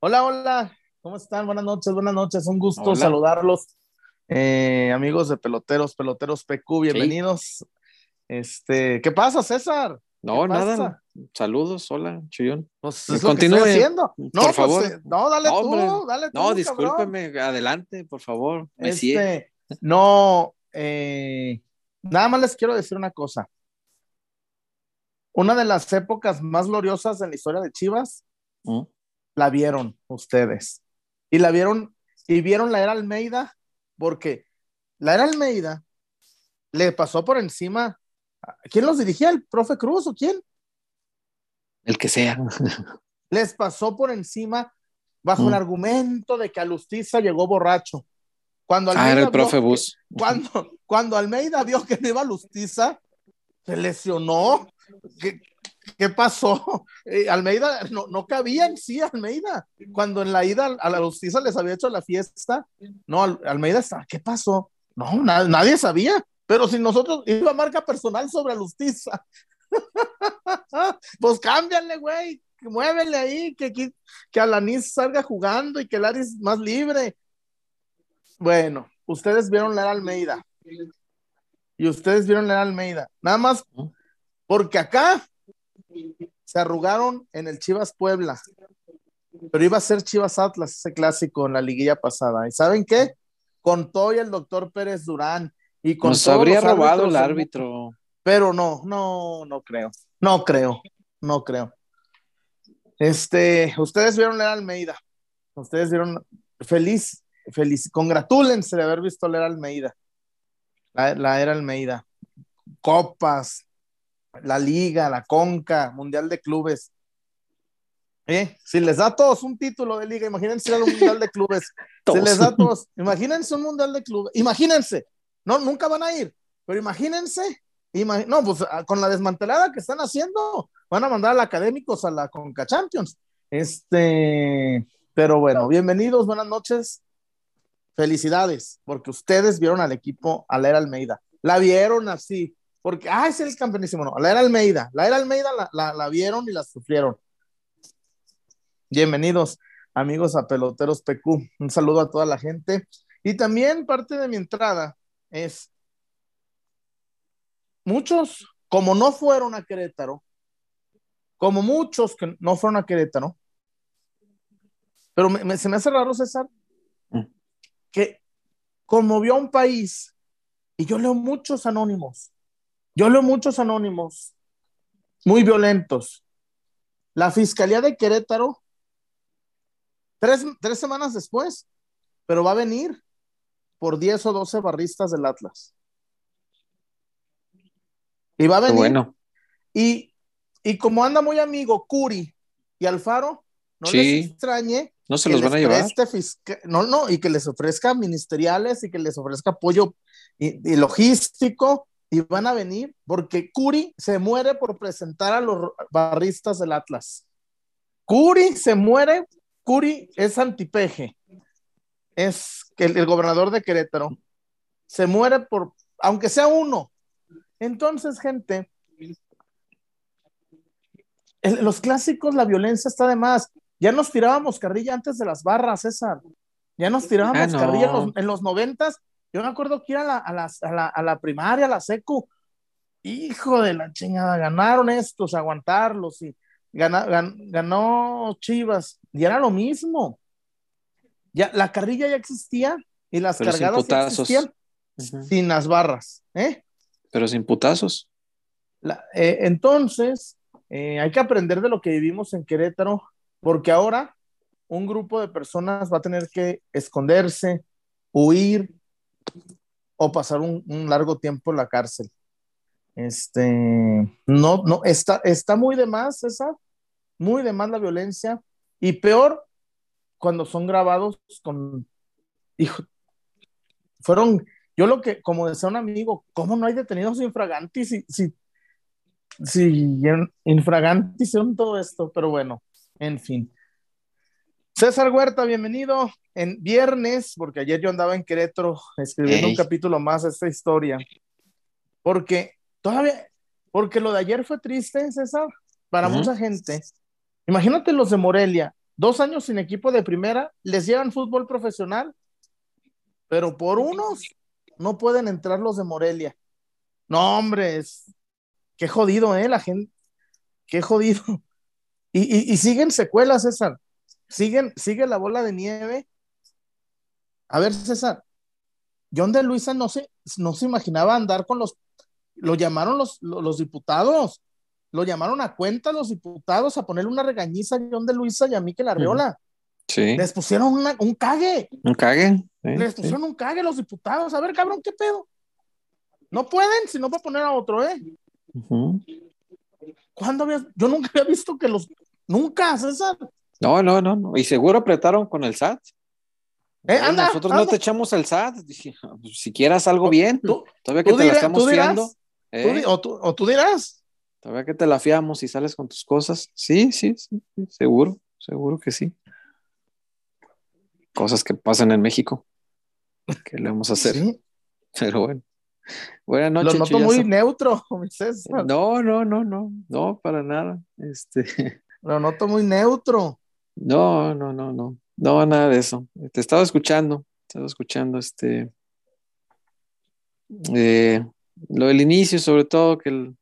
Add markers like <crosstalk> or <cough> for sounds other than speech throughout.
Hola, hola, ¿cómo están? Buenas noches, buenas noches, un gusto saludarlos. Eh, amigos de Peloteros, Peloteros PQ, bienvenidos. Este, ¿qué pasa, César? No, nada. Saludos, hola, Chuyón. Pues es Continúe. haciendo. No, por pues, favor. Eh, no, dale tú, dale tú. No, discúlpeme, adelante, por favor. Este, no, eh, nada más les quiero decir una cosa. Una de las épocas más gloriosas en la historia de Chivas, ¿Mm? la vieron ustedes. Y la vieron, y vieron la era Almeida, porque la era Almeida le pasó por encima ¿Quién los dirigía? ¿El profe Cruz o quién? El que sea. <laughs> Les pasó por encima bajo el mm. argumento de que Alustiza llegó borracho. Cuando Almeida ah, era el profe Bus. Cuando, cuando Almeida vio que no iba Alustiza, se lesionó. ¿Qué, pasó? <laughs> Eh, Almeida no, no, cabía en sí, Almeida. Cuando en la ida a la Alustiza les había hecho la fiesta, no, Almeida estaba, ¿qué pasó? No, nadie sabía. Pero si nosotros iba marca personal sobre Alustiza, <laughs> pues cámbiale, güey, muévele ahí, que, que, que Alanis salga jugando y que Laris más libre. Bueno, ustedes vieron la Almeida. Y ustedes vieron la Almeida. Nada más porque acá se arrugaron en el Chivas Puebla. Pero iba a ser Chivas Atlas, ese clásico en la liguilla pasada. ¿Y saben qué? Contó y el doctor Pérez Durán y Nos habría robado el árbitro. Pero no, no, no creo. No creo, no creo. Este, ustedes vieron leer Almeida. Ustedes vieron feliz, feliz, congratúlense de haber visto leer Almeida. La, era Almeida. Copas, la Liga, la Conca, Mundial de Clubes. ¿Eh? Si les da a todos un título de liga, imagínense un mundial de clubes. <laughs> Si les da a todos, imagínense un mundial de clubes. Imagínense, no, nunca van a ir. Pero imagínense, no, pues ah, con la desmantelada que están haciendo, van a mandar al académicos a la Conca Champions. Este, pero bueno, bienvenidos, buenas noches. Felicidades, porque ustedes vieron al equipo, a la era Almeida. La vieron así, porque, ah, es el campeonísimo, no, la era Almeida. La era Almeida la, la vieron y la sufrieron. Bienvenidos, amigos a Peloteros PQ. Un saludo a toda la gente. Y también parte de mi entrada es, muchos, como no fueron a Querétaro, como muchos que no fueron a Querétaro, pero se me hace raro, César, mm. que conmovió a un país, y yo leo muchos anónimos, yo leo muchos anónimos muy violentos. La Fiscalía de Querétaro, tres, tres semanas después, pero va a venir por 10 o 12 barristas del Atlas. Y va a venir. Bueno. Y, y como anda muy amigo Curi y Alfaro, no les extrañe. No se los van a llevar. No, no, y que les ofrezca ministeriales y que les ofrezca apoyo y, y, logístico y van a venir porque Curi se muere por presentar a los barristas del Atlas. Curi se muere, Curi es antipeje es el, gobernador de Querétaro se muere por, aunque sea uno. Entonces, gente, los clásicos, la violencia está de más. Ya nos tirábamos carrilla antes de las barras, César. Ya nos tirábamos ah, carrilla en los, noventas. Yo me acuerdo que ir a la, a, la, primaria, a la secu. Hijo de la chingada, ganaron estos, aguantarlos y ganó Chivas. Y era lo mismo. Ya, la carrilla ya existía y las cargadas ya existían sin las barras, ¿eh? Pero sin putazos. Eh, entonces, eh, hay que aprender de lo que vivimos en Querétaro, porque ahora un grupo de personas va a tener que esconderse, huir o pasar un, largo tiempo en la cárcel. Este, no, no, está, está muy de más esa, muy de más la violencia y peor cuando son grabados con, hijo, fueron, yo lo que, como decía un amigo, ¿cómo no hay detenidos infragantis si, si, si infragantis son todo esto? Pero bueno, en fin. César Huerta, bienvenido en viernes, porque ayer yo andaba en Querétaro escribiendo un capítulo más de esta historia, porque todavía, porque lo de ayer fue triste, César, para mucha gente, Imagínate los de Morelia, dos años sin equipo de primera, les llevan fútbol profesional, pero por unos no pueden entrar los de Morelia. No, hombre, es qué jodido, ¿eh? La gente, qué jodido. <laughs> Y, y, siguen secuelas, César. Siguen, sigue la bola de nieve. A ver, César, John de Luisa no se, no se imaginaba andar con los, lo llamaron los, los, diputados, lo llamaron a cuenta los diputados a ponerle una regañiza a John de Luisa y a Miquel Arriola. Sí. Les pusieron un cague. Un cague. Les pusieron un cague los diputados. A ver, cabrón, ¿qué pedo? No pueden, si no va a poner a otro, ¿eh? ¿Cuándo habías? Yo nunca había visto que los. Nunca, César. No, no, no, no. Y seguro apretaron con el SAT. Eh, anda, nosotros no te echamos el SAT. Si quieras algo bien, todavía que te la estamos fiando. ¿eh? o, tú, dirás. Todavía que te la fiamos y sales con tus cosas. Sí, sí, sí, seguro, seguro que sí. Cosas que pasan en México. ¿Qué le vamos a hacer? Sí. <laughs> Pero bueno. Buenas noches. Lo noto muy neutro, <laughs> No, no, no, no, no, para nada. Este. <laughs> Lo noto muy neutro. No, no, no, no, no, nada de eso. Te estaba escuchando, estaba escuchando este. Eh, lo del inicio, sobre todo, que el,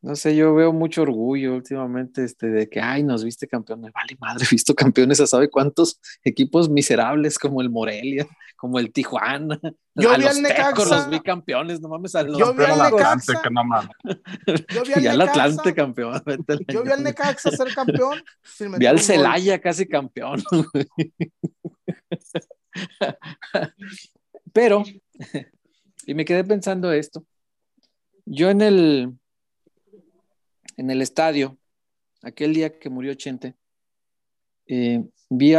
no sé, yo veo mucho orgullo últimamente este, de que, ay, nos viste campeón. vale madre, <laughs> he visto campeones a sabe cuántos equipos miserables como el Morelia, como el Tijuana. Yo vi al Necaxa. los vi campeones, no mames. Al yo vi al Necaxa. Que no mames. <laughs> Yo vi al, y al Atlante campeón. <laughs> Yo vi al Necaxa ser campeón. vi al Celaya casi campeón. Pero, y me quedé pensando esto. Yo en el, en el estadio, aquel día que murió Chente, eh, vi,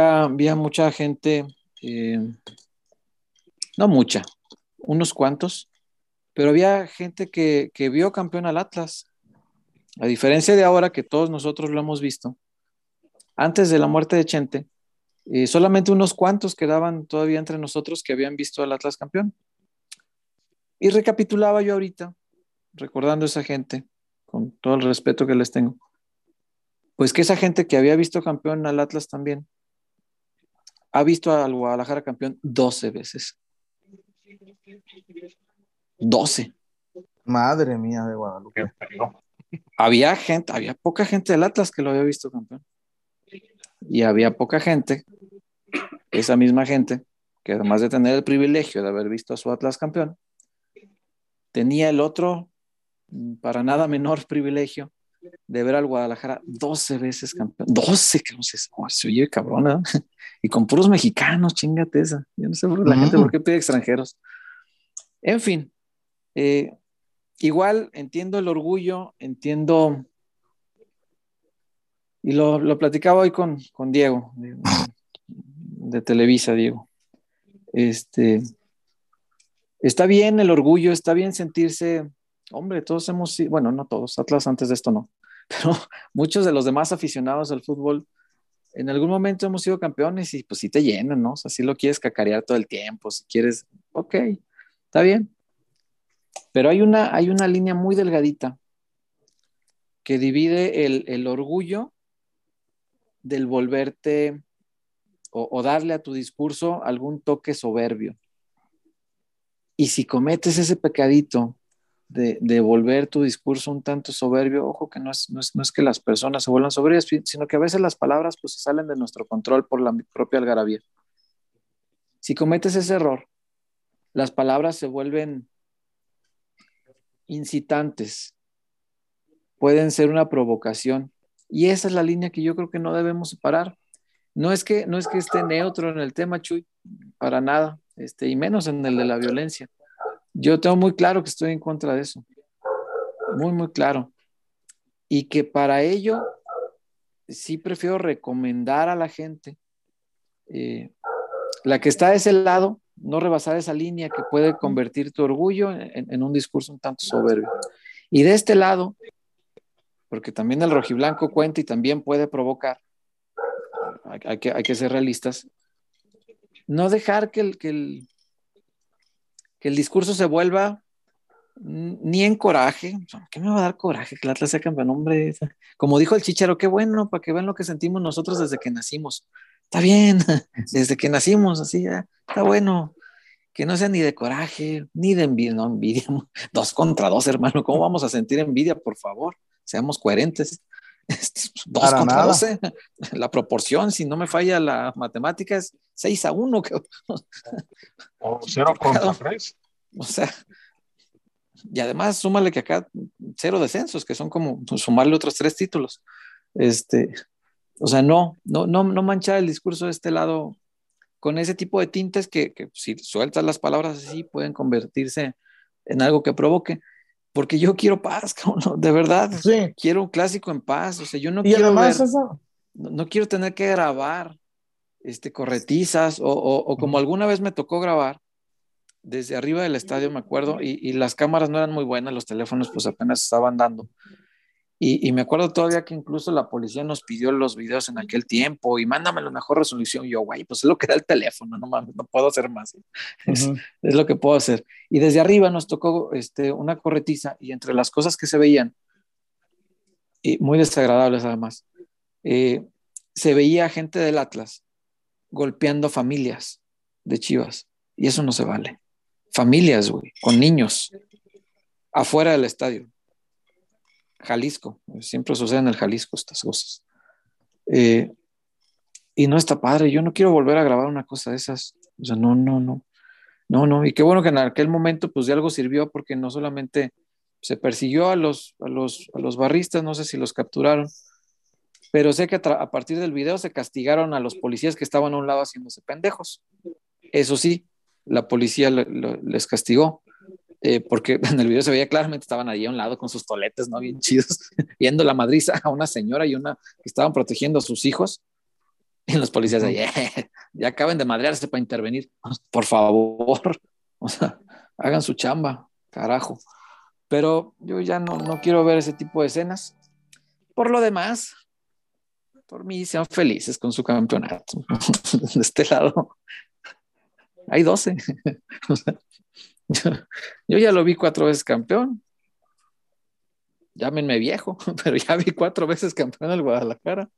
mucha gente, eh, no mucha, unos cuantos, pero había gente que, vio campeón al Atlas. A diferencia de ahora que todos nosotros lo hemos visto, antes de la muerte de Chente, eh, solamente unos cuantos quedaban todavía entre nosotros que habían visto al Atlas campeón. Y recapitulaba yo ahorita, recordando a esa gente, con todo el respeto que les tengo, pues que esa gente que había visto campeón al Atlas también, ha visto al Guadalajara campeón 12 veces. 12. Madre mía de Guadalupe. Había gente, había poca gente del Atlas que lo había visto campeón. Y había poca gente, esa misma gente, que además de tener el privilegio de haber visto a su Atlas campeón, tenía el otro para nada menor privilegio de ver al Guadalajara 12 veces campeón. 12, que no sé, se oye cabrón, <laughs> Y con puros mexicanos, chingate esa. Yo no sé por la gente por qué pide extranjeros. En fin, eh, igual entiendo el orgullo, entiendo, y lo, lo platicaba hoy con, con Diego, de, de Televisa, Diego. Este, está bien el orgullo, está bien sentirse hombre, todos hemos sido, bueno, no todos, Atlas antes de esto no, <laughs> pero muchos de los demás aficionados al fútbol en algún momento hemos sido campeones y pues sí te llenan, ¿no? O sea, si lo quieres cacarear todo el tiempo, si quieres, ok, está bien. Pero hay una, hay una línea muy delgadita que divide el, orgullo del volverte o, darle a tu discurso algún toque soberbio. Y si cometes ese pecadito de, volver tu discurso un tanto soberbio, ojo que no es, no es, que las personas se vuelvan soberbias, sino que a veces las palabras pues salen de nuestro control por la propia algarabía. Si cometes ese error, las palabras se vuelven incitantes, pueden ser una provocación. Y esa es la línea que yo creo que no debemos separar. No es que, no es que esté neutro en el tema, Chuy, para nada, este, y menos en el de la violencia yo tengo muy claro que estoy en contra de eso. Muy, muy claro. Y que para ello sí prefiero recomendar a la gente, eh, la que está de ese lado, no rebasar esa línea que puede convertir tu orgullo en, un discurso un tanto soberbio. Y de este lado, porque también el rojiblanco cuenta y también puede provocar, hay, que, hay que, ser realistas, no dejar que el, que el, que el discurso se vuelva ni en coraje. ¿Qué me va a dar coraje que el Atlas sea campeón? Hombre, como dijo el Chicharo, qué bueno, para que vean lo que sentimos nosotros desde que nacimos. Está bien, <laughs> desde que nacimos, así ya, está bueno. Que no sea ni de coraje, ni de envidia, no envidia, <laughs> dos contra dos, hermano. ¿Cómo vamos a sentir envidia, por favor? Seamos coherentes. <laughs> Dos contra doce, la proporción, si no me falla la matemática, es seis a uno. <laughs> O cero contra tres. O sea, y además súmale que acá cero descensos, que son como pues, sumarle otros tres títulos. Este, o sea, no, no, no, no manchar el discurso de este lado con ese tipo de tintes que, que si sueltas las palabras así pueden convertirse en algo que provoque. Porque yo quiero paz, <laughs> de verdad. Sí. Quiero un clásico en paz. O sea, yo no quiero ver, no, quiero tener que grabar este, corretizas o, o como alguna vez me tocó grabar desde arriba del estadio, me acuerdo, y, las cámaras no eran muy buenas, los teléfonos pues apenas estaban dando. Y, me acuerdo todavía que incluso la policía nos pidió los videos en aquel tiempo y mándame la mejor resolución. Y yo, güey, pues es lo que da el teléfono, no mames, no puedo hacer más. <laughs> Es, lo que puedo hacer. Y desde arriba nos tocó este, una corretiza y entre las cosas que se veían, y muy desagradables además, eh, se veía gente del Atlas golpeando familias de Chivas. Y eso no se vale familias, güey, con niños, afuera del estadio. Jalisco, siempre sucede en el Jalisco estas cosas. Eh, y no está padre, yo no quiero volver a grabar una cosa de esas. O sea, no, no, no. No, no, y qué bueno que en aquel momento pues de algo sirvió porque no solamente se persiguió a los, a los, a los barristas, no sé si los capturaron, pero sé que a, partir del video se castigaron a los policías que estaban a un lado haciéndose pendejos. Eso sí, la policía les castigó, eh, porque <laughs> en el video se veía claramente estaban ahí a un lado con sus toletes, ¿no? Bien chidos, <laughs> viendo la madriza a una señora y una que estaban protegiendo a sus hijos. Y los policías ahí, eh, ya acaben de madrearse para intervenir. Por favor, <laughs> o sea, hagan su chamba, carajo. Pero yo ya no, no quiero ver ese tipo de escenas. Por lo demás, por mí sean felices con su campeonato. <laughs> de este lado, hay 12. <laughs> yo, ya lo vi cuatro veces campeón. Llámenme viejo, <laughs> pero ya vi cuatro veces campeón del Guadalajara.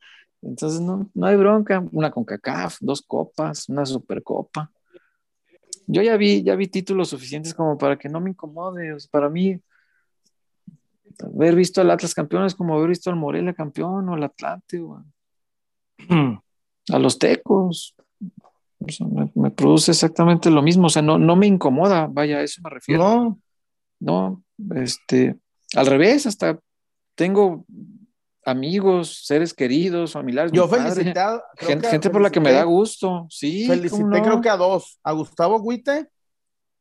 Entonces no, no hay bronca. Una con CACAF, dos copas, una supercopa. Yo ya vi, ya vi títulos suficientes como para que no me incomode. para mí, haber visto al Atlas campeón es como haber visto al Morelia campeón o al Atlante <clears throat> a los Tecos me, produce exactamente lo mismo, o sea, no, no me incomoda, vaya, a eso me refiero. No. No, este, al revés, hasta tengo amigos, seres queridos, familiares. Yo felicité gente, por la que me da gusto, sí. Felicité creo que a dos, a Gustavo Guite,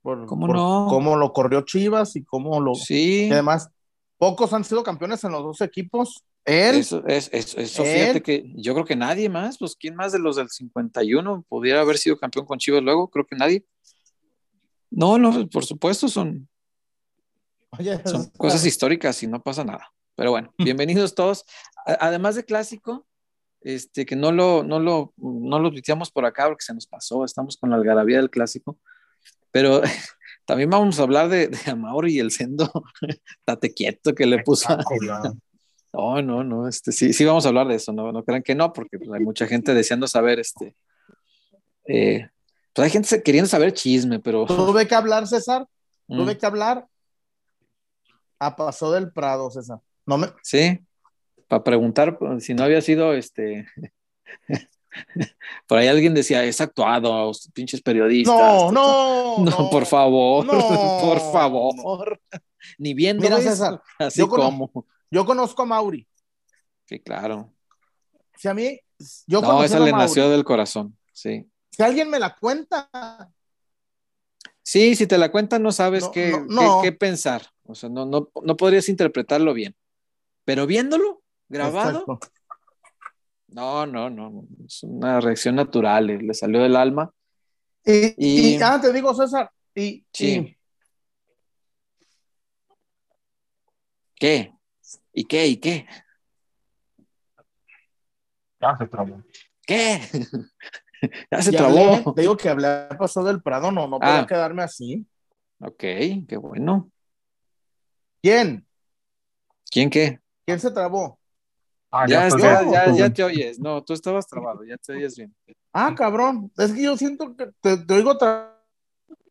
por, ¿Cómo no? cómo lo corrió Chivas y cómo lo... Sí. Y además, pocos han sido campeones en los dos equipos. Él. Eso, es, eso, fíjate que yo creo que nadie más, pues quién más de los del 51 pudiera haber sido campeón con Chivas luego, creo que nadie. No, no, por supuesto, son, son cosas históricas y no pasa nada. Pero bueno, bienvenidos todos. Además de clásico, este, que no lo, no lo, no lo por acá porque se nos pasó, estamos con la algarabía del clásico, pero <laughs> también vamos a hablar de, de y el sendo <laughs> tate quieto que le puso. No, no, no, este, sí, sí vamos a hablar de eso, no, no crean que no, porque pues, hay mucha gente deseando saber, este, eh, pues hay gente queriendo saber chisme, pero... Tuve que hablar, César, tuve mm. que hablar a Paso del Prado, César. No me... Sí, para preguntar pues, si no había sido, este... <laughs> Por ahí alguien decía, es actuado, pinches periodistas. No, no, <laughs> no, por favor, <laughs> por favor. Ni viendo Mira, César, así como. Yo conozco a Mauri. Sí, claro. Si a mí, yo No, esa le nació del corazón, sí. Si alguien me la cuenta. Sí, si te la cuenta no sabes qué, qué, pensar. O sea, no, no, no, podrías interpretarlo bien. Pero viéndolo, grabado. No, no, no. Es una reacción natural, le salió del alma. Y, y, ah, te digo, César, y, sí. ¿Qué? ¿Y qué? ¿Y qué? Ya se trabó. ¿Qué? <laughs> ya se trabó. te digo que hablé pasado del Prado, no, no puedo ah. quedarme así. Ok, qué bueno. ¿Quién? ¿Quién qué? ¿Quién se trabó? Ah, Ya, estoy está- ya, ya te oyes. No, tú estabas trabado, ya te oyes bien. Ah, cabrón. Es que yo siento que te, te oigo tra-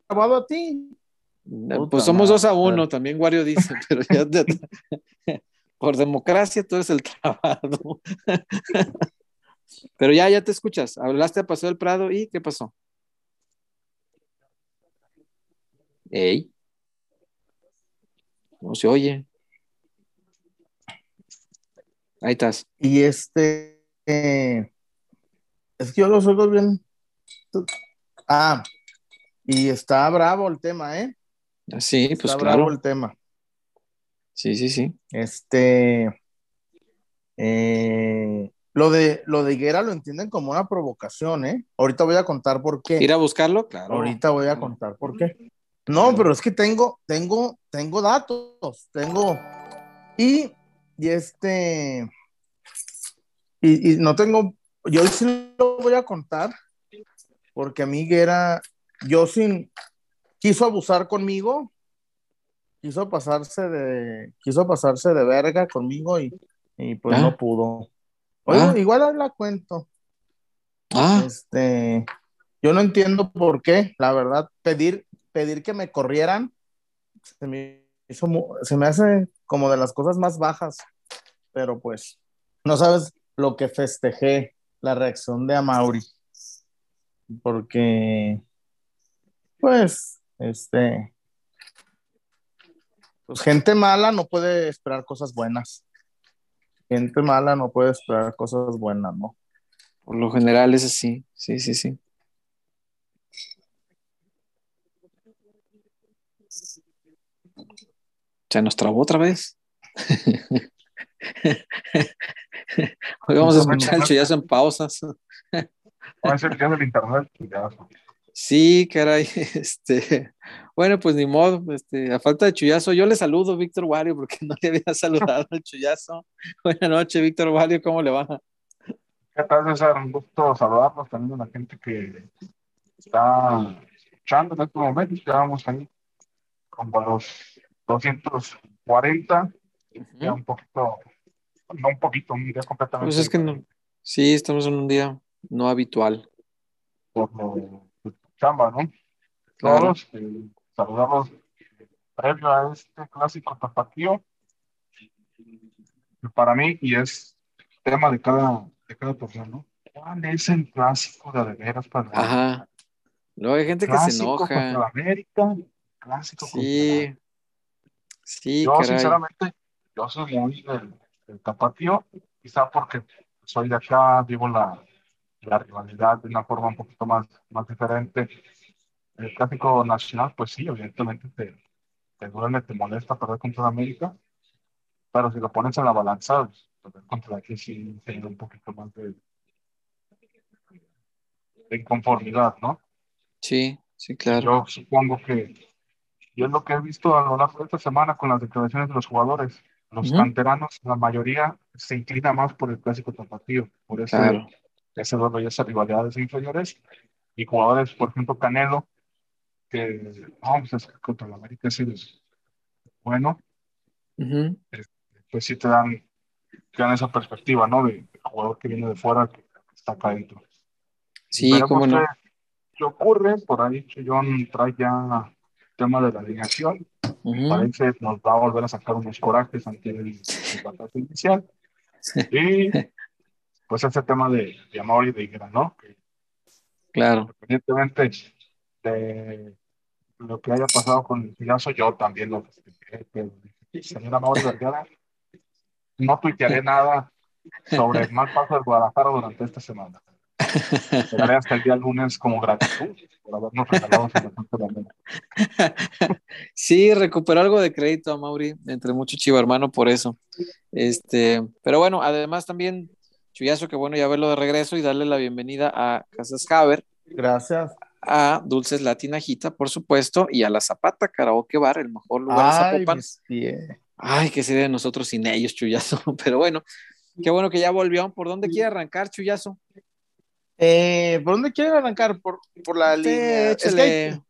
trabado a ti. Puta Pues somos dos a uno, también Wario dice, <laughs> pero ya te- por democracia tú eres el <laughs> trabado. Pero ya, ya te escuchas. Hablaste a Paseo del Prado y ¿qué pasó? Ey. No se oye. Ahí estás. Y este. eh, es que yo los oigo bien. Ah, y está bravo el tema, ¿eh? Sí, pues está bravo claro. el tema. Sí, sí, sí. Este. eh, lo de lo de Higuera lo entienden como una provocación, ¿eh? Ahorita voy a contar por qué. Ir a buscarlo, claro. Ahorita voy a contar por qué. No, pero es que tengo, tengo, tengo datos, tengo. Y, y este. Y, y no tengo. Yo sí lo voy a contar, porque a mí Higuera, yo sin. Quiso abusar conmigo, quiso pasarse de. Quiso pasarse de verga conmigo y, y pues Ah. no pudo. Oye, Ah. igual la cuento. Ah, Este, yo no entiendo por qué, la verdad, pedir, pedir que me corrieran se me, hizo se me hace como de las cosas más bajas, pero pues no sabes lo que festejé, la reacción de Amauri, porque pues, este, pues gente mala no puede esperar cosas buenas. Gente mala no puede esperar cosas buenas, ¿no? por lo general es así. Sí, sí, sí. Se nos trabó otra vez. <laughs> Hoy vamos a escuchar el chullazo en pausas. Va a ser el internet. Sí, caray. <laughs> Este, bueno, pues ni modo. Este, a falta de chullazo, yo le saludo, Víctor Wario, porque <laughs> no le había saludado al chullazo. Buenas noches, Víctor Wario, ¿cómo le va? ¿Qué tal, César? Un gusto saludarlos también a la gente que está escuchando en estos momentos. Ya vamos ahí como a los 240, ya un poquito, no un poquito, un día completamente. Pues es que no. Sí, estamos en un día no habitual. Por lo chamba, ¿no? Claro. Todos, eh, saludamos previo a este clásico tapatío. Para mí, y es tema de cada, de cada persona, ¿no? ¿Cuál es el clásico de veras para Ajá. Luego hay gente que se Clásico contra enoja. el América, clásico contra Sí. Sí, Yo, caray. sinceramente, yo soy muy del, del tapatío, quizá porque soy de acá, vivo la, la rivalidad de una forma un poquito más, más diferente. El clásico nacional, pues sí, evidentemente te, te duele, te molesta perder contra América, pero si lo pones en la balanza, pues, perder contra aquí sí genera un poquito más de, de inconformidad, ¿no? Sí, sí, claro. Yo supongo que, y es lo que he visto a lo largo de esta semana con las declaraciones de los jugadores, los Ujú. canteranos, la mayoría se inclina más por el clásico tapatío, por ese, Claro. ese duelo y esas rivalidades inferiores, y jugadores, por ejemplo, Canelo, que vamos es que contra el América es el- bueno, Ujú. pues sí te dan, te dan esa perspectiva, ¿no? De, de jugador que viene de fuera, que, que está acá adentro. Sí, Veremos cómo no. qué, ocurre, por ahí John trae ya tema de la alineación, Ujú. parece nos va a volver a sacar unos corajes ante el, el batalla inicial. Y pues ese tema de, de amor y de Higuera, ¿no? Que Claro. independientemente de lo que haya pasado con el Pillazo, yo también lo señora Mauri Vergara, no tuitearé nada sobre el mal paso del Guadalajara durante esta semana. <laughs> Esperaré hasta el día lunes como gratitud por habernos regalado. Sí, recuperó algo de crédito a Mauri, entre mucho chivo hermano por eso. Este, pero bueno, además también, Chuyazo, que bueno ya verlo de regreso y darle la bienvenida a Casas Haber, Gracias. A Dulces Latinajita, por supuesto, y a La Zapata Karaoke Bar, el mejor lugar de Zapopan. Ay, qué sería de nosotros sin ellos, Chuyazo. <laughs> Pero bueno, qué bueno que ya volvió. ¿Por dónde quiere arrancar, Chuyazo? Eh, ¿Por dónde quieren arrancar? Por, por la Sí, línea. Es que hay,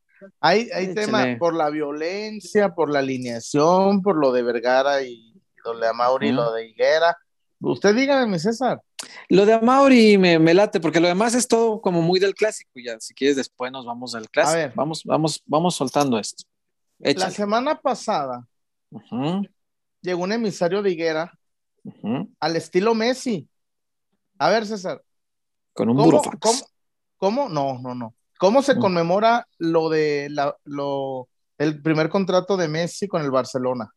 Hay, hay tema por la violencia, por la alineación, por lo de Vergara y lo de Amauri, y lo de Higuera. Usted dígame, César. Lo de Amauri me, me, late, porque lo demás es todo como muy del clásico. Ya, si quieres, después nos vamos al clásico. A ver. Vamos, vamos, vamos soltando esto. La semana pasada llegó un emisario de Higuera al estilo Messi. A ver, César. Con un ¿cómo, ¿cómo, No, no, no. ¿Cómo se conmemora lo de la, lo, el primer contrato de Messi con el Barcelona?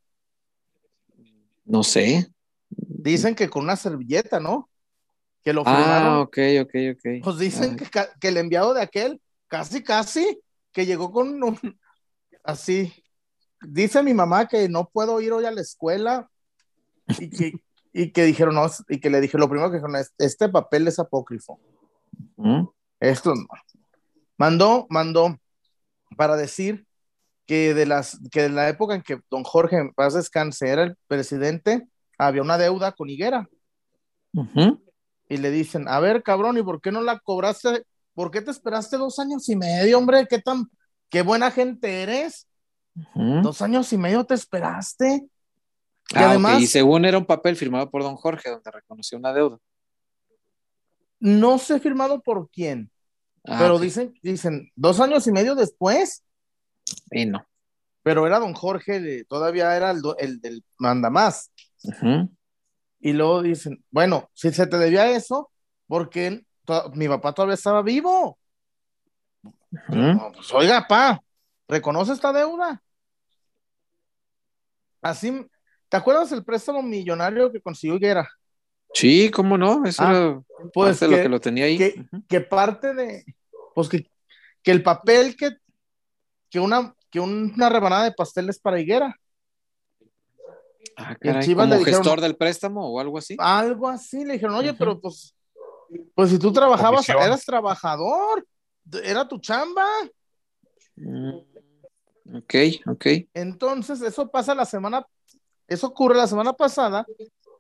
No sé. Dicen que con una servilleta, ¿no? Que lo ah, firmaron. Ah, ok, ok, ok. Pues dicen que, que, el enviado de aquel, casi, casi, que llegó con un, así. Dice mi mamá que no puedo ir hoy a la escuela y que, y que dijeron, no, y que le dije, lo primero que dijeron, este papel es apócrifo. Esto no. Mandó, mandó para decir que de las que de la época en que don Jorge en paz descanse era el presidente, había una deuda con Higuera. Y le dicen, a ver, cabrón, ¿y por qué no la cobraste? ¿Por qué te esperaste dos años y medio, hombre? ¿Qué tan, qué buena gente eres? Dos años y medio te esperaste. Y ah, además, y según era un papel firmado por don Jorge, donde reconoció una deuda. No sé firmado por quién, ah, pero dicen, dicen, dos años y medio después. Y no. Pero era don Jorge, todavía era el, el del manda más. Y luego dicen, bueno, si se te debía eso, porque mi papá todavía estaba vivo. pues, oiga, pa, ¿reconoce esta deuda? Así, ¿te acuerdas el préstamo millonario que consiguió Higuera? Sí, cómo no, eso ah, era pues lo que lo tenía ahí. Que, parte de, pues que, que el papel que, que, una, que una rebanada de pasteles para Higuera. Ah, ¿Como gestor del préstamo o algo así? Algo así, le dijeron, oye, pero pues, pues si tú trabajabas, eras trabajador, era tu chamba. Mm, ok, ok. Entonces, eso pasa la semana, eso ocurre la semana pasada,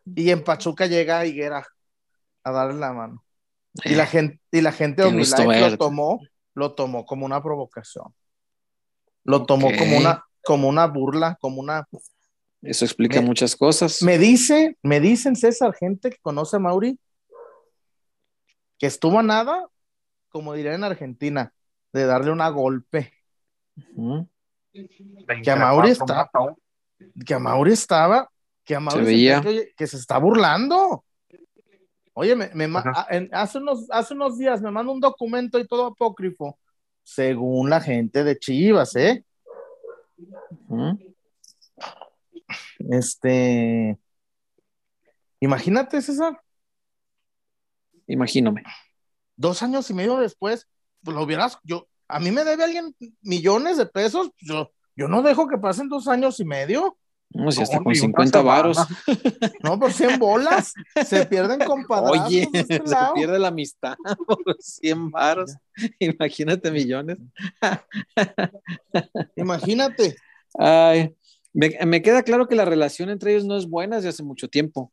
y en Pachuca llega Higuera a darle la mano. Y la eh, gente, y la gente lo tomó, lo tomó como una provocación. Lo tomó como una, como una burla, como una eso explica muchas cosas. Me dice, me dicen César, gente que conoce a Mauri, que estuvo a nada, como diría en Argentina, de darle una golpe. Que a Mauri estaba, que a Mauri estaba, que a Mauri se veía. Que, se está burlando. Oye, me, hace, unos, hace unos días me manda un documento y todo apócrifo, según la gente de Chivas, ¿eh? Este, imagínate, César. Imagíname. Dos años y medio después, pues lo hubieras, yo, a mí me debe alguien millones de pesos, yo, yo no dejo que pasen dos años y medio. No, si hasta con 50 varos. No, por 100 bolas. Se pierden con <laughs> Oye, este se pierde la amistad <laughs> por 100 varos. Imagínate millones. Imagínate. Ay, me, queda claro que la relación entre ellos no es buena desde hace mucho tiempo.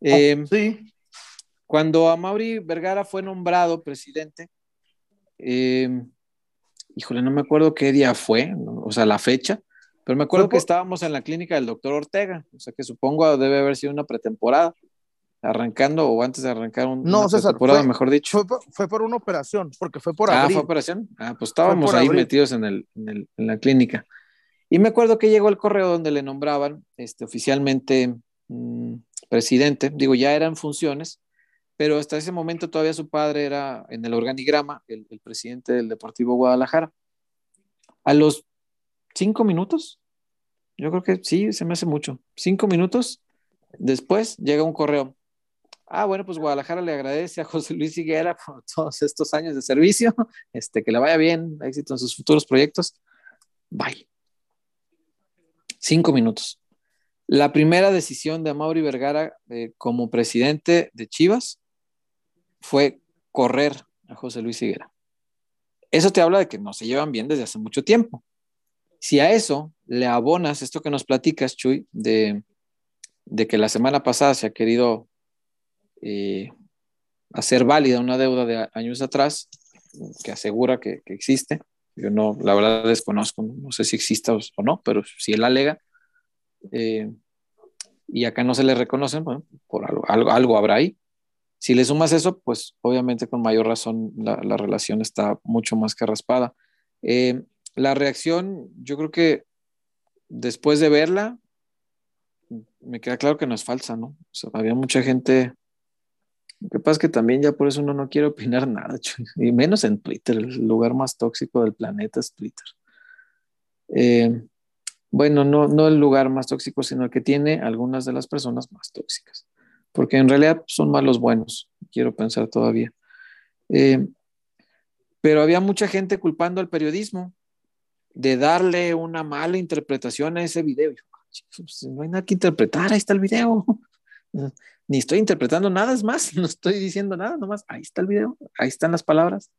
Oh, em, sí. Cuando Amaury Vergara fue nombrado presidente, em, híjole, no me acuerdo qué día fue, o sea, la fecha, pero me acuerdo que estábamos en la clínica del doctor Ortega, o sea que supongo debe haber sido una pretemporada, arrancando o antes de arrancar un, no, una pretemporada, mejor dicho. Fue por, una operación, porque fue por Ah, fue operación. Ah, pues estábamos ahí metidos en, el, en, la clínica. Y me acuerdo que llegó el correo donde le nombraban este, oficialmente mm, presidente, digo, ya era en funciones, pero hasta ese momento todavía su padre era en el organigrama, el, presidente del Deportivo Guadalajara. A los cinco minutos, yo creo que sí, se me hace mucho, cinco minutos después llega un correo. Ah, bueno, pues Guadalajara le agradece a José Luis Higuera por todos estos años de servicio, este, que le vaya bien, éxito en sus futuros proyectos. Bye. Cinco minutos. La primera decisión de Amaury Vergara eh, como presidente de Chivas fue correr a José Luis Higuera. Eso te habla de que no se llevan bien desde hace mucho tiempo. Si a eso le abonas esto que nos platicas, Chuy, de, que la semana pasada se ha querido eh, hacer válida una deuda de años atrás, que asegura que existe, Yo no, la verdad desconozco, no sé si exista o no, pero si él alega eh, y acá no se le reconocen, bueno, por algo, algo, algo, habrá ahí. Si le sumas eso, pues obviamente con mayor razón la, la relación está mucho más que raspada. Eh, la reacción, yo creo que después de verla, me queda claro que no es falsa, ¿no? O había mucha gente. Lo que pasa es que también ya por eso uno no quiere opinar <laughs> nada, y menos en Twitter. El lugar más tóxico del planeta es Twitter. Eh, bueno, no, no el lugar más tóxico, sino el que tiene algunas de las personas más tóxicas, porque en realidad son malos buenos, quiero pensar todavía. Eh, pero había mucha gente culpando al periodismo de darle una mala interpretación a ese video. Pues, no hay nada que interpretar, ahí está el video. Ni estoy interpretando nada, es más, <laughs> no estoy diciendo nada, nomás, ahí está el video, ahí están las palabras.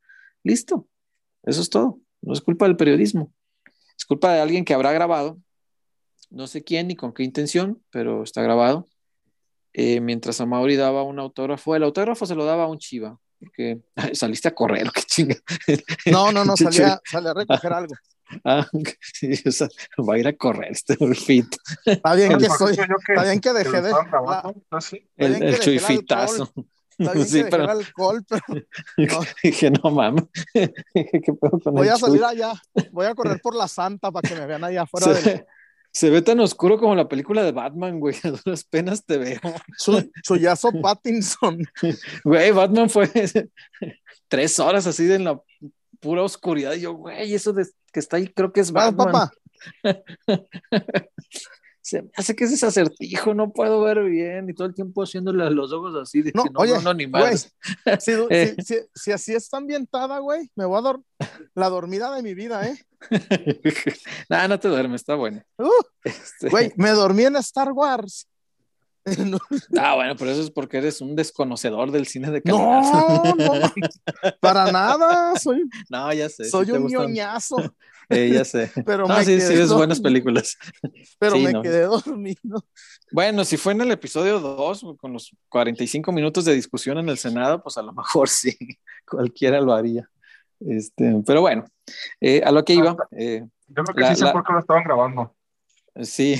Listo, eso es todo. No es culpa del periodismo, es culpa de alguien que habrá grabado, no sé quién ni con qué intención, pero está grabado. Eh, mientras a Mauri daba un autógrafo, el autógrafo se lo daba a un chiva, porque <laughs> saliste a correr, qué chinga. No, no, no, <laughs> salía, salía a recoger algo. <laughs> Ah, sí, o sea, va a ir a correr este fit. Está bien que soy, está bien que dejé de. El, el chuifitazo. <laughs> Está bien sí, que pero... alcohol, pero. <laughs> No. Dije, no mames. voy a salir allá. Voy a correr por la Santa para que me vean allá afuera. Se, del... se ve tan oscuro como la película de Batman, güey. A duras penas te veo. Chuyazo Pattinson. Güey, Batman fue tres horas así de en la pura oscuridad. Y yo, güey, eso de que está ahí creo que es Batman. papá. <laughs> Se me hace que es ese acertijo, no puedo ver bien, y todo el tiempo haciéndole los ojos así de no, que no, oye, no, no, ni más. Si, eh. <laughs> si, si, si, así está ambientada, güey, me voy a dar la dormida de mi vida, ¿eh? <laughs> Nada, no te duermes, está bueno. Uh, este... Güey, me dormí en Star Wars. <laughs> no. Ah, bueno, pero eso es porque eres un desconocedor del cine de calidad. No, no, <laughs> para nada. Soy, no, ya sé. Soy sí un ñoñazo. <laughs> Eh, ya sé. Pero no, me sí, quedé sí, es dormido. buenas películas. Pero Sí, me no. quedé dormido. Bueno, si fue en el episodio 2, con los 45 minutos de discusión en el Senado, pues a lo mejor sí, cualquiera lo haría. Este, pero bueno, eh, a lo que iba, eh, Yo creo que La- sí sé la- por qué lo estaban grabando. sí,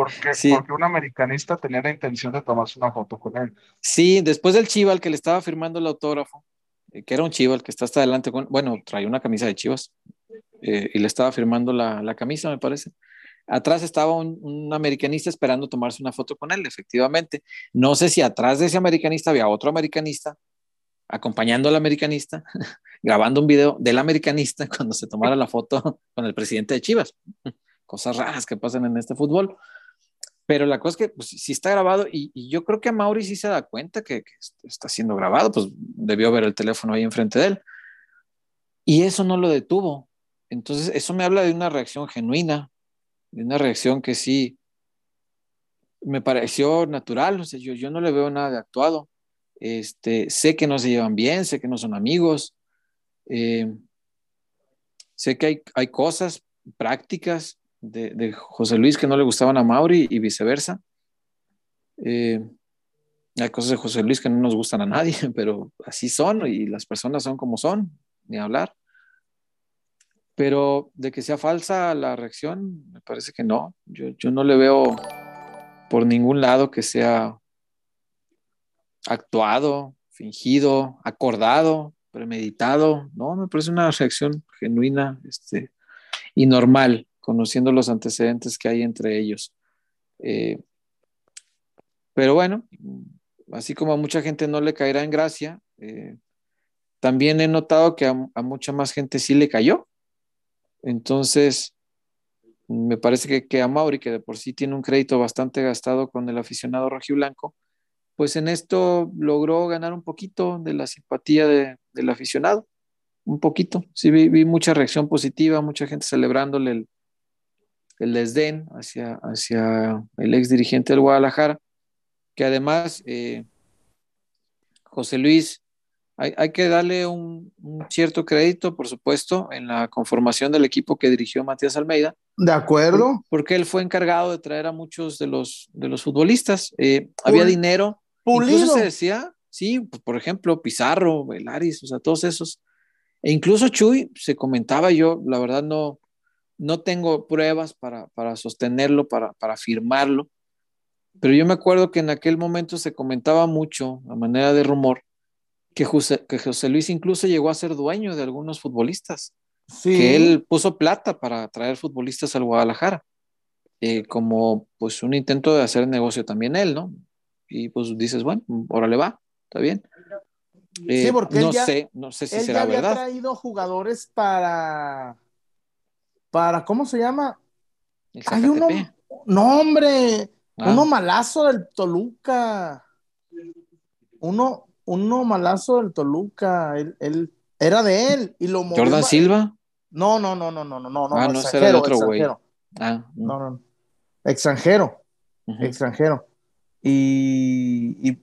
Porque, Sí. porque un americanista tenía la intención de tomarse una foto con él. sí, después del Chiva, al que le estaba firmando el autógrafo, eh, que era un Chiva, el que está hasta adelante, con, bueno, traía una camisa de Chivas eh, y le estaba firmando la, la camisa, me parece. Atrás estaba un, un americanista esperando tomarse una foto con él, efectivamente. No sé si atrás de ese americanista había otro americanista acompañando al americanista, <laughs> grabando un video del americanista <laughs> cuando se tomara la foto con el presidente de Chivas. Cosas raras que pasan en este fútbol. Pero la cosa es que pues, sí está grabado y, yo creo que a Mauri sí se da cuenta que, está siendo grabado, pues debió ver el teléfono ahí enfrente de él. Y eso no lo detuvo. Entonces, eso me habla de una reacción genuina, de una reacción que sí me pareció natural. O sea, yo, no le veo nada de actuado. Este, sé que no se llevan bien, sé que no son amigos. eh, sé que hay cosas prácticas de, José Luis que no le gustaban a Mauri y viceversa. Eh, hay cosas de José Luis que no nos gustan a nadie, <laughs> pero así son y las personas son como son, ni hablar. Pero de que sea falsa la reacción, me parece que no. Yo, yo no le veo por ningún lado que sea actuado, fingido, acordado, premeditado. No, me parece una reacción genuina este, y normal, conociendo los antecedentes que hay entre ellos. Eh, pero bueno, así como a mucha gente no le caerá en gracia, eh, también he notado que a, mucha más gente sí le cayó. Entonces, me parece que, a Mauri, que de por sí tiene un crédito bastante gastado con el aficionado rojiblanco, pues en esto logró ganar un poquito de la simpatía de, del aficionado. Un poquito. Sí, vi, vi, mucha reacción positiva, mucha gente celebrándole el, el desdén hacia, hacia el ex dirigente del Guadalajara, que además eh, José Luis hay, hay que darle un, un, cierto crédito, por supuesto, en la conformación del equipo que dirigió Matías Almeida. De acuerdo. Porque él fue encargado de traer a muchos de los, de los futbolistas. Eh, había dinero. Pulido. Incluso se decía, sí, pues, por ejemplo, Pizarro, Velaris, o sea, todos esos. E incluso Chuy se comentaba yo, la verdad no, no tengo pruebas para, para sostenerlo, para, para afirmarlo, pero yo me acuerdo que en aquel momento se comentaba mucho, a manera de rumor, que José, que José Luis incluso llegó a ser dueño de algunos futbolistas, que él puso plata para traer futbolistas al Guadalajara, eh, como pues un intento de hacer negocio también él, ¿no? Y pues dices, bueno, órale va, está bien. sí, Eh, porque no ya, sé, no sé si él será ya había verdad. traído jugadores para, para, ¿cómo se llama? El Hay uno, no hombre, Ah. uno malazo del Toluca, uno, uno malazo del Toluca, él, él- era de él y lo movió. Jordan Silva. No, no, no, no, no, no, no, Ah, no, no, ese era el otro güey. Ah, No, no, no. Extranjero, extranjero. Y, y,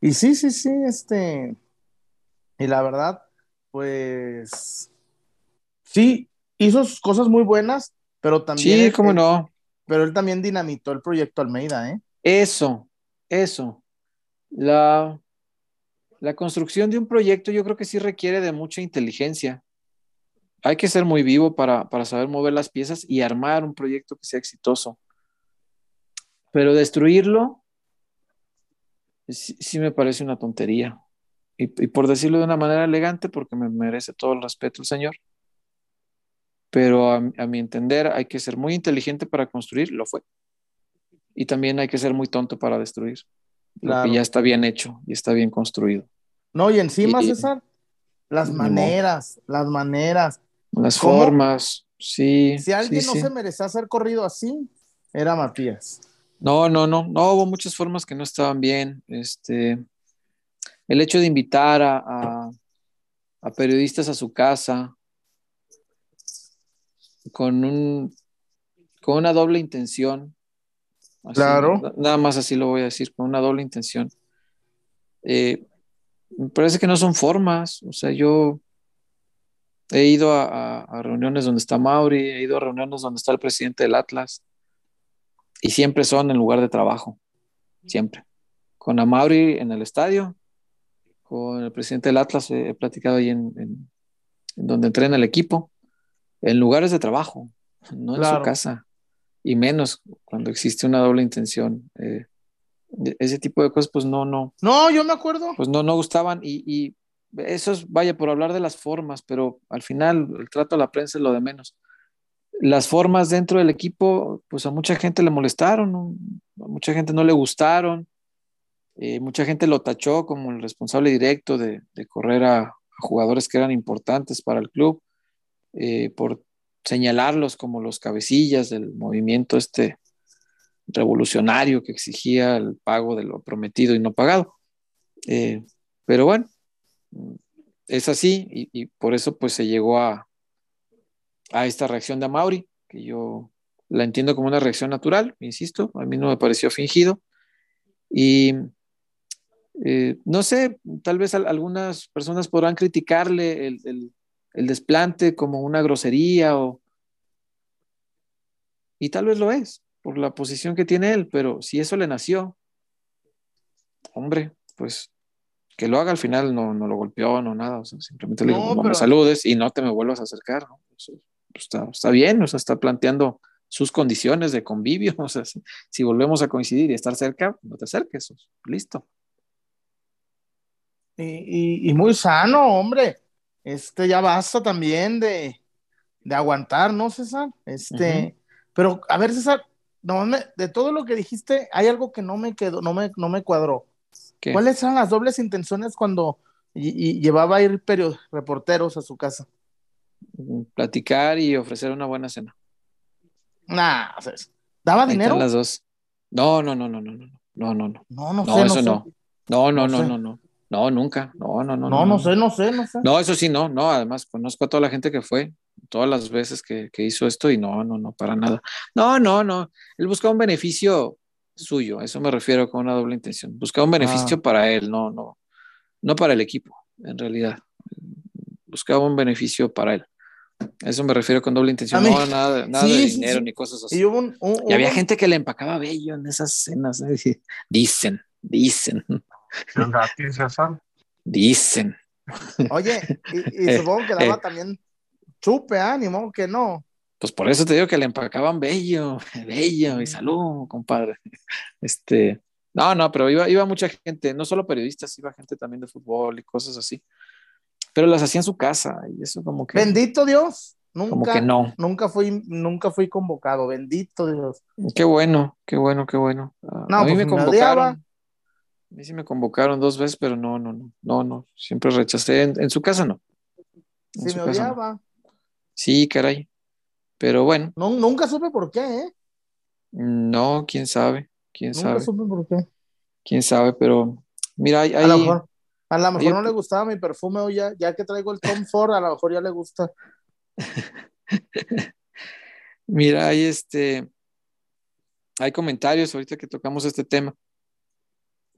y sí, sí, sí, este. Y la verdad, pues. Sí, hizo sus cosas muy buenas, pero también. Sí, él- cómo él- no. Pero él también dinamitó el proyecto Almeida, ¿eh? Eso, eso. La, la construcción de un proyecto yo creo que sí requiere de mucha inteligencia. Hay que ser muy vivo para, para saber mover las piezas y armar un proyecto que sea exitoso. Pero destruirlo sí, sí me parece una tontería. Y, y por decirlo de una manera elegante, porque me merece todo el respeto el señor. Pero a, a mi entender hay que ser muy inteligente para construir, lo fue. Y también hay que ser muy tonto para destruir. Lo Claro. que ya está bien hecho y está bien construido. No, y encima, Y- César, las maneras, las maneras. Las ¿Cómo? formas, sí. Si alguien sí, no sí. se merecía ser corrido así, era Matías. No, no, no, no, hubo muchas formas que no estaban bien. Este, el hecho de invitar a, a- a periodistas a su casa con un con una doble intención. Así, Claro. na- Nada más así lo voy a decir, con una doble intención. Eh, me parece que no son formas. O sea, yo he ido a, a- a reuniones donde está Mauri, he ido a reuniones donde está el presidente del Atlas y siempre son en lugar de trabajo, siempre. Con Amauri en el estadio, con el presidente del Atlas, he, he platicado ahí en, en- en donde entrena el equipo, en lugares de trabajo, no en su casa, y menos cuando existe una doble intención. Eh, ese tipo de cosas, pues no, no, No, yo me acuerdo. pues no, no gustaban y, y eso es, vaya, por hablar de las formas, pero al final el trato a la prensa es lo de menos. Las formas dentro del equipo, pues a mucha gente le molestaron, ¿no? a mucha gente no le gustaron, eh, mucha gente lo tachó como el responsable directo de, de correr a, a jugadores que eran importantes para el club, eh, por señalarlos como los cabecillas del movimiento este revolucionario que exigía el pago de lo prometido y no pagado. Eh, pero bueno, es así y, y, por eso pues se llegó a, a esta reacción de Mauri, que yo la entiendo como una reacción natural, insisto, a mí no me pareció fingido. Y eh, no sé, tal vez algunas personas podrán criticarle el, el, el, desplante como una grosería o... Y tal vez lo es, por la posición que tiene él, pero si eso le nació, hombre, pues que lo haga al final no, no lo golpeó, no nada, o sea, simplemente le digo, no, no pero... me saludes y no te me vuelvas a acercar, ¿no? Pues, está, está, bien, o sea, está planteando sus condiciones de convivio, <laughs> o sea, si, si, volvemos a coincidir y estar cerca, no te acerques, listo. Y, y, y, muy sano, hombre, este ya basta también de, de aguantar, ¿no, César? Este, uh -huh. pero a ver, César, no de todo lo que dijiste, hay algo que no me quedó, no me, no me cuadró. ¿Qué? ¿Cuáles eran las dobles intenciones cuando y, y llevaba a ir reporteros a su casa? Platicar y ofrecer una buena cena. Nah, o sea, ¿daba Ahí dinero? Las dos. No, no, no, no, no, no, no, no, no. No, no, no sé, eso no, no. sé. No, no, no, sé. no, no. No, nunca. No, no, no. No, no, sé, no sé, no sé. No, eso sí, no, no. Además, conozco a toda la gente que fue, todas las veces que, que hizo esto y no, no, no, para nada. No, no, no. Él buscaba un beneficio suyo, a eso me refiero con una doble intención. Buscaba un beneficio Ah. para él, no, no, no para el equipo, en realidad. Buscaba un beneficio para él. A eso me refiero con doble intención. Mí- No, nada, nada <laughs> sí, de dinero sí. ni cosas así. Y hubo un, un- Y había gente que le empacaba bello en esas cenas. ¿eh? Dicen, dicen, ¿Es gratis, César? dicen. Oye, y, <laughs> eh, supongo que daba eh. también chupe, ánimo, que no. Pues por eso te digo que le empacaban bello, bello y salud, compadre. Este, no, no, pero iba, iba mucha gente, no solo periodistas, iba gente también de fútbol y cosas así. Pero las hacía en su casa y eso como que. Bendito Dios. Nunca, como que no. Nunca fui, nunca fui convocado, bendito Dios. Qué bueno, qué bueno, qué bueno. a mí pues me convocaron. A mí sí me convocaron dos veces, pero no, no, no, no, no. Siempre rechacé. En, su casa no. sí, me odiaba. Sí, caray. Pero bueno. No, nunca supe por qué, ¿eh? No, quién sabe. Quién nunca sabe. supe por qué. Quién sabe, pero mira, hay, a lo mejor, a lo mejor no le gustaba mi perfume o ya, ya que traigo el Tom Ford, a lo mejor ya le gusta. <laughs> mira, hay este, hay comentarios ahorita que tocamos este tema.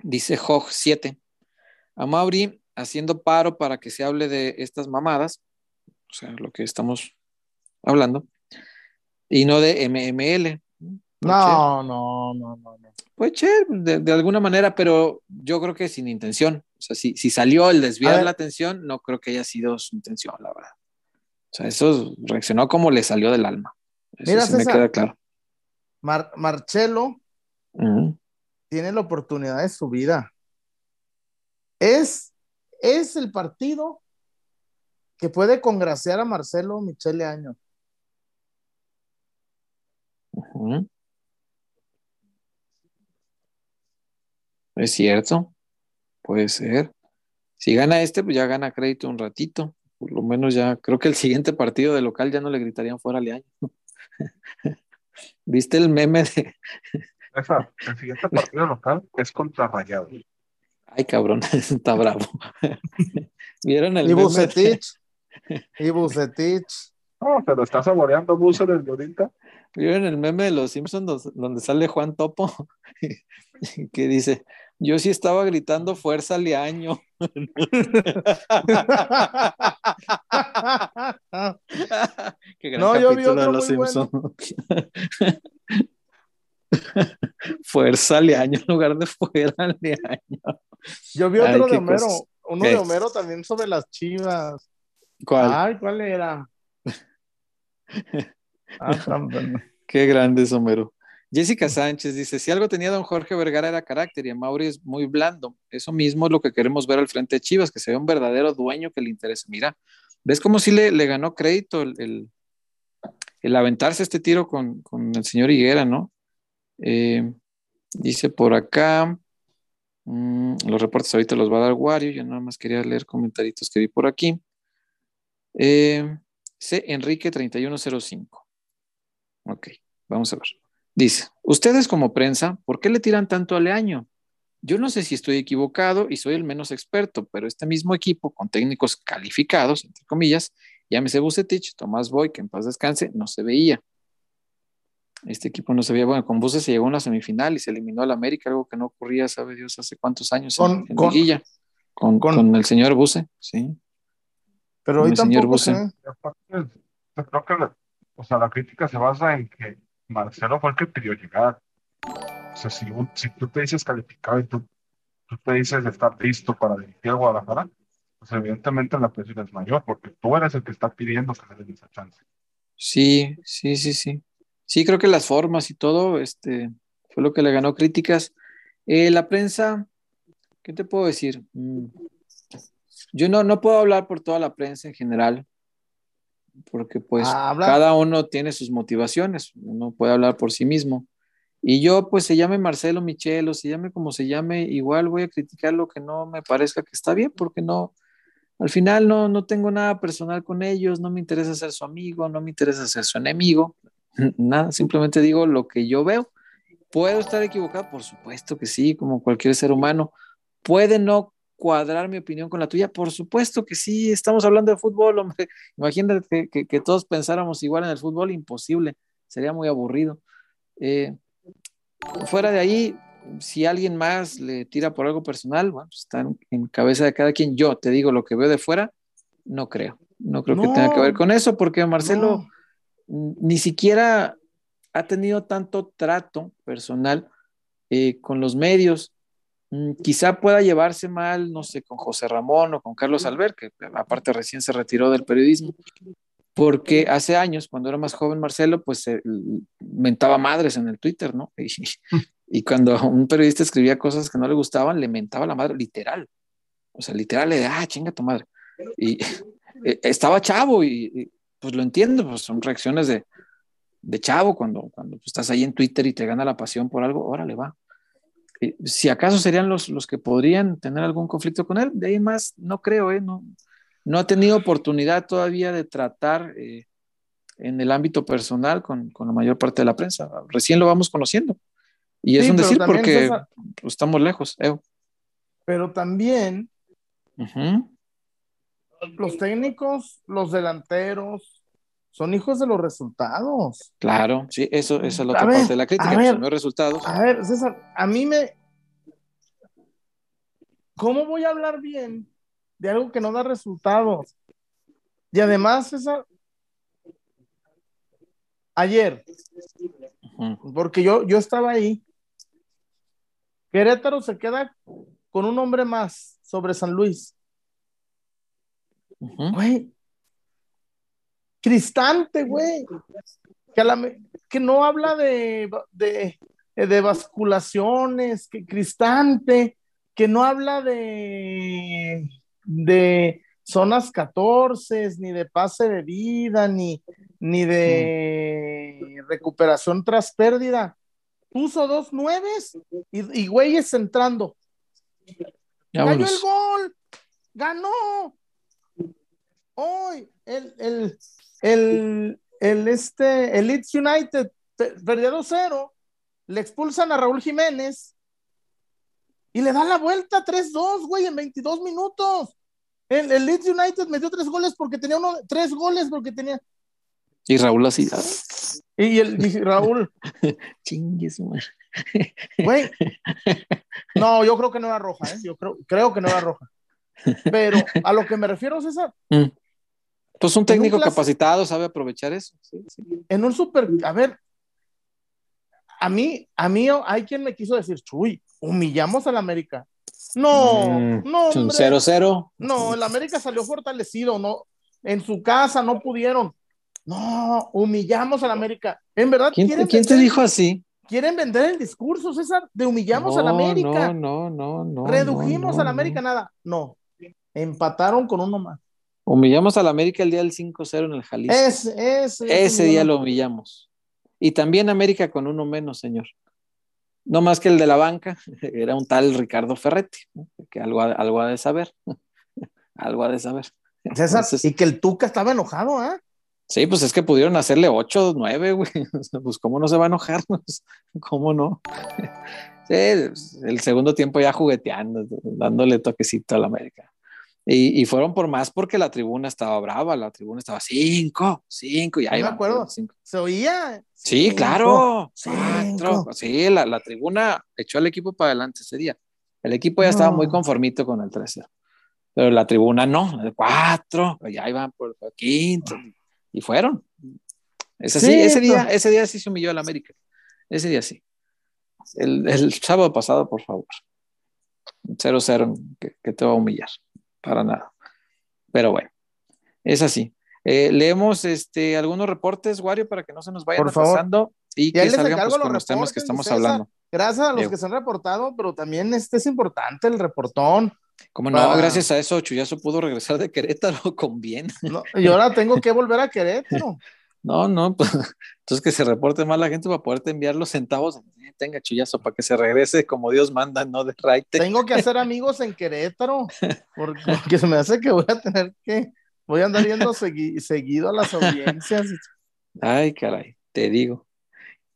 Dice Jog 7. A Mauri haciendo paro para que se hable de estas mamadas, o sea, lo que estamos hablando, y no de MML. No, no, no, no, no. Pues che, de, alguna manera, pero yo creo que sin intención. O sea, si, si salió el desviar la atención, no creo que haya sido su intención, la verdad. O sea, eso reaccionó como le salió del alma. Eso Mira, me queda claro. Marcelo tiene la oportunidad de su vida. Es, es el partido que puede congraciar a Marcelo Michele Año. Es cierto, puede ser. Si gana este, pues ya gana crédito un ratito. Por lo menos ya, creo que el siguiente partido de local ya no le gritarían fuera año. <laughs> ¿Viste el meme de... el siguiente partido local es contra Rayado. Ay, cabrón, <laughs> está bravo. ¿Vieron el y Bucetich. <laughs> Y Bucetich. No, pero está saboreando Bucetich desde ahorita. ¿Vieron el meme de los Simpsons donde sale Juan Topo? <laughs> que dice, yo sí estaba gritando fuerza Leaño. Qué gran no, yo vi otro de los Simpsons. Fuerza Leaño en lugar de fuera Leaño. Yo vi otro de Homero, uno de Homero también sobre las chivas. ¿Cuál? Ay, ¿cuál era? <laughs> Ah, Qué grande es Homero. Jessica Sánchez dice, si algo tenía don Jorge Vergara era carácter y a Mauri es muy blando. Eso mismo es lo que queremos ver al frente de Chivas, que se vea un verdadero dueño que le interese. Mira, ¿ves cómo sí le, ganó crédito el, el, aventarse este tiro con, el señor Higuera, no? Eh, dice por acá, mm, los reportes ahorita los va a dar Wario, yo nada más quería leer comentarios que vi por aquí. Eh, C. Enrique 3105. Ok, vamos a ver. Dice, ustedes como prensa, ¿por qué le tiran tanto a Leaño? Yo no sé si estoy equivocado y soy el menos experto, pero este mismo equipo con técnicos calificados, entre comillas, llámese Bucetich, Tomás Boy, que en paz descanse, no se veía. Este equipo no se veía, bueno, con Buce se llegó a una semifinal y se eliminó al América, algo que no ocurría, sabe Dios, hace cuántos años con, en, con, con, el señor Buce, sí. Pero hoy tampoco Buce. Creo que o sea, la crítica se basa en que Marcelo fue el que pidió llegar. O sea, si, si tú te dices calificado y tú, tú te dices estar listo para dirigir a Guadalajara, pues evidentemente la presión es mayor, porque tú eres el que está pidiendo que le den esa chance. Sí, sí, sí, sí. Sí, creo que las formas y todo, este, fue lo que le ganó críticas. Eh, la prensa, ¿qué te puedo decir? Mm, yo no, no puedo hablar por toda la prensa en general, porque pues cada uno tiene sus motivaciones, uno puede hablar por sí mismo. Y yo pues se llame Marcelo Michelo, se llame como se llame, igual voy a criticar lo que no me parezca que está bien, porque no, al final no, no tengo nada personal con ellos, no me interesa ser su amigo, no me interesa ser su enemigo, nada, simplemente digo lo que yo veo. ¿Puedo estar equivocado? Por supuesto que sí, como cualquier ser humano. Puede no cuadrar mi opinión con la tuya? Por supuesto que sí, estamos hablando de fútbol, hombre. <laughs> Imagínate que, todos pensáramos igual en el fútbol, imposible, sería muy aburrido. Eh, fuera de ahí, si alguien más le tira por algo personal, bueno, pues está en, cabeza de cada quien. Yo te digo lo que veo de fuera, no creo. No creo que tenga que ver con eso, porque Marcelo ni siquiera ha tenido tanto trato personal eh, con los medios mm, quizá pueda llevarse mal, no sé, con José Ramón o con Carlos Albert, que aparte recién se retiró del periodismo, porque hace años, cuando era más joven Marcelo, pues se mentaba madres en el Twitter, ¿no? <laughs> Y, cuando un periodista escribía cosas que no le gustaban, le mentaba la madre, literal. O sea, literal le decía, ah, chinga tu madre. Y <laughs> eh, estaba chavo y, pues lo entiendo, pues son reacciones de, de chavo cuando, cuando pues, estás ahí en Twitter y te gana la pasión por algo, órale, va. si acaso serían los, los que podrían tener algún conflicto con él, de ahí más no creo, ¿eh? No, no ha tenido oportunidad todavía de tratar eh, en el ámbito personal con, con, la mayor parte de la prensa. Recién lo vamos conociendo. Y es un decir porque estamos lejos. Pero también los técnicos, los delanteros, son hijos de los resultados. Claro, sí, eso, esa es la otra parte de la crítica, ver, son los resultados. A ver, César, a mí me. ¿Cómo voy a hablar bien de algo que no da resultados? Y además, César, ayer, porque yo, yo estaba ahí, Querétaro se queda con un hombre más sobre San Luis. Güey. Cristante, güey. Que, no habla de, de, basculaciones, que Cristante, que no habla de, de zonas 14, ni de pase de vida, ni, ni de recuperación tras pérdida. Puso dos nueves y, y güeyes entrando. Cayó el gol, ganó, hoy el, el, el, el, este, el Leeds United perdió 2-0, le expulsan a Raúl Jiménez y le dan la vuelta 3-2, güey, en 22 minutos. El, el, Leeds United metió tres goles porque tenía uno, tres goles porque tenía. Y Raúl así. Y el y Raúl. <laughs> Chingues, Güey. <laughs> No, yo creo que no era roja, ¿eh? Yo creo, creo que no era roja. Pero a lo que me refiero, César, mm. Pues un técnico capacitado sabe aprovechar eso. En un super, a ver, a mí, a mí hay quien me quiso decir, Chuy, humillamos al América. No, mm, no. Un 0-0. No, el América salió fortalecido, no. En su casa no pudieron. No, humillamos al América. En verdad, ¿quién, ¿quién te dijo así? Quieren vender el discurso, César, de humillamos al América. No, no, no, no. Redujimos al América, nada. No. Empataron con uno más. Humillamos al América el día del 5-0 en el Jalisco. Ese día lo humillamos. Y también América con uno menos, señor. No más que el de la banca, <laughs> era un tal Ricardo Ferretti, que algo, algo ha de saber. <laughs> algo ha de saber. César, y que el Tuca estaba enojado, ¿eh? Sí, pues es que pudieron hacerle 8, 9, güey. <laughs> Pues cómo no se va a enojar, ¿cómo no? Sí, el segundo tiempo ya jugueteando, dándole toquecito al América. Y, fueron por más porque la tribuna estaba brava, la tribuna estaba cinco, cinco, y ahí me acuerdo, se oía. Sí, claro, Sí, la, la, tribuna echó al equipo para adelante ese día. El equipo ya estaba muy conformito con el 13, pero la tribuna no, el cuatro, ya iban por el quinto, y fueron. Es así, ese día, ese día sí se humilló al América. Ese día sí. El, el sábado pasado, por favor. 0-0, que, que te va a humillar para nada. Pero bueno, es así. Eh, leemos este, algunos reportes, Wario, para que no se nos vayan pasando y que salgan pues, con los temas que estamos hablando. Gracias a los que se han reportado, pero también este es importante el reportón. Como no, gracias a eso Chuyazo pudo regresar de Querétaro <laughs> con bien. y ahora tengo que volver a Querétaro. <laughs> No, no, pues <laughs> entonces que se reporte más la gente para poderte enviar los centavos. Tenga chullazo para que se regrese como Dios manda, no de raite. Tengo que hacer amigos en Querétaro, <laughs> porque, se me hace que voy a tener que, voy a andar yendo seguido a las audiencias. Ay, caray, te digo.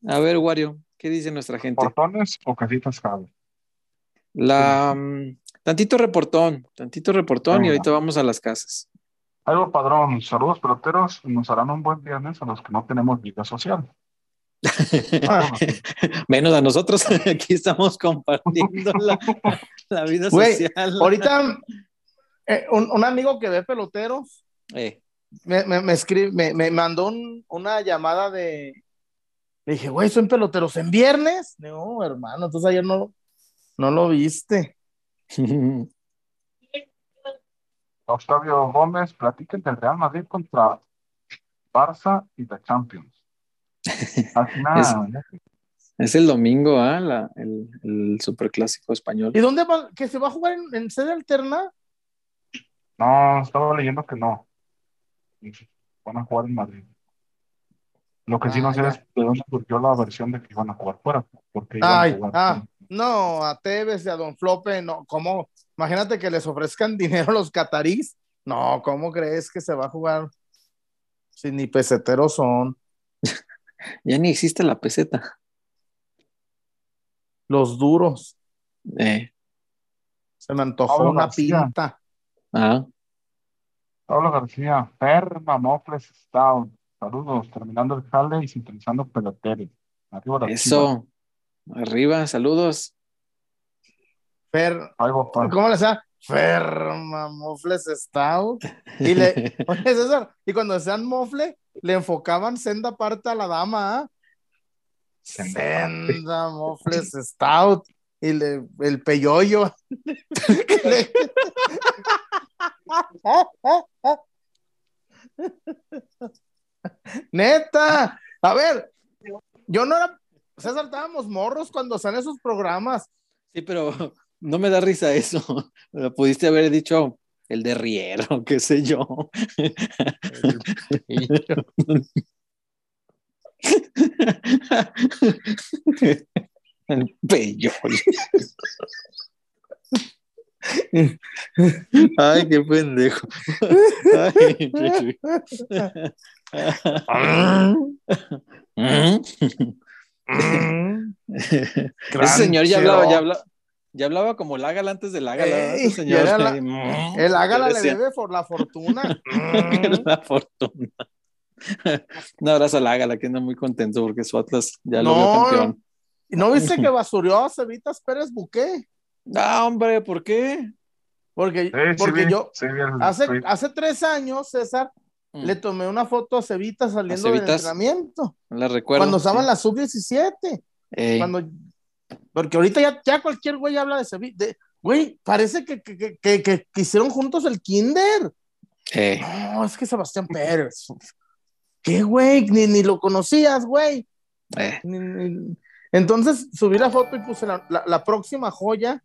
A ver, Wario, ¿qué dice nuestra gente? ¿Portones o casitas cabe? La, mm, tantito reportón, tantito reportón y ahorita vamos a las casas. Algo padrón, saludos peloteros, nos harán un buen viernes a los que no tenemos vida social. <laughs> Menos a nosotros, <laughs> aquí estamos compartiendo la, vida social. Ahorita, eh, un, amigo que ve peloteros eh. me, me, me, mandó una llamada de. Le dije, güey, son peloteros en viernes. No, hermano, entonces ayer no, No lo viste. <laughs> Octavio Gómez, platiquen del Real Madrid contra Barça y la Champions. Al final, <laughs> Es el domingo, ¿ah? El, el superclásico español. ¿Y dónde va? ¿Que se va a jugar en, en sede alterna? no, estaba leyendo que no. Van a jugar en Madrid. Lo que sí no Ah, sé ya. es de dónde surgió la versión de que iban a jugar fuera. Porque iban a jugar ah, no, a Tevez y a Don Flope, no, ¿cómo? Imagínate que les ofrezcan <laughs> dinero a los catarís. No, ¿cómo crees que se va a jugar? Si ni peseteros son. <laughs> Ya ni existe la peseta. Los duros. Eh, Se me antojó Pablo una García. pinta. ah, Pablo García, Perma, Mofles, Stout. Saludos, terminando el jale y sintonizando peloteros. Arriba eso. Arriba, saludos. Fer. ¿cómo le decía? Ferma, Mofles Stout. Y le, <laughs> oye, César, y cuando decían mofle, le enfocaban senda parte a la dama, ¿ah? Senda Mofles Stout. Y le, el peyoyo. Le- <laughs> Neta, a ver, yo no era, César, estábamos morros cuando salen esos programas. Sí, pero <laughs> no me da risa eso. <laughs> Pudiste haber dicho el de Riero, qué sé yo. <laughs> El pello. Ay, qué pendejo. Ay, <laughs> Ese señor ya hablaba, ya hablaba, ya hablaba como Lágala antes de Lágala. ¿verdad? Ey, señor. era la- Mm, El Ágala le debe por la fortuna. <laughs> la fortuna. <laughs> Un abrazo al Ágala, que anda muy contento porque su Atlas ya lo vio No, campeón. ¿Y no viste que basurió a Cevitas Pérez Buqué? Ah, hombre, ¿por qué? Porque, Sí, porque yo sí el hace, hace tres años, César, Mm, le tomé una foto a Cevitas saliendo ¿A del entrenamiento. La recuerdo. cuando estaba en sí. la sub-17. Ey, Cuando, porque ahorita ya, ya cualquier güey habla de Cevitas. Güey, parece que, que, que, que- hicieron juntos el kinder. No, es que Sebastián Pérez. ¿Qué, güey? Ni, ni lo conocías, güey. Eh, Ni- ni- Entonces subí la foto y puse la, la- la próxima joya,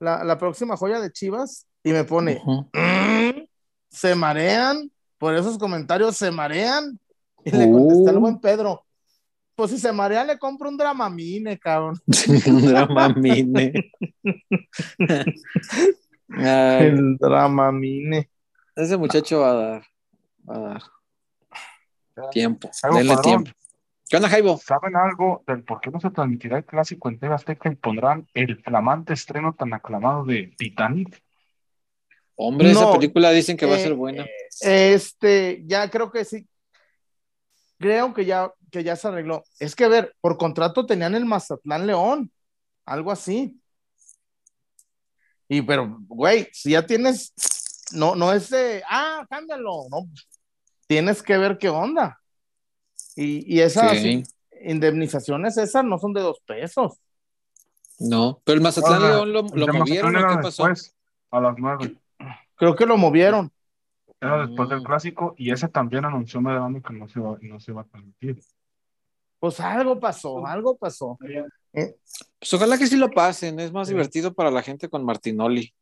la, la próxima joya de Chivas, y me pone. "Mm, se marean, por esos comentarios se marean. Y le contesté al Uh. buen Pedro, pues si se marea le compro un dramamine, cabrón. <laughs> Un dramamine. <laughs> Ay, El dramamine. ese muchacho va a dar. Va a dar. Tiempo. Denle tiempo. ¿Qué onda, Jaibo? ¿Saben algo del por qué no se transmitirá el clásico en TV Azteca y pondrán el flamante estreno tan aclamado de Titanic? Hombre, esa película dicen que va a eh, ser buena. Este, ya creo que sí. Creo que ya, que ya se arregló. Es que, a ver, por contrato tenían el Mazatlán León, algo así. Y, pero, güey, si ya tienes, no, no es de, ah, cámbialo, no. Tienes que ver qué onda. Y, y esas Sí. indemnizaciones, esas no son de dos pesos. No, pero el Mazatlán León lo, lo movieron qué pasó. después, a las nueve. Creo que lo movieron. Era después del Mm. clásico y ese también anunció Medrano que no se iba, no se iba a transmitir. Pues algo pasó, algo pasó. Pues ojalá que sí lo pasen, es más divertido para la gente con Martinoli.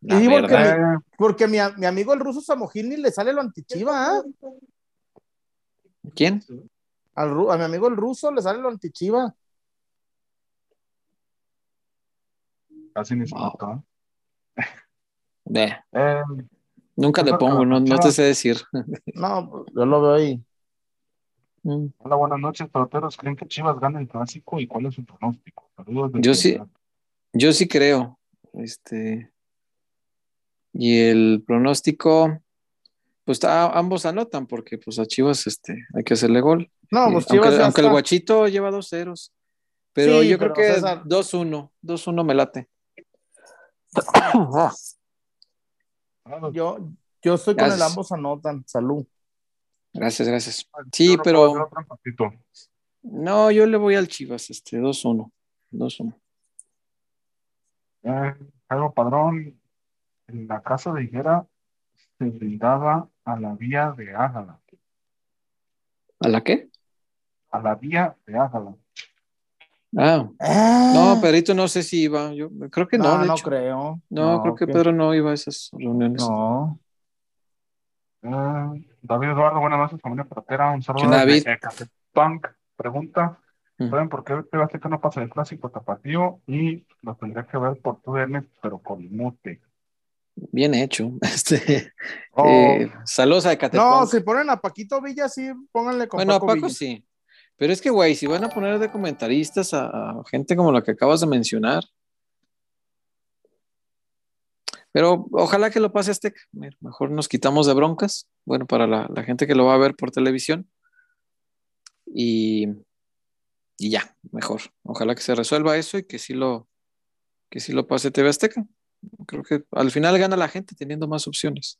La Y digo que verdad. Eh, Porque mi, mi amigo el ruso Samogini le sale lo antichiva, ¿ah? ¿Quién? Al a mi amigo el ruso le sale lo antichiva. Ni se Wow. Eh, Eh, nunca le que pongo, no, no te sé decir. No, yo lo veo ahí. Mm. hola, buenas noches, peloteros. ¿Creen que Chivas gana el clásico y cuál es su pronóstico? Saludos desde Yo sí. Ciudad. Yo sí creo. Este. Y el pronóstico, pues a- ambos anotan, porque pues a Chivas este, hay que hacerle gol. No, Eh, pues aunque Chivas ya aunque el guachito lleva dos ceros. Pero Sí, yo creo pero, que César- 2-1. 2-1 me late. Yo, yo estoy con el Gracias. ambos anotan. Salud. Gracias, gracias. yo Sí, no pero. No, yo le voy al Chivas, este, 2-1. 2-1. Eh, Jairo Padrón, en la casa de Higuera se brindaba a la vía de Ágala. ¿A la qué? A la vía de Ágala. Ah, Ah, no, Pedrito no sé si iba. Yo creo que no, no, de no hecho. creo. No, creo que Pedro no iba a esas reuniones. No. Eh, David Eduardo, buenas noches, familia Pratera. Un saludo ¿Qué onda, desde David? Ecatepunk. Pregunta, Mm. ¿saben por qué TV Azteca no pasa el clásico tapatío? Y lo tendría que ver por TUDN, pero con mute. Bien hecho. <laughs> Este, Oh. eh, saludos a Ecatepec. No, si ponen a Paquito Villa, sí, pónganle con Bueno, a Paco Paco Villa. sí. Pero es que, güey, si van a poner de comentaristas a, gente como la que acabas de mencionar. Pero ojalá que lo pase Azteca. Mira, Mejor nos quitamos de broncas. Bueno, para la, la gente que lo va a ver por televisión. Y, y ya, mejor. Ojalá que se resuelva eso y que sí lo, que sí lo pase TV Azteca. Creo que al final gana la gente teniendo más opciones.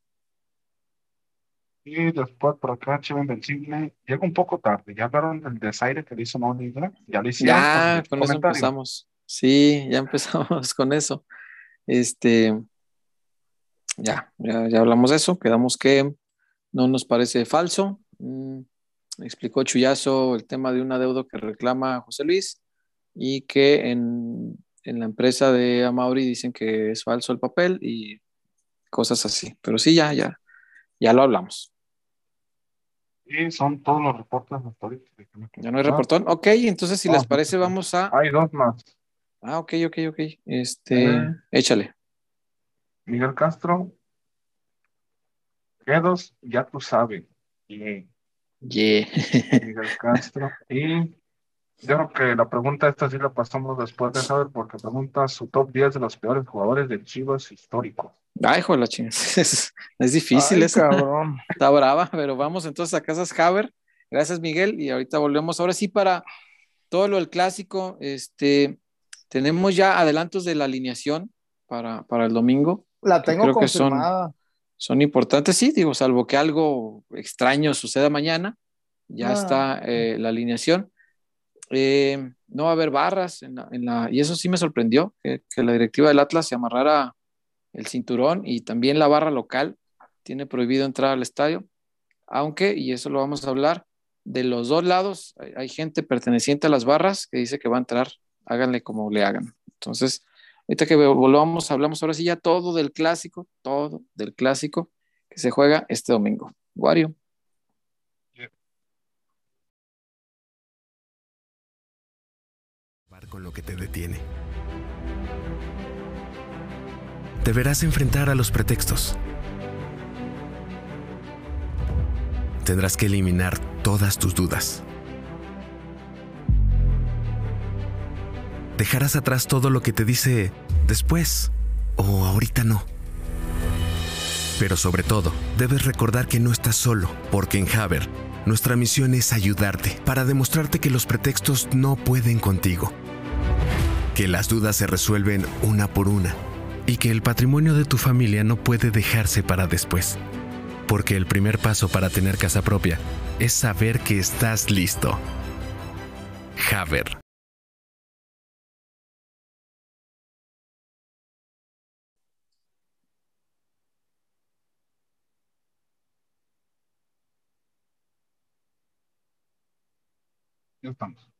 Y después por acá, Chivo Invencible. Llega un poco tarde. ¿Ya hablaron del desaire que le hizo Higuera? Ya lo hicieron. Ya, con eso empezamos. Sí, ya empezamos <laughs> con eso. Este, ya, ya, ya hablamos de eso. Quedamos que no nos parece falso. Mm, explicó Chuyazo el tema de un adeudo que reclama José Luis y que en, en la empresa de Amauri dicen que es falso el papel y cosas así. Pero sí, ya, ya, ya lo hablamos. Y son todos los reportes hasta ahorita. Ya no hay reportón. Ok, entonces si les parece, vamos a. Hay dos más. Ah, ok, ok, ok. Este, Eh. échale. Miguel Castro. Quedos, ya tú sabes. Y Yeah. <laughs> Miguel Castro. Y yo creo que la pregunta esta sí la pasamos después de saber porque pregunta su top 10 de los peores jugadores de Chivas históricos. Ay, hijo de la chingada. Es, <laughs> es difícil Ay, esa. cabrón. Está brava, pero vamos entonces a Casas Haber. Gracias, Miguel. Y ahorita volvemos. Ahora sí, para todo lo del clásico, este, tenemos ya adelantos de la alineación para, para el domingo. La Que tengo creo que son- confirmada. Son importantes, sí, digo, salvo que algo extraño suceda mañana. Ya Ah. está eh, la alineación. Eh, no va a haber barras en la, en la- y eso sí me sorprendió, que, la directiva del Atlas se amarrara el cinturón y también la barra local tiene prohibido entrar al estadio, aunque, y eso lo vamos a hablar, de los dos lados hay, hay gente perteneciente a las barras que dice que va a entrar, háganle como le hagan. Entonces, ahorita que volvamos, hablamos ahora sí ya todo del clásico, todo del clásico que se juega este domingo. Wario. Con lo que te detiene. Deberás enfrentar a los pretextos. Tendrás que eliminar todas tus dudas. Dejarás atrás todo lo que te dice después o ahorita no. Pero sobre todo, debes recordar que no estás solo, porque en Haber, nuestra misión es ayudarte para demostrarte que los pretextos no pueden contigo que las dudas se resuelven una por una y que el patrimonio de tu familia no puede dejarse para después. Porque el primer paso para tener casa propia es saber que estás listo. Haber. Ya estamos.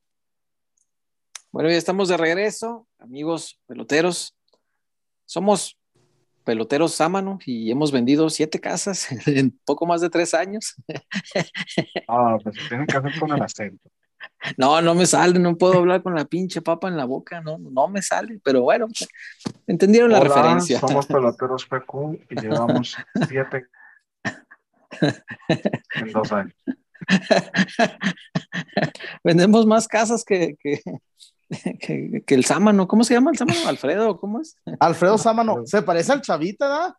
Bueno, ya estamos de regreso, amigos peloteros. Somos peloteros Sámano y hemos vendido siete casas <laughs> en poco más de tres años. <laughs> Ah, pues tienen que hacer con el acento. No, no me sale, no puedo hablar con la pinche papa en la boca, no, no me sale, pero bueno, entendieron la Hola, referencia. Somos <laughs> peloteros PQ y llevamos siete en dos años. Vendemos más casas que, que, <laughs> que, que el Sámano. ¿Cómo se llama el Sámano? ¿Alfredo? ¿Cómo es? Alfredo <laughs> Sámano, se parece al chavita, ¿verdad?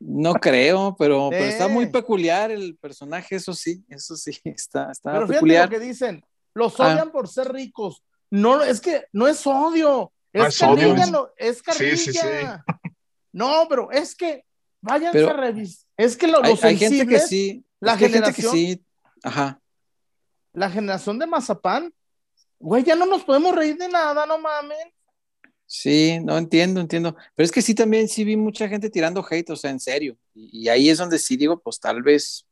No creo, pero, <laughs> pero está muy peculiar el personaje, eso sí, eso sí, está, está Pero fíjate peculiar. lo que dicen, los Ah. odian por ser ricos. No, es que no es odio, es, No es odio, carrilla, es- no, es carrilla. Sí, sí, sí. No, pero es que váyanse Pero a revisar. Es que lo- Hay, los hay gente que sí, la es gente que sí, ajá, la generación de Mazapán Güey, ya no nos podemos reír de nada, no mames. Sí, no entiendo, entiendo. Pero es que sí, también sí vi mucha gente tirando hate, o sea, en serio. Y, y ahí es donde sí digo, pues tal vez,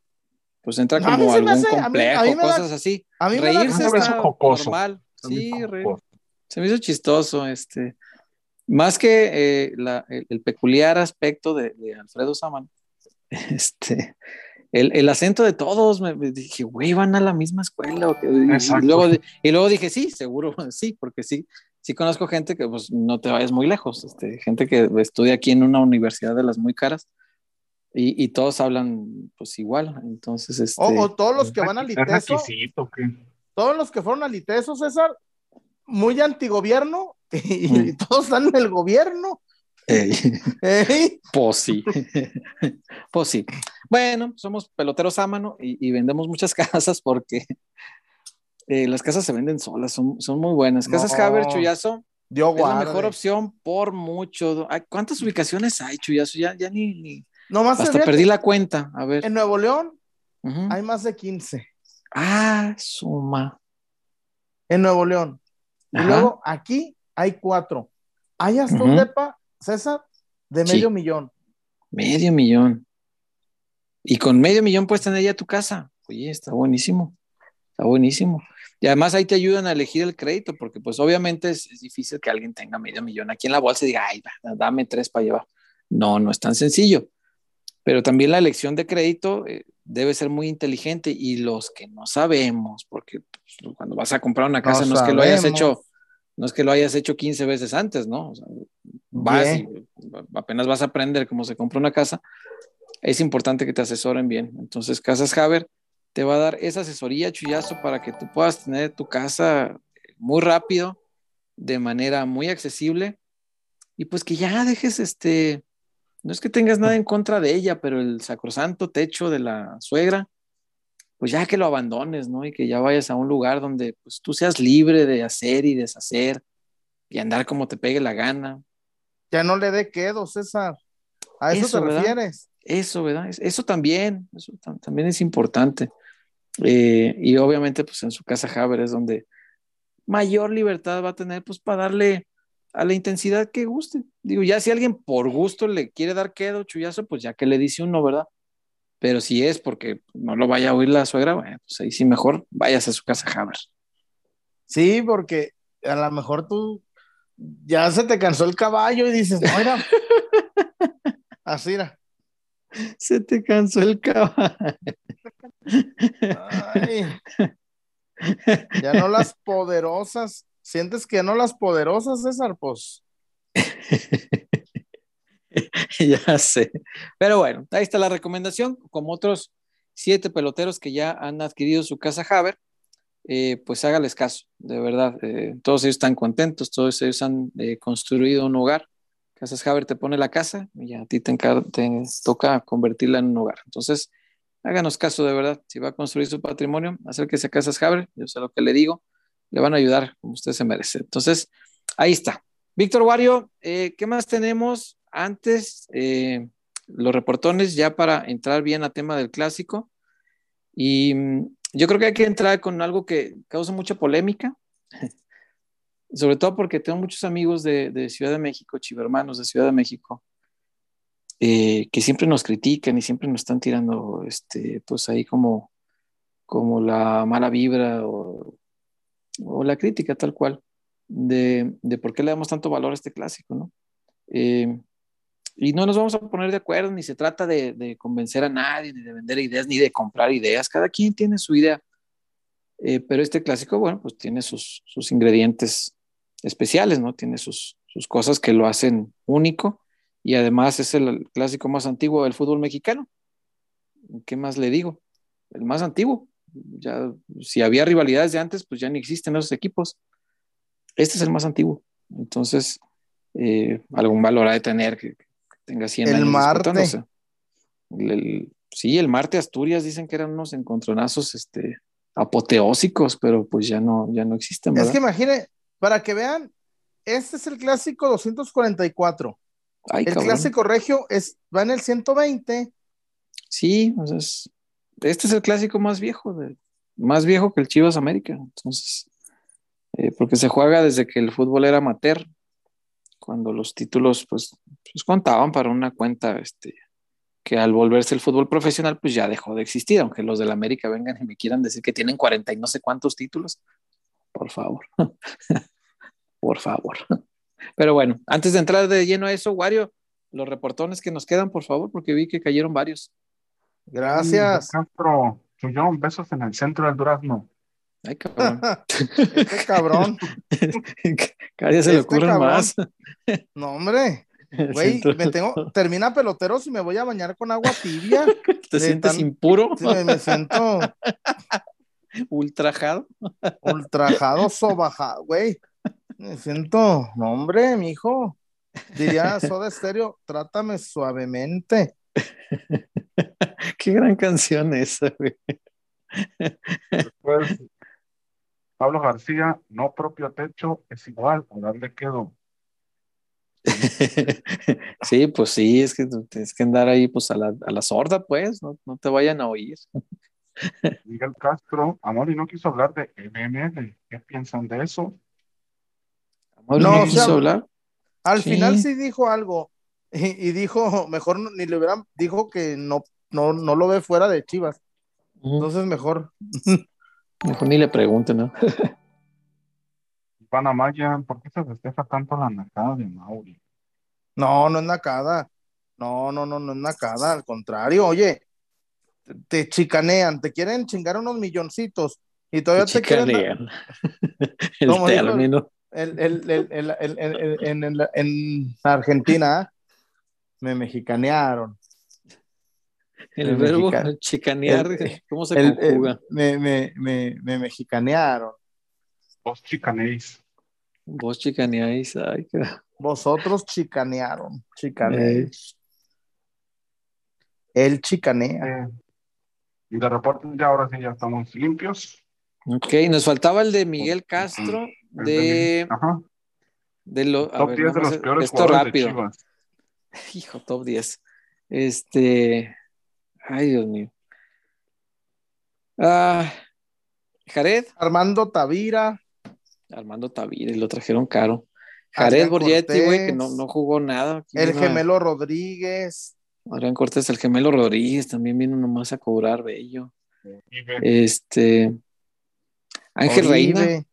pues entra No, como algún hace- a mí- complejo, a mí me da- cosas así. A mí me da Reírse me está normal. Se me Sí, hizo re- jocoso. se me hizo chistoso, este. Más que eh, la- el, el peculiar aspecto de, de Alfredo Saman, <laughs> este, el, el acento de todos, me, me dije, güey, van a la misma escuela. o qué?" Y, y luego, y luego dije, sí, seguro, <laughs> sí, porque sí, sí conozco gente que pues no te vayas muy lejos, este, gente que estudia aquí en una universidad de las muy caras y, y todos hablan pues igual, entonces, este, O, o todos los que van al ¿Es ITESO, todos los que fueron al ITESO, César, muy antigobierno, <laughs> y, Mm. <laughs> todos están en el gobierno. ey. ¿eh? Pues sí. pues sí. Bueno, somos peloteros a mano y, y vendemos muchas <laughs> casas porque eh, las casas se venden solas, son, son muy buenas. Casas No. Haber, Chuyazo, Dios es la mejor opción por mucho. Ay, ¿Cuántas ubicaciones hay, Chuyazo? Ya, ya ni, ni- Nomás Hasta perdí la cuenta. A ver. En Nuevo León hay más de 15. Ah, suma. En Nuevo León. Y luego aquí hay cuatro. Hay hasta un Ujú. depa, César, de Sí. medio millón. Medio millón. Y con medio millón puedes tener ya tu casa. Oye, está buenísimo. Está buenísimo. Y además ahí te ayudan a elegir el crédito, porque pues obviamente es, es difícil que alguien tenga medio millón aquí en la bolsa y diga, ay, va, dame tres para llevar. No, no es tan sencillo. Pero también la elección de crédito eh, debe ser muy inteligente y los que no sabemos, porque pues, cuando vas a comprar una casa no, es que lo hayas hecho, no es que lo hayas hecho 15 veces antes, ¿no? O sea, vas y apenas vas a aprender cómo se compra una casa, es importante que te asesoren bien. Entonces, Casas Haber te va a dar esa asesoría, chullazo, para que tú puedas tener tu casa muy rápido, de manera muy accesible, y pues que ya dejes este, no es que tengas nada en contra de ella, pero el sacrosanto techo de la suegra, pues ya que lo abandones, ¿no? Y que ya vayas a un lugar donde pues tú seas libre de hacer y deshacer y andar como te pegue la gana. Ya no le dé quedo, César. A eso, Eso, te ¿verdad? refieres. Eso, ¿verdad? Es- Eso también, eso tam- también es importante. Eh, y obviamente, pues en su casa Haber es donde mayor libertad va a tener, pues para darle a la intensidad que guste. Digo, ya si alguien por gusto le quiere dar quedo, chullazo, pues ya que le dice uno, ¿verdad? Pero si es porque no lo vaya a oír la suegra, bueno, pues ahí sí mejor vayas a su casa Haber. Sí, porque a lo mejor tú ya se te cansó el caballo y dices, no, mira. <laughs> Así era. Se te cansó el caballo. Ay. Ya no las poderosas. ¿Sientes que no las poderosas, César? Pues <laughs> ya sé. Pero bueno, ahí está la recomendación. Como otros siete peloteros que ya han adquirido su casa Haber, eh, pues hágales caso, de verdad. Eh, todos ellos están contentos, todos ellos han eh, construido un hogar. Casas Haber te pone la casa y a ti te, te toca convertirla en un hogar. Entonces, háganos caso de verdad. Si va a construir su patrimonio, acérquese a Casas Haber, yo sé lo que le digo, le van a ayudar como usted se merece. Entonces, ahí está. Víctor Wario, eh, ¿qué más tenemos? Antes, eh, los reportones ya para entrar bien a tema del clásico. Y mm, yo creo que hay que entrar con algo que causa mucha polémica, sobre todo porque tengo muchos amigos de, de Ciudad de México, chivermanos de Ciudad de México, eh, que siempre nos critican y siempre nos están tirando, este, pues ahí como, como la mala vibra o, la crítica tal cual de, por qué le damos tanto valor a este clásico, ¿no? Eh, y no nos vamos a poner de acuerdo, ni se trata de, de, convencer a nadie, ni de vender ideas, ni de comprar ideas. Cada quien tiene su idea. Eh, pero este clásico, bueno, pues tiene sus, sus ingredientes especiales, ¿no? Tiene sus, sus, cosas que lo hacen único y además es el clásico más antiguo del fútbol mexicano. ¿Qué más le digo? El más antiguo. Ya, si había rivalidades de antes, pues ya ni existen esos equipos. Este es el más antiguo. Entonces, eh, algún valor ha de tener que, tenga 100 el años Marte. El, el, sí, el Marte Asturias dicen que eran unos encontronazos este, apoteósicos, pero pues ya no, ya no existen. ¿verdad? Es que imagine, para que vean, este es el clásico 244. Ay, el cabrón. clásico regio es, va en el 120. Sí, pues es, este es el clásico más viejo, de, más viejo que el Chivas América. Entonces, eh, porque se juega desde que el fútbol era amateur, cuando los títulos pues, pues contaban para una cuenta este, que al volverse el fútbol profesional pues ya dejó de existir, aunque los del América vengan y me quieran decir que tienen 40 y no sé cuántos títulos, por favor, <laughs> por favor. Pero bueno, antes de entrar de lleno a eso, Wario, los reportones que nos quedan, por favor, porque vi que cayeron varios. Gracias. Castro, Chuyón, besos en el centro del Durazno. Ay, cabrón. <laughs> este cabrón. <laughs> Cada día se le Este ocurren cabrón. más. No, hombre. Güey, me tengo, termina peloteros y me voy a bañar con agua tibia. ¿Te sientes tan- impuro, Sí, me, me siento ultrajado? ultrajado, sobajado, güey. Me siento, no, hombre, mijo. Diría Soda Stereo, trátame suavemente. <laughs> Qué gran canción esa, güey. Después, Pablo García, no propio techo es igual, a darle quedo. <laughs> Sí, pues sí, es que tienes que andar ahí pues a la, a la sorda, pues, no, no te vayan a oír. Miguel Castro, Amor, y no quiso hablar de MML. ¿Qué piensan de eso? Amor, No, ¿no o quiso sea, hablar? Al Sí. final sí dijo algo y, y dijo, mejor ni le hubieran, dijo que no, no, no lo ve fuera de Chivas. Entonces mejor. <laughs> Mejor ni le pregunten, ¿no? <laughs> Iván Amaya, ¿por qué se festeja tanto la nacada de Mauri? No, no es nacada. No, no, no, no es nacada. Al contrario, oye, te, chicanean, te quieren chingar unos milloncitos y todavía te, quieren. Chicanean. <laughs> El término. En, en- en Argentina me mexicanearon. El verbo chicanear, El- ¿cómo se El- el- conjuga? me, me, me, me mexicanearon. Vos chicanéis. Vos chicaneáis, ay, qué- Vosotros chicanearon. Chicaneé. Eh. Él chicanea. Y de reportes ya ahora sí ya estamos limpios. Ok, nos faltaba el de Miguel Castro, de, Ajá. de lo, a Top ver, 10 de los peores esto jugadores rápido. de Chivas. <laughs> Hijo, top 10. Este, ay, Dios mío. Ah, Jared, Armando Tavira. Armando Tavires, lo trajeron caro. Jared Borgetti, güey, que no, no jugó nada. Aquí El gemelo Rodríguez. Adrián Cortés, el gemelo Rodríguez, también vino nomás a cobrar bello. Este, Ángel Reina.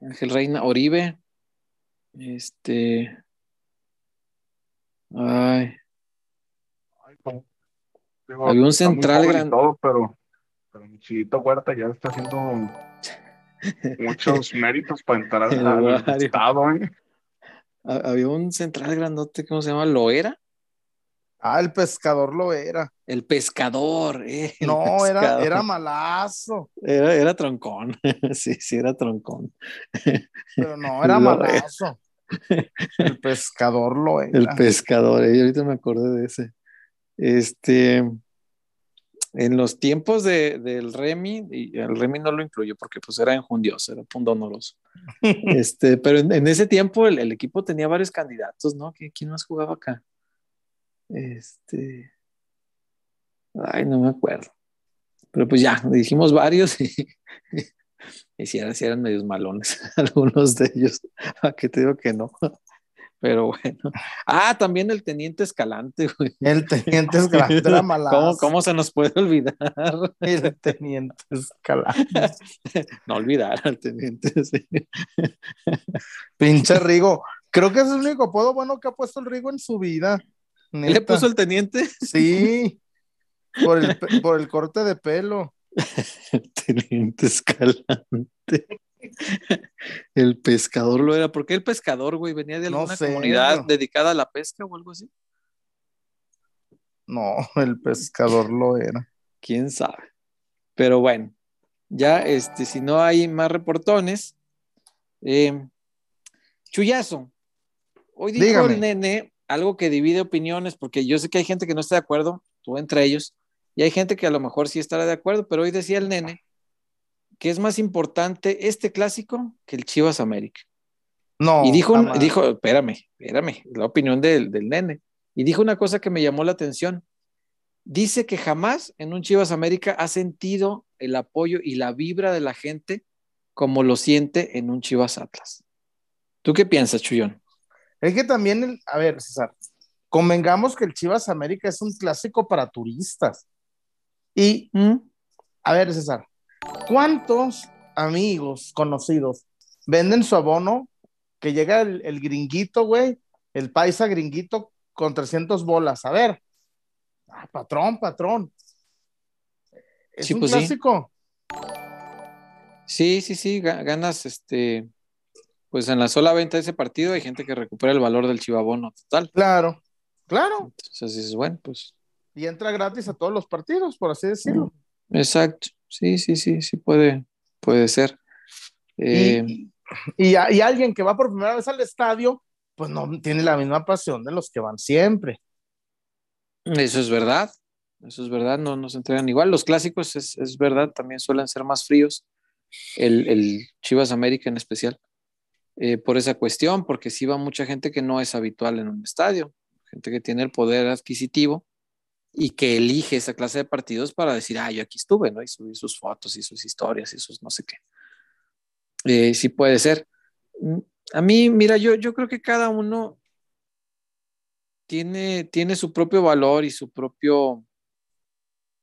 Ángel Reina, Oribe. Este, ay, ay, como- digo, Había un central joven y gran- todo, pero, pero mi chivito Huerta ya está haciendo muchos <laughs> méritos para entrar al estado, ¿eh? ha- había un central grandote, ¿cómo se llama? ¿Loera? Ah, el pescador lo era. El pescador, eh, el No, era, pescador. era malazo. Era, era troncón, <laughs> sí, sí, era troncón. Pero no, <laughs> era Lo era. malazo. <laughs> El pescador lo era. El pescador, eh, ahorita me acordé de ese. Este, en los tiempos de, del Remy, y el Remy no lo incluyó porque pues era enjundioso, era pundonoroso. Este, pero en, en ese tiempo el, el equipo tenía varios candidatos, ¿no? ¿Qui- ¿Quién más jugaba acá? Este, ay, no me acuerdo. Pero pues ya, dijimos varios y, <laughs> y si eran, sí eran medios malones <laughs> algunos de ellos. ¿A qué te digo que no? <laughs> Pero bueno. Ah, también el teniente Escalante, güey. El teniente Escalante era malazo. ¿Cómo, ¿Cómo se nos puede olvidar? El teniente Escalante. No olvidar al teniente. sí. Pinche Rigo. Creo que es el único apodo bueno que ha puesto el Rigo en su vida. ¿Le puso el teniente? Sí. Por el, por el corte de pelo. Teniente Escalante. El pescador lo era. ¿Por qué el pescador, güey? ¿Venía de No alguna sé, comunidad no. dedicada a la pesca o algo así? No, el pescador lo era. quién sabe. Pero bueno, ya este, si no hay más reportones, eh, Chuyazo, hoy dijo Dígame. el nene algo que divide opiniones, porque yo sé que hay gente que no está de acuerdo, tú entre ellos, y hay gente que a lo mejor sí estará de acuerdo, pero hoy decía el nene que es más importante este clásico que el Chivas América. No. Y dijo, jamás. dijo, espérame, espérame, la opinión del, del nene. Y dijo una cosa que me llamó la atención. Dice que jamás en un Chivas América ha sentido el apoyo y la vibra de la gente como lo siente en un Chivas Atlas. ¿Tú qué piensas, Chuyón? Es que también, a ver, César, convengamos que el Chivas América es un clásico para turistas. Y, ¿Mm? a ver, César, ¿cuántos amigos conocidos venden su abono que llega el, gringuito, güey, el paisa gringuito con 300 bolas? A ver, ah, patrón, patrón. Es un pues clásico. Sí. sí, sí, ganas este. Pues en la sola venta de ese partido hay gente que recupera el valor del chivabono total. Claro, claro. Entonces es bueno, pues. Y entra gratis a todos los partidos, por así decirlo. Exacto. Sí, sí, sí, sí puede, puede ser. y, eh, alguien que va por primera vez al estadio, pues no tiene la misma pasión de los que van siempre. Eso es verdad, eso es verdad, no nos entregan igual. Los clásicos es, es verdad, también suelen ser más fríos, el, el Chivas América en especial, eh, por esa cuestión, porque sí va mucha gente que no es habitual en un estadio, gente que tiene el poder adquisitivo y que elige esa clase de partidos para decir, ah, yo aquí estuve, ¿no? Y subir sus fotos y sus historias y sus no sé qué. Eh, sí puede ser. Mm, a mí, mira, yo, yo creo que cada uno tiene, tiene su propio valor y su propio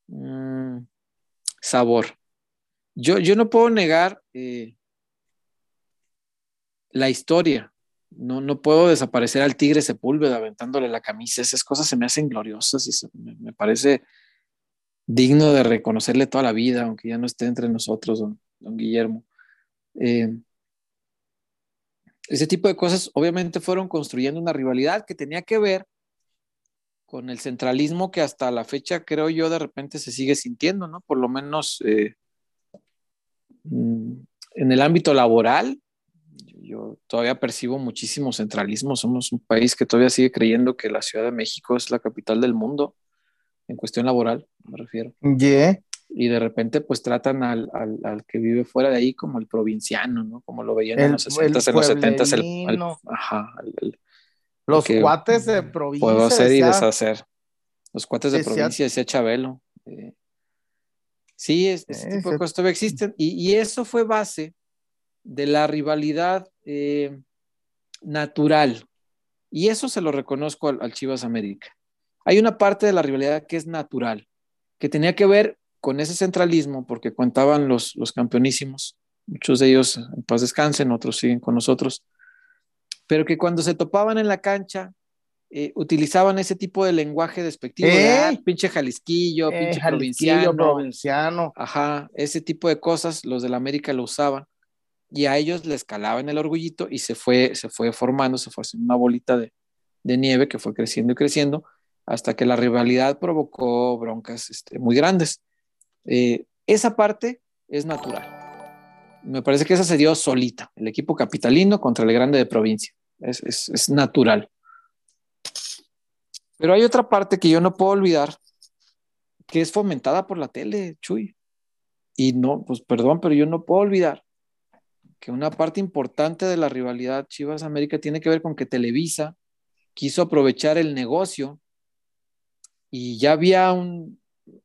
mm, sabor. Yo, yo no puedo negar eh, la historia. No, no puedo desaparecer al tigre Sepúlveda aventándole la camisa. Esas cosas se me hacen gloriosas y me, parece digno de reconocerle toda la vida, aunque ya no esté entre nosotros, don, Guillermo. Eh, ese tipo de cosas obviamente fueron construyendo una rivalidad que tenía que ver con el centralismo que hasta la fecha creo yo de repente se sigue sintiendo, ¿no? Por lo menos eh, mm, en el ámbito laboral, yo todavía percibo muchísimo centralismo. Somos un país que todavía sigue creyendo que la Ciudad de México es la capital del mundo, en cuestión laboral, me refiero. Y de repente, pues tratan al, al, que vive fuera de ahí como el provinciano, ¿no? Como lo veían en los 60 en los 70 el, ajá, los cuates de provincia. Puedo hacer y deshacer. Los cuates de provincia, decía Chabelo. Eh, sí, este tipo de cosas todavía existen. Y, y, eso fue base de la rivalidad eh, natural. Y eso se lo reconozco al, Chivas América. Hay una parte de la rivalidad que es natural, que tenía que ver con ese centralismo, porque contaban los, los campeonísimos, muchos de ellos en paz descansen, otros siguen con nosotros, pero que cuando se topaban en la cancha, eh, utilizaban ese tipo de lenguaje despectivo, ah, pinche Jalisquillo, eh, pinche provinciano, provinciano. Ajá, ese tipo de cosas, los de la América lo usaban y a ellos les calaban el orgullito y se fue, se fue formando, se fue haciendo una bolita de, nieve que fue creciendo y creciendo hasta que la rivalidad provocó broncas este, muy grandes. Eh, esa parte es natural. Me parece que esa se dio solita, el equipo capitalino contra el grande de provincia. Es, es natural. Pero hay otra parte que yo no puedo olvidar, que es fomentada por la tele, Chuy. Y no, pues perdón, pero yo no puedo olvidar que una parte importante de la rivalidad Chivas América tiene que ver con que Televisa quiso aprovechar el negocio y ya había un,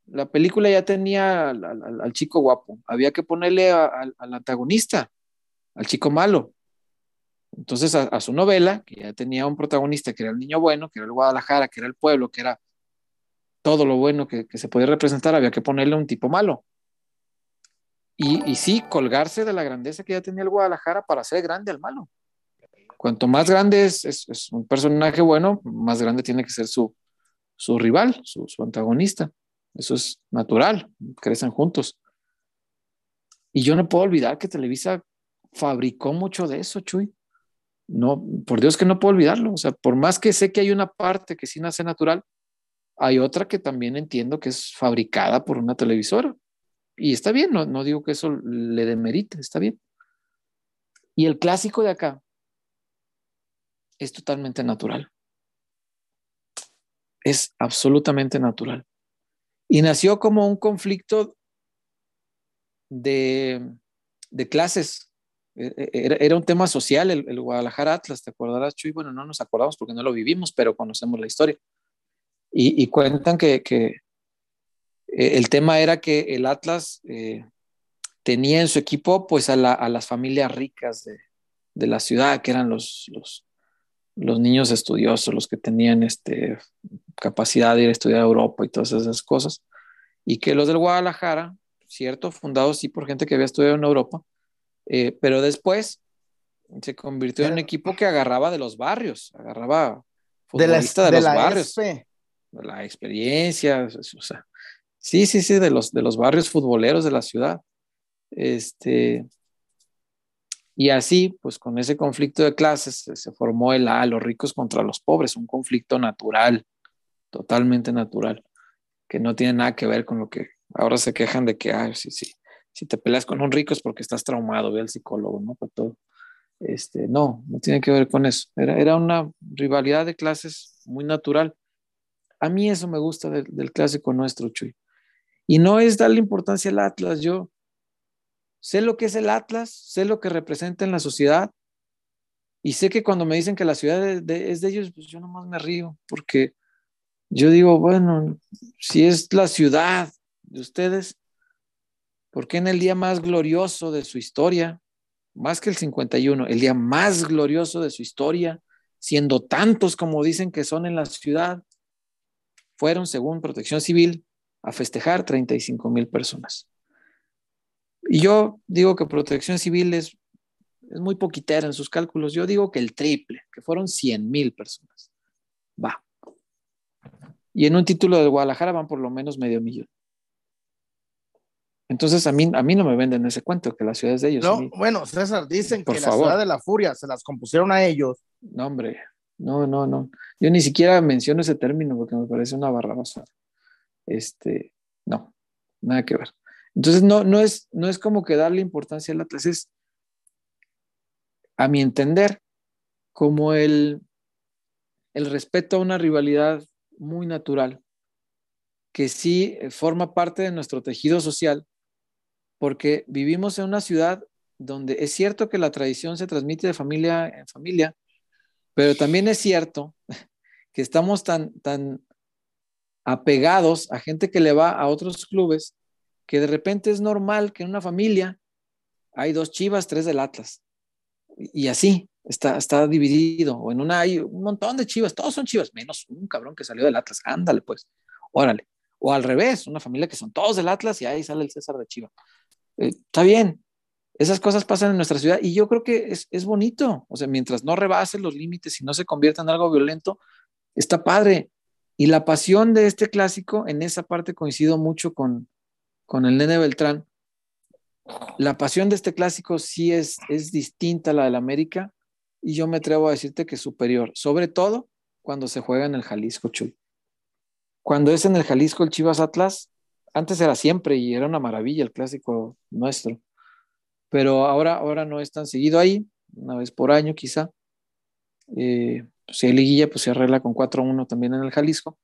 la película ya tenía al, chico guapo, había que ponerle al antagonista, al chico malo. Entonces a, su novela, que ya tenía un protagonista que era el niño bueno, que era el Guadalajara, que era el pueblo, que era todo lo bueno que se podía representar, había que ponerle un tipo malo. Y, sí, colgarse de la grandeza que ya tenía el Guadalajara para ser grande al malo. Cuanto más grande es, un personaje bueno, más grande tiene que ser su, rival, su, antagonista. Eso es natural, crecen juntos. Y yo no puedo olvidar que Televisa fabricó mucho de eso, Chuy. No, por Dios que no puedo olvidarlo. O sea, por más que sé que hay una parte que sí nace natural, hay otra que también entiendo que es fabricada por una televisora. Y está bien, no, digo que eso le demerite, está bien. Y el clásico de acá es totalmente natural. Es absolutamente natural. Y nació como un conflicto de, clases. E, e, era, un tema social el, Guadalajara Atlas, ¿te acordarás, Chuy? Bueno, no nos acordamos porque no lo vivimos, pero conocemos la historia. Y, cuentan que, eh, el tema era que el Atlas eh, tenía en su equipo pues a, las familias ricas de, la ciudad, que eran los, los, los, niños estudiosos, los que tenían este, capacidad de ir a estudiar a Europa y todas esas cosas. Y que los del Guadalajara, cierto, fundados sí por gente que había estudiado en Europa, eh, pero después se convirtió en un equipo que agarraba de los barrios, agarraba futbolistas de, los barrios. De la experiencia, o sea, sí, sí, sí, de los, de los barrios futboleros de la ciudad. Este, y así, pues con ese conflicto de clases se, formó el A, los ricos contra los pobres, un conflicto natural, totalmente natural, que no tiene nada que ver con lo que ahora se quejan de que, ah, sí, sí, si te peleas con un rico es porque estás traumado, ve al psicólogo, ¿no? Por todo. Este, no, no tiene que ver con eso. Era, era una rivalidad de clases muy natural. A mí eso me gusta del, clásico nuestro, Chuy. Y no es darle importancia al Atlas. Yo sé lo que es el Atlas, sé lo que representa en la sociedad. Y sé que cuando me dicen que la ciudad es de, ellos, pues yo nomás me río, porque yo digo, bueno, si es la ciudad de ustedes, ¿por qué en el día más glorioso de su historia, más que el 51, el día más glorioso de su historia, siendo tantos como dicen que son en la ciudad, fueron, según Protección Civil, a festejar 35 mil personas. Y yo digo que Protección Civil es, es muy poquitera en sus cálculos. Yo digo que el triple, que fueron 100 mil personas. Va. Y en un título de Guadalajara van por lo menos medio millón. Entonces a mí, a mí no me venden ese cuento, que la ciudad es de ellos. No, bueno, César, dicen que la ciudad de la furia se las compusieron a ellos. No, hombre, no, no, no. Yo ni siquiera menciono ese término porque me parece una barrabaza. Este, no, nada que ver. Entonces no, no, es, no es como que darle importancia al Atlas, es, a mi entender, como el, el respeto a una rivalidad muy natural, que sí forma parte de nuestro tejido social porque vivimos en una ciudad donde es cierto que la tradición se transmite de familia en familia, pero también es cierto <laughs> que estamos tan, tan apegados a gente que le va a otros clubes que de repente es normal que en una familia hay dos chivas, tres del Atlas. Y así está, está dividido. O en una hay un montón de chivas, todos son chivas, menos un cabrón que salió del Atlas. Ándale, pues, órale. O al revés, una familia que son todos del Atlas y ahí sale el César de Chiva. Eh, está bien, esas cosas pasan en nuestra ciudad y yo creo que es, bonito. O sea, mientras no rebase los límites y no se convierta en algo violento, está padre. Y la pasión de este clásico, en esa parte coincido mucho con, con el nene Beltrán. La pasión de este clásico sí es, es distinta a la del América y yo me atrevo a decirte que es superior, sobre todo cuando se juega en el Jalisco Chuy. Cuando es en el Jalisco el Chivas Atlas, antes era siempre y era una maravilla el clásico nuestro, pero ahora, ahora no es tan seguido ahí, una vez por año quizá. Eh, si hay liguilla, pues se arregla con 4-1 también en el Jalisco,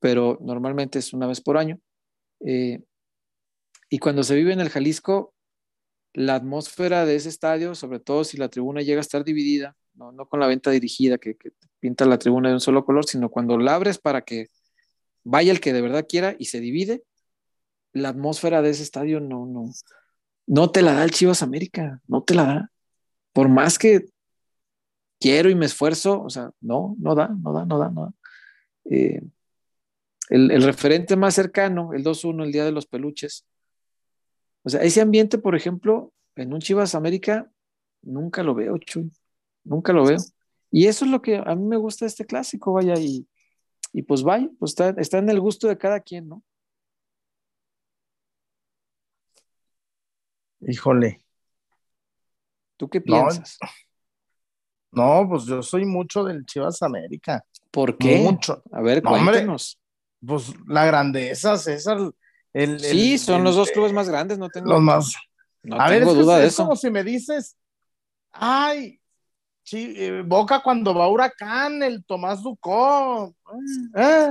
pero normalmente es una vez por año. Eh, y cuando se vive en el Jalisco, la atmósfera de ese estadio, sobre todo si la tribuna llega a estar dividida, no, con la venta dirigida que, que, pinta la tribuna de un solo color, sino cuando la abres para que vaya el que de verdad quiera y se divide, la atmósfera de ese estadio no, no, no te la da el Chivas América, no te la da. Por más que quiero y me esfuerzo, o sea, no, no da, no da, no da, no da. Eh, el, referente más cercano, el 2-1, el Día de los Peluches. O sea, ese ambiente, por ejemplo, en un Chivas América, nunca lo veo, Chuy, nunca lo veo. Y eso es lo que a mí me gusta de este clásico, vaya, y, y pues vaya, pues está, está en el gusto de cada quien, ¿no? Híjole. ¿Tú qué piensas? No, pues yo soy mucho del Chivas América. ¿Por qué? Mucho. A ver, cuéntanos. pues la grandeza, César. El, sí, son los dos clubes más grandes, no tengo, los más. No tengo duda de eso. Es como si me dices, ay, eh, Boca cuando va Huracán, el Tomás Ducó. Eh,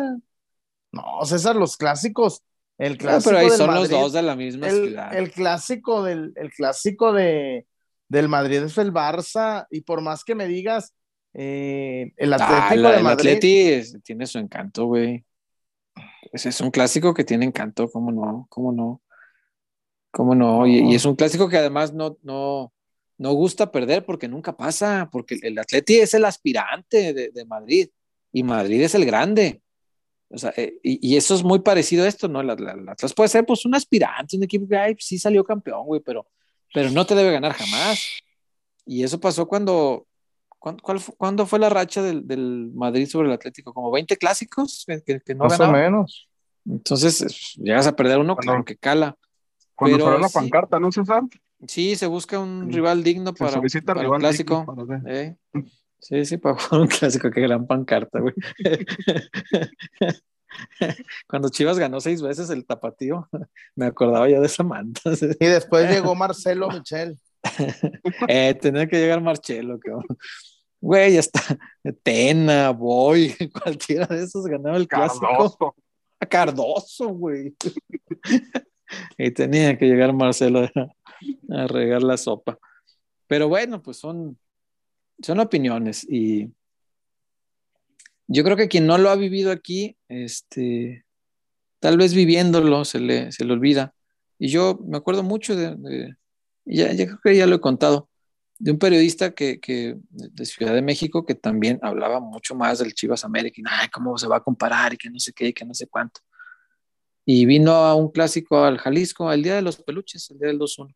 no, César, los clásicos el clásico pero ahí son los dos de la misma ciudad. El clásico, del, el clásico de, del Madrid es el Barça, y por más que me digas, eh, el ah, Atlético de Madrid. El Atleti tiene su encanto, güey. Ese es un clásico que tiene encanto, ¿cómo no? ¿Cómo no? ¿Cómo no? Y, y es un clásico que además no, no, no gusta perder porque nunca pasa, porque el Atleti es el aspirante de, de Madrid y Madrid es el grande. O sea, eh, y, y, eso es muy parecido a esto, ¿no? El Atlas puede ser pues un aspirante, un equipo que ay, sí salió campeón, güey, pero, pero no te debe ganar jamás. Y eso pasó cuando, ¿cuándo, cuál, ¿cuándo fue la racha del, del, Madrid sobre el Atlético? ¿Como 20 clásicos que, que no Más o menos. Entonces, llegas a perder uno, claro que cala. Cuando pero, la pancarta, ¿no, César? Sí, se busca un rival digno para, para rival un clásico. Para eh. Sí, sí, para jugar un clásico, qué gran pancarta, güey. <laughs> <laughs> Cuando Chivas ganó seis veces el tapatío, <laughs> me acordaba ya de esa manta. <laughs> Y después llegó Marcelo Michel. eh, tenía que llegar Marcelo, que güey, ya está. Tena, Boy, cualquiera de esos ganaba el clásico. Cardoso. A Cardoso, güey. y tenía que llegar Marcelo a, a regar la sopa. Pero bueno, pues son, son opiniones y yo creo que quien no lo ha vivido aquí, este, tal vez viviéndolo se le, se le olvida. Y yo me acuerdo mucho de, de ya, ya, creo que ya lo he contado, de un periodista que, que, de Ciudad de México que también hablaba mucho más del Chivas América, y Ay, cómo se va a comparar y que no sé qué, y que no sé cuánto. Y vino a un clásico al Jalisco, al Día de los Peluches, el Día del 2-1.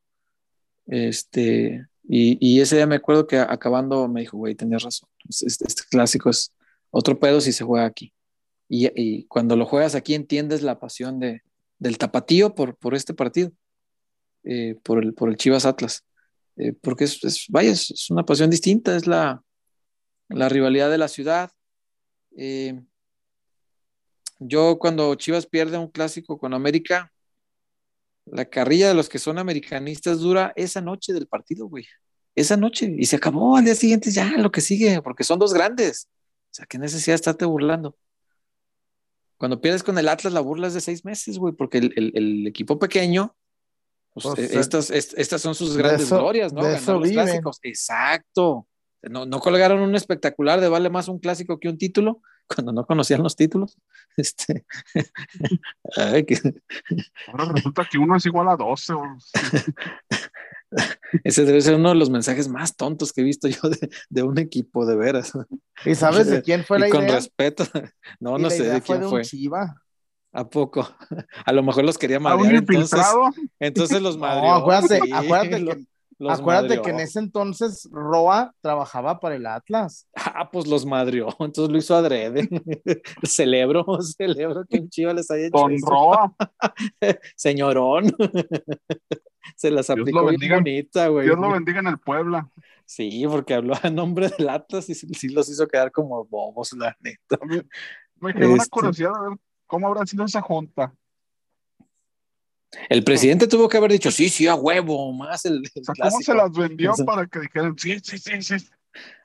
Este, y, y, ese día me acuerdo que acabando me dijo, güey, tenías razón. Este, este, clásico es otro pedo si se juega aquí. Y, cuando lo juegas aquí entiendes la pasión de, del tapatío por, por este partido, eh, por, el, por el Chivas Atlas. Eh, porque es, es, vaya, es, es, una pasión distinta, es la, la rivalidad de la ciudad. Eh, yo cuando Chivas pierde un clásico con América, la carrilla de los que son americanistas dura esa noche del partido, güey. Esa noche. Y se acabó al día siguiente ya lo que sigue, porque son dos grandes. O sea, qué necesidad de estarte burlando. Cuando pierdes con el Atlas, la burla es de seis meses, güey, porque el, el, el, equipo pequeño, pues, pues estas, est estas, son sus grandes eso, glorias, ¿no? Ganar los viven. clásicos. Exacto. No, no colgaron un espectacular de vale más un clásico que un título <laughs> cuando no conocían los títulos. <laughs> Este. <laughs> Ahora resulta que uno es igual a 12. <laughs> Ese debe ser uno de los mensajes más tontos que he visto <laughs> yo de, de un equipo, de veras. ¿Y sabes de <laughs> quién fue la y idea? Con respeto. No, no sé de quién fue. De Chiva. ¿A poco? A lo mejor los quería madrear. Entonces, entonces los madreó. No, acuérdate, sí, acuérdate que los Acuérdate madrió. que en ese entonces Roa trabajaba para el Atlas. Ah, pues los madrió, <laughs> entonces lo hizo adrede. <laughs> celebro, <laughs> celebro que un chivo les haya hecho Con eso. Roa. Señorón. Se las aplicó bien bonita, güey. Dios lo bendiga en el Puebla. Sí, porque habló a nombre del Atlas y sí los hizo quedar como bobos, la neta. Me, me quedó este... una curiosidad a ver cómo habrá sido esa junta. El presidente tuvo que haber dicho, sí, sí, a huevo, más el, el o sea, ¿Cómo se las vendió Eso. para que dijeran, sí, sí, sí, sí?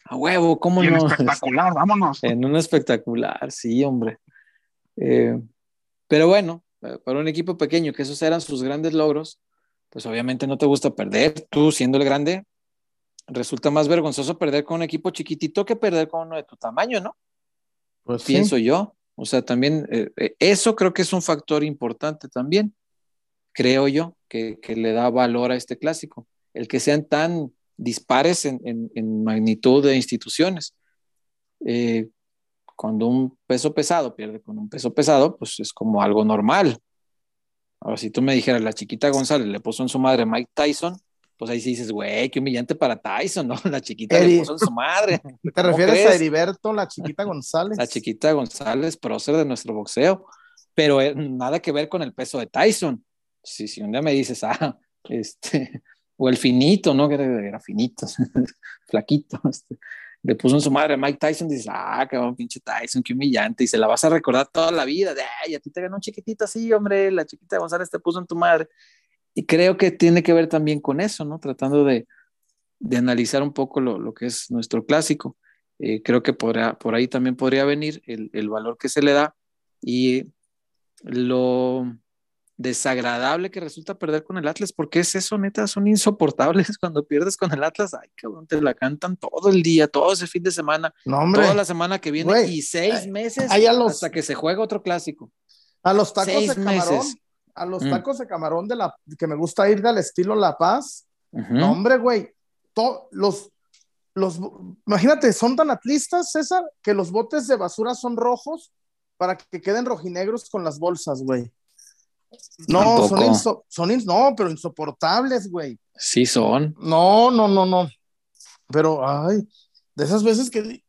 A huevo, ¿cómo y no? espectacular, vámonos. En un espectacular, sí, hombre. Eh, pero bueno, para un equipo pequeño, que esos eran sus grandes logros, pues obviamente no te gusta perder. Tú, siendo el grande, resulta más vergonzoso perder con un equipo chiquitito que perder con uno de tu tamaño, ¿no? Pues Pienso sí. yo. O sea, también eh, eso creo que es un factor importante también creo yo, que, que, le da valor a este clásico, el que sean tan dispares en, en, en magnitud de instituciones. Eh, cuando un peso pesado pierde con un peso pesado, pues es como algo normal. Ahora, si tú me dijeras, la chiquita González le puso en su madre Mike Tyson, pues ahí sí dices, güey, qué humillante para Tyson, ¿no? <laughs> La chiquita Eri... le puso en su madre. <laughs> ¿Te refieres crees? a Heriberto, la chiquita <laughs> González? La chiquita González, prócer de nuestro boxeo, pero eh, nada que ver con el peso de Tyson si, si un día me dices, ah, este, <laughs> o el finito, ¿no? Que era, era finito, <laughs> flaquito, este, le puso en su madre Mike Tyson, dices, ah, cabrón, pinche Tyson, qué humillante, y se la vas a recordar toda la vida, de, ay, a ti te ganó un chiquitito así, hombre, la chiquita de González te puso en tu madre. Y creo que tiene que ver también con eso, ¿no? Tratando de, de analizar un poco lo, lo, que es nuestro clásico. Eh, creo que por, por, ahí también podría venir el, el valor que se le da y lo desagradable que resulta perder con el Atlas, porque es eso, neta, son insoportables <laughs> cuando pierdes con el Atlas, ay, cabrón, te la cantan todo el día, todo ese fin de semana, no, hombre. toda la semana que viene y seis eh, meses ahí a los- hasta que se juega otro clásico. A los tacos seis de camarón. meses. a los Mm. tacos de camarón de la que me gusta ir del estilo La Paz. Ujú. No, hombre, güey. los, los, imagínate, son tan atlistas, César, que los botes de basura son rojos para que queden rojinegros con las bolsas, güey. No, son, inso- son no, pero insoportables, güey. Sí son. No, no, no, no. Pero, ay, de esas veces que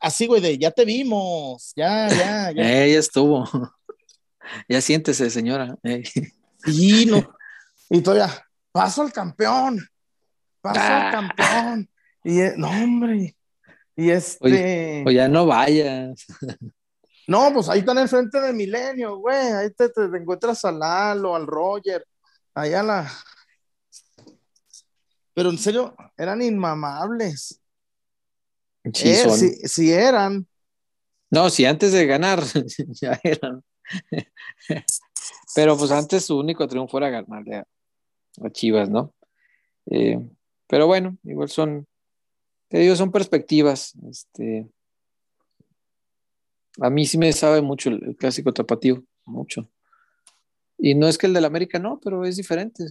así, güey, de ya te vimos, ya, ya, ya. <laughs> Eh, ya estuvo. <laughs> ya siéntese, señora. Eh. Y no, y todavía, paso al campeón, paso al Ah. campeón. Y eh, no, hombre. Y este, O ya no vayas. <laughs> no, pues ahí están enfrente de Milenio, güey. Ahí te, te encuentras al Lalo, al Roger, allá la. Pero en serio, eran inmamables. Sí Eh, sí eran. No, si antes de ganar <laughs> ya eran. pero pues antes su único triunfo era ganarle a, a Chivas, ¿no? Eh, pero bueno, igual son, te digo, son perspectivas. Este, a mí sí me sabe mucho el, el clásico tapatío, mucho. Y no es que el del América no, pero es diferente.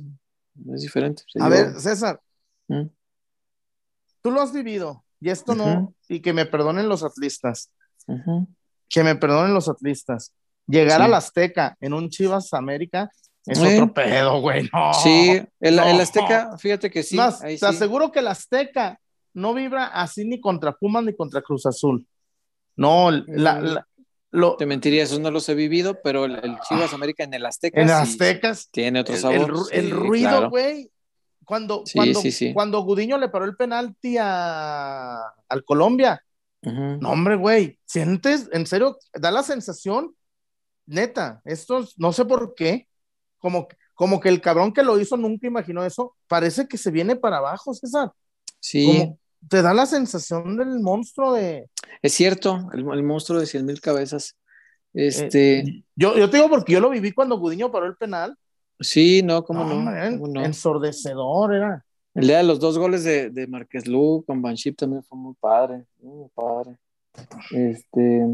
Es diferente. A ver, César, ¿Mm? tú lo has vivido, y esto no, y que me perdonen los atlistas, que me perdonen los atlistas. Llegar Sí. al Azteca en un Chivas América es Eh. otro pedo, güey. No. Sí, el, no. el Azteca, fíjate que sí. Más, ahí te sí. aseguro que el Azteca no vibra así ni contra Pumas ni contra Cruz Azul. No, la- la- lo, Te mentiría, eso no los he vivido, pero el, el Chivas América en el Azteca en Aztecas, tiene otro sabor. el ruido, claro. güey. Cuando, Sí, cuando, sí, sí. cuando Gudiño le paró el penalti a, al Colombia, Ujú. No, hombre, güey, sientes, en serio, da la sensación, neta, esto es- no sé por qué, como, como que el cabrón que lo hizo nunca imaginó eso, parece que se viene para abajo, César, Sí, como te da la sensación del monstruo de... es cierto, el, el monstruo de cien mil cabezas. Este, Eh, yo, yo te digo porque yo lo viví cuando Gudiño paró el penal, sí, no, cómo no, no, cómo no. ensordecedor, era. El día de los dos goles de, de Márquez Lu con Banship también fue muy padre, muy padre. Este,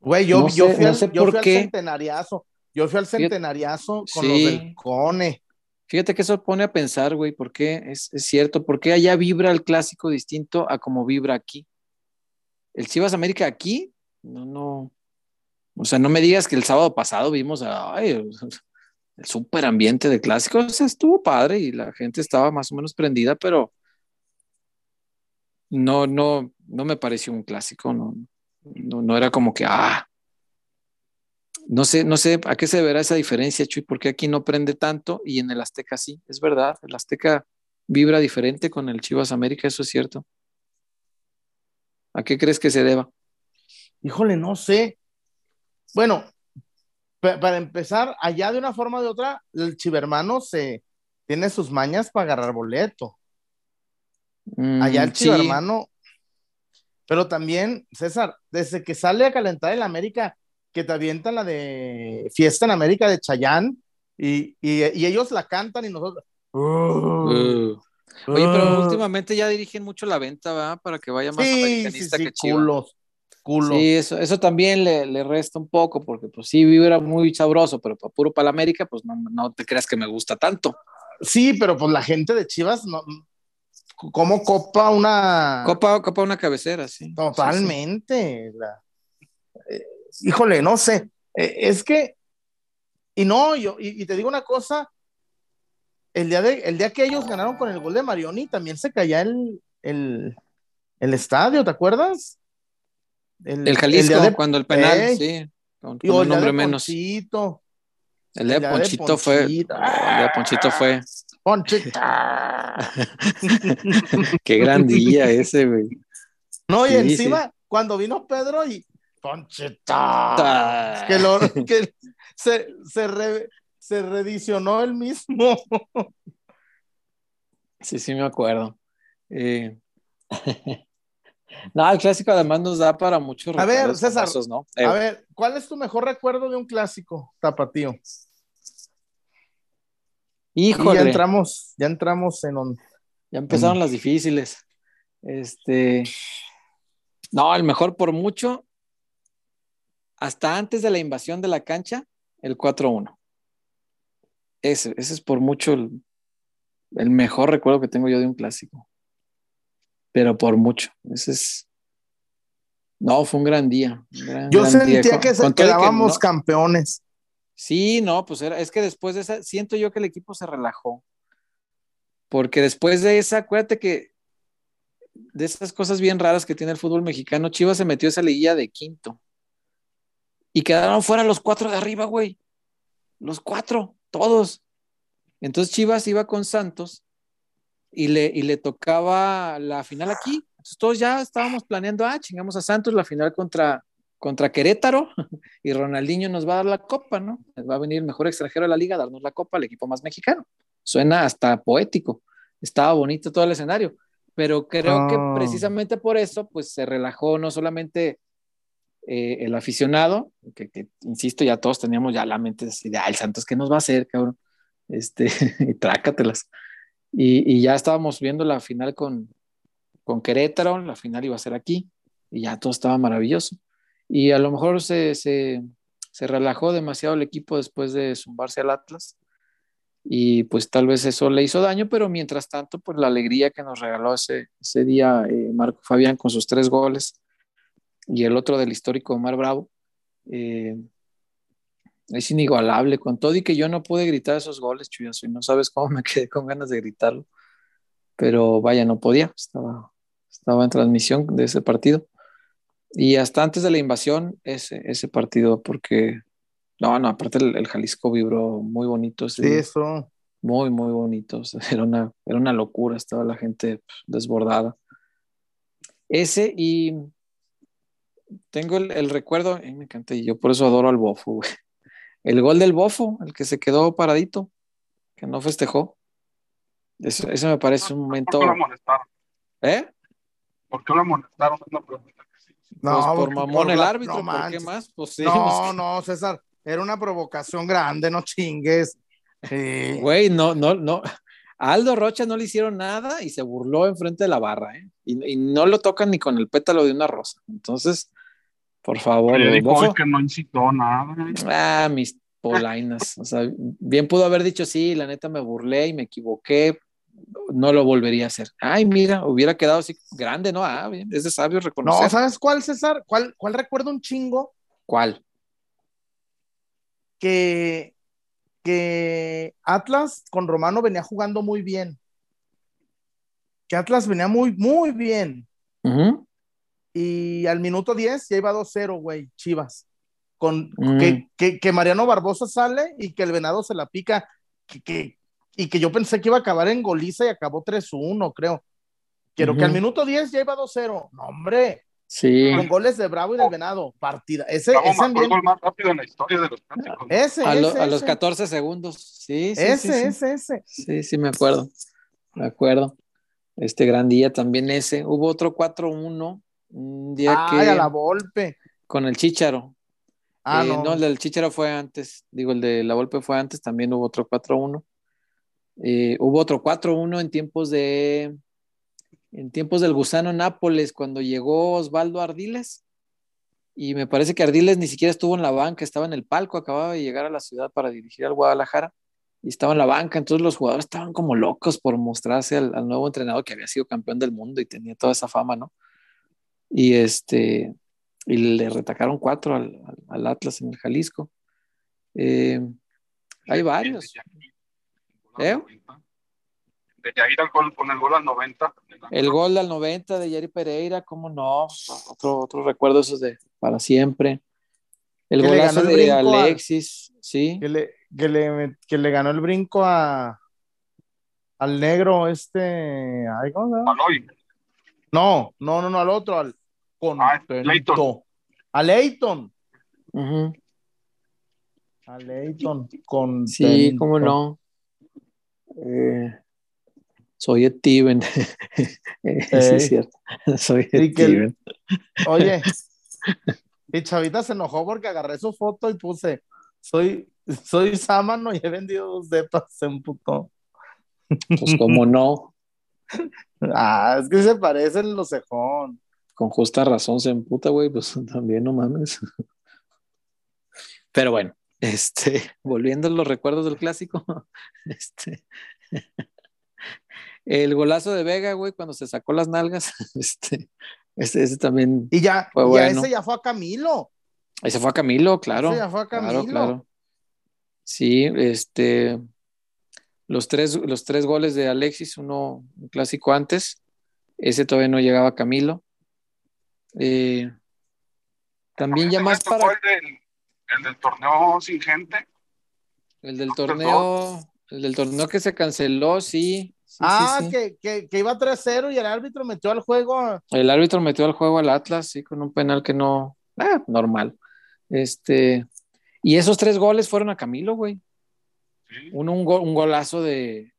Güey, yo, No yo sé- fui, al, yo fui al centenariazo, yo fui al centenariazo con Sí. los del Cone. Fíjate que eso pone a pensar, güey, ¿por qué? Es, cierto, ¿por qué allá vibra el clásico distinto a como vibra aquí? El Chivas América aquí, no, no, o sea, no me digas que el sábado pasado vimos el <laughs> súper ambiente de clásico, o sea, estuvo padre y la gente estaba más o menos prendida, pero no, no, no me pareció un clásico, no, no, no era como que, ah, no sé, no sé a qué se deberá esa diferencia, Chuy, porque aquí no prende tanto y en el Azteca sí, es verdad, el Azteca vibra diferente con el Chivas América, eso es cierto. ¿A qué crees que se deba? Híjole, no sé. Bueno, pa- para empezar, allá de una forma o de otra, el chivermano se tiene sus mañas para agarrar boleto. Allá el Mm, sí, chivermano. Pero también, César, desde que sale a calentar el América, que te avientan la de Fiesta en América de Chayán, y, y- y ellos la cantan y nosotros. Uh. Oye, pero Uh. últimamente ya dirigen mucho la venta, ¿verdad? Para que vaya más Sí, sí, americanista sí, que Chivas. culos, culos. Sí, eso, eso también le, le resta un poco, porque pues sí vibra muy sabroso, pero para puro para la América, pues no, no te creas que me gusta tanto. Sí, pero pues la gente de Chivas, no, ¿cómo copa una. Copa, copa una cabecera, sí. Totalmente. la- eh, híjole, no sé. Eh, es que, y no, yo, y, y te digo una cosa, el día, de, el día que ellos ganaron con el gol de Marioni, también se caía el, el, el estadio, ¿te acuerdas? El Jalisco, de- cuando el penal, Ey, sí, con, con el un nombre menos. Ponchito, el de el día de Ponchito fue, Ponchito. el de Ponchito fue, Ponchita. <laughs> qué gran día ese, güey. No, y Sí, encima, cuando vino Pedro y Ponchita. Ah. que, lo, que se, se, re- se reedicionó el mismo. Sí, sí, me acuerdo. Eh, <laughs> No, el clásico además nos da para muchos A ver, César, ¿no? Eh, A ver, ¿cuál es tu mejor recuerdo de un clásico, Tapatío? Y híjole, ya entramos, ya entramos en on- ya empezaron las difíciles. Este, no, el mejor por mucho, hasta antes de la invasión de la cancha, el 4-1. ese, ese es por mucho el, el mejor recuerdo que tengo yo de un clásico. Pero por mucho. Ese es. No, fue un gran día. un gran- Yo gran sentía día. Que se que quedábamos no- campeones. Sí, no, pues era, es que después de esa, siento yo que el equipo se relajó. Porque después de esa, acuérdate que de esas cosas bien raras que tiene el fútbol mexicano, Chivas se metió a esa liguilla de quinto. Y quedaron fuera los cuatro de arriba, güey. Los cuatro, todos. Entonces Chivas iba con Santos y le, y le tocaba la final aquí. Entonces todos ya estábamos planeando, ah, chingamos a Santos la final contra, contra Querétaro <laughs> y Ronaldinho nos va a dar la copa, ¿no? Va a venir el mejor extranjero de la liga a darnos la copa al equipo más mexicano. Suena hasta poético. Estaba bonito todo el escenario, pero creo que Ah. precisamente por eso, pues se relajó no solamente eh, el aficionado, que, insisto, ya todos teníamos ya la mente así de, el Santos, ¿qué nos va a hacer, cabrón? Este, <laughs> y trácatelas. Y, y ya estábamos viendo la final con, con Querétaro, la final iba a ser aquí, y ya todo estaba maravilloso. Y a lo mejor se, se, se relajó demasiado el equipo después de zumbarse al Atlas, y pues tal vez eso le hizo daño, pero mientras tanto, pues la alegría que nos regaló ese, ese día eh, Marco Fabián con sus tres goles, y el otro del histórico Omar Bravo, eh, es inigualable con todo y que yo no pude gritar esos goles, Chuyazo, y no sabes cómo me <laughs> quedé con ganas de gritarlo, pero vaya, no podía, estaba, estaba en transmisión de ese partido. Y hasta antes de la invasión, ese, ese partido, porque, no, no, aparte el, el Jalisco vibró muy bonito. Ese Sí, día. eso. Muy, muy bonito. O sea, <laughs> era, una, era una locura, estaba la gente pues, desbordada. Ese y tengo el, el recuerdo, ay, me encanta, y yo por eso adoro al Bofo, güey. El gol del Bofo, el que se quedó paradito, que no festejó. Eso, eso me parece un momento. ¿Por qué lo amonestaron? ¿Eh? ¿Por qué lo amonestaron? Es una pregunta que sí. No, pues por porque- mamón por el árbitro, no ¿por qué más? Pues sí, No, <laughs> no, César, era una provocación grande, no chingues. Sí. Güey, no, no, no. A Aldo Rocha no le hicieron nada y se burló enfrente de la barra, ¿eh? Y, y no lo tocan ni con el pétalo de una rosa. Entonces, por favor, Oye, dijo que no incitó nada. Ah, mis polainas. O sea, bien pudo haber dicho, sí, la neta me burlé y me equivoqué. No lo volvería a hacer. Ay, mira, hubiera quedado así grande, ¿no? Ah, bien, es de sabio No, reconocer. ¿sabes cuál, César? ¿Cuál, cuál recuerdo un chingo? ¿Cuál? Que, que Atlas con Romano venía jugando muy bien. Que Atlas venía muy, muy bien. Ujú. Y al minuto 10 ya iba 2-0, güey, Chivas. Con, Mm. que, que, que Mariano Barbosa sale y que el venado se la pica. Que, que- y que yo pensé que iba a acabar en goliza y acabó 3-1, creo. Quiero que Ujú. al minuto 10 ya iba 2-0. No, hombre, Sí. con goles de Bravo y del venado. Partida. Ese, Bravo ese marcó el ambiente. gol más rápido en la historia de los clásicos. Ese, A, lo- ese, a los ese. 14 segundos. Sí, sí, ese, sí, sí. ese, ese. Sí, sí, me acuerdo. Me acuerdo. Este gran día también ese. Hubo otro 4-1, un día Ay, que a la Volpe. con el Chicharo. Ah, Eh, no. el del Chicharo fue antes. Digo, el de la Volpe fue antes. También hubo otro 4-1. Eh, hubo otro 4-1 en tiempos de en tiempos del gusano Nápoles cuando llegó Osvaldo Ardiles y me parece que Ardiles ni siquiera estuvo en la banca, estaba en el palco, acababa de llegar a la ciudad para dirigir al Guadalajara y estaba en la banca, entonces los jugadores estaban como locos por mostrarse al, al nuevo entrenador que había sido campeón del mundo y tenía toda esa fama, ¿no? Y este y le retacaron cuatro al, al- Atlas en el Jalisco. Eh, hay varios. ¿Eh? De Yair al gol, con el gol al 90. El gol al 90 de Yari Pereira, cómo no, otro, otro recuerdo esos de para siempre. El Que golazo el de Alexis, sí. Que le, que, le, que le ganó el brinco a al negro este. ay, ¿cómo se llama? Aloy. No, no, no, no, al otro, al Ah, contento. Leighton. A Leighton. Ujú. A Leighton. Contento. Sí, cómo no. Eh, soy Steven. <laughs> sí, Ey. es cierto. <laughs> Soy el- Steven. <laughs> Oye, y Chavita se enojó porque agarré su foto y puse, soy, soy sámano y he vendido dos depas, se emputó. Pues cómo no, <laughs> Ah, es que se parecen los cejón. con justa razón se emputa, güey, pues <laughs> también no mames. Pero bueno, Este, <laughs> volviendo a los recuerdos del clásico, este, el golazo de Vega, güey, cuando se sacó las nalgas, este, ese, ese también. Y ya, Fue ya bueno. ese ya fue a Camilo. Ese fue a Camilo, claro. Ese ya fue a Camilo. Claro, claro. Sí, este, los tres, los tres goles de Alexis, uno un clásico antes, ese todavía no llegaba a Camilo. Eh, también ya más Este fue para el del, el del torneo sin gente. el del torneo, el del torneo que se canceló, sí. sí, ah, sí, sí. Que, que, que iba 3-0 y el árbitro metió al juego. El árbitro metió al juego al Atlas, sí, con un penal que no, ah, normal. Este, y esos tres goles fueron a Camilo, güey. Uno, un, un golazo de,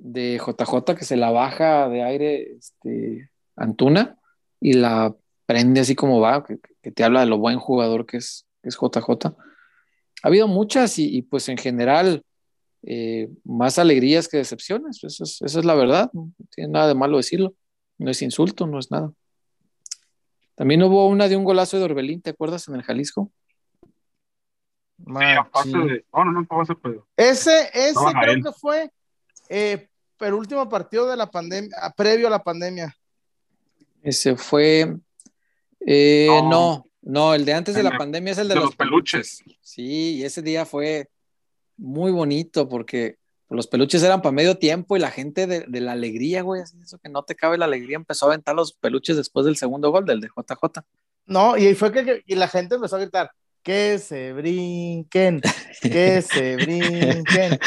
de JJ que se la baja de aire este, Antuna y la prende así como va, que, te habla de lo buen jugador que es, que es JJ. Ha habido muchas y, pues en general eh, más alegrías que decepciones, eso es, esa es la verdad, no tiene nada de malo decirlo, no es insulto, no es nada. También hubo una de un golazo de Orbelín, ¿te acuerdas? En el Jalisco. Sí, aparte sí. de. No, no, no, no ese pedo. Ese, creo él. que fue eh, el último partido de la pandemia, ah, previo a la pandemia. Ese fue. eh, no. No. no, el de antes de la de- pandemia es el de, de los los peluches. Sí, y ese día fue muy bonito porque los peluches eran para medio tiempo y la gente de, de la alegría, güey, así eso que no te cabe la alegría, empezó a aventar los peluches después del segundo gol, del de JJ. No, y fue que, que- y la gente empezó a gritar, que se brinquen, que se brinquen.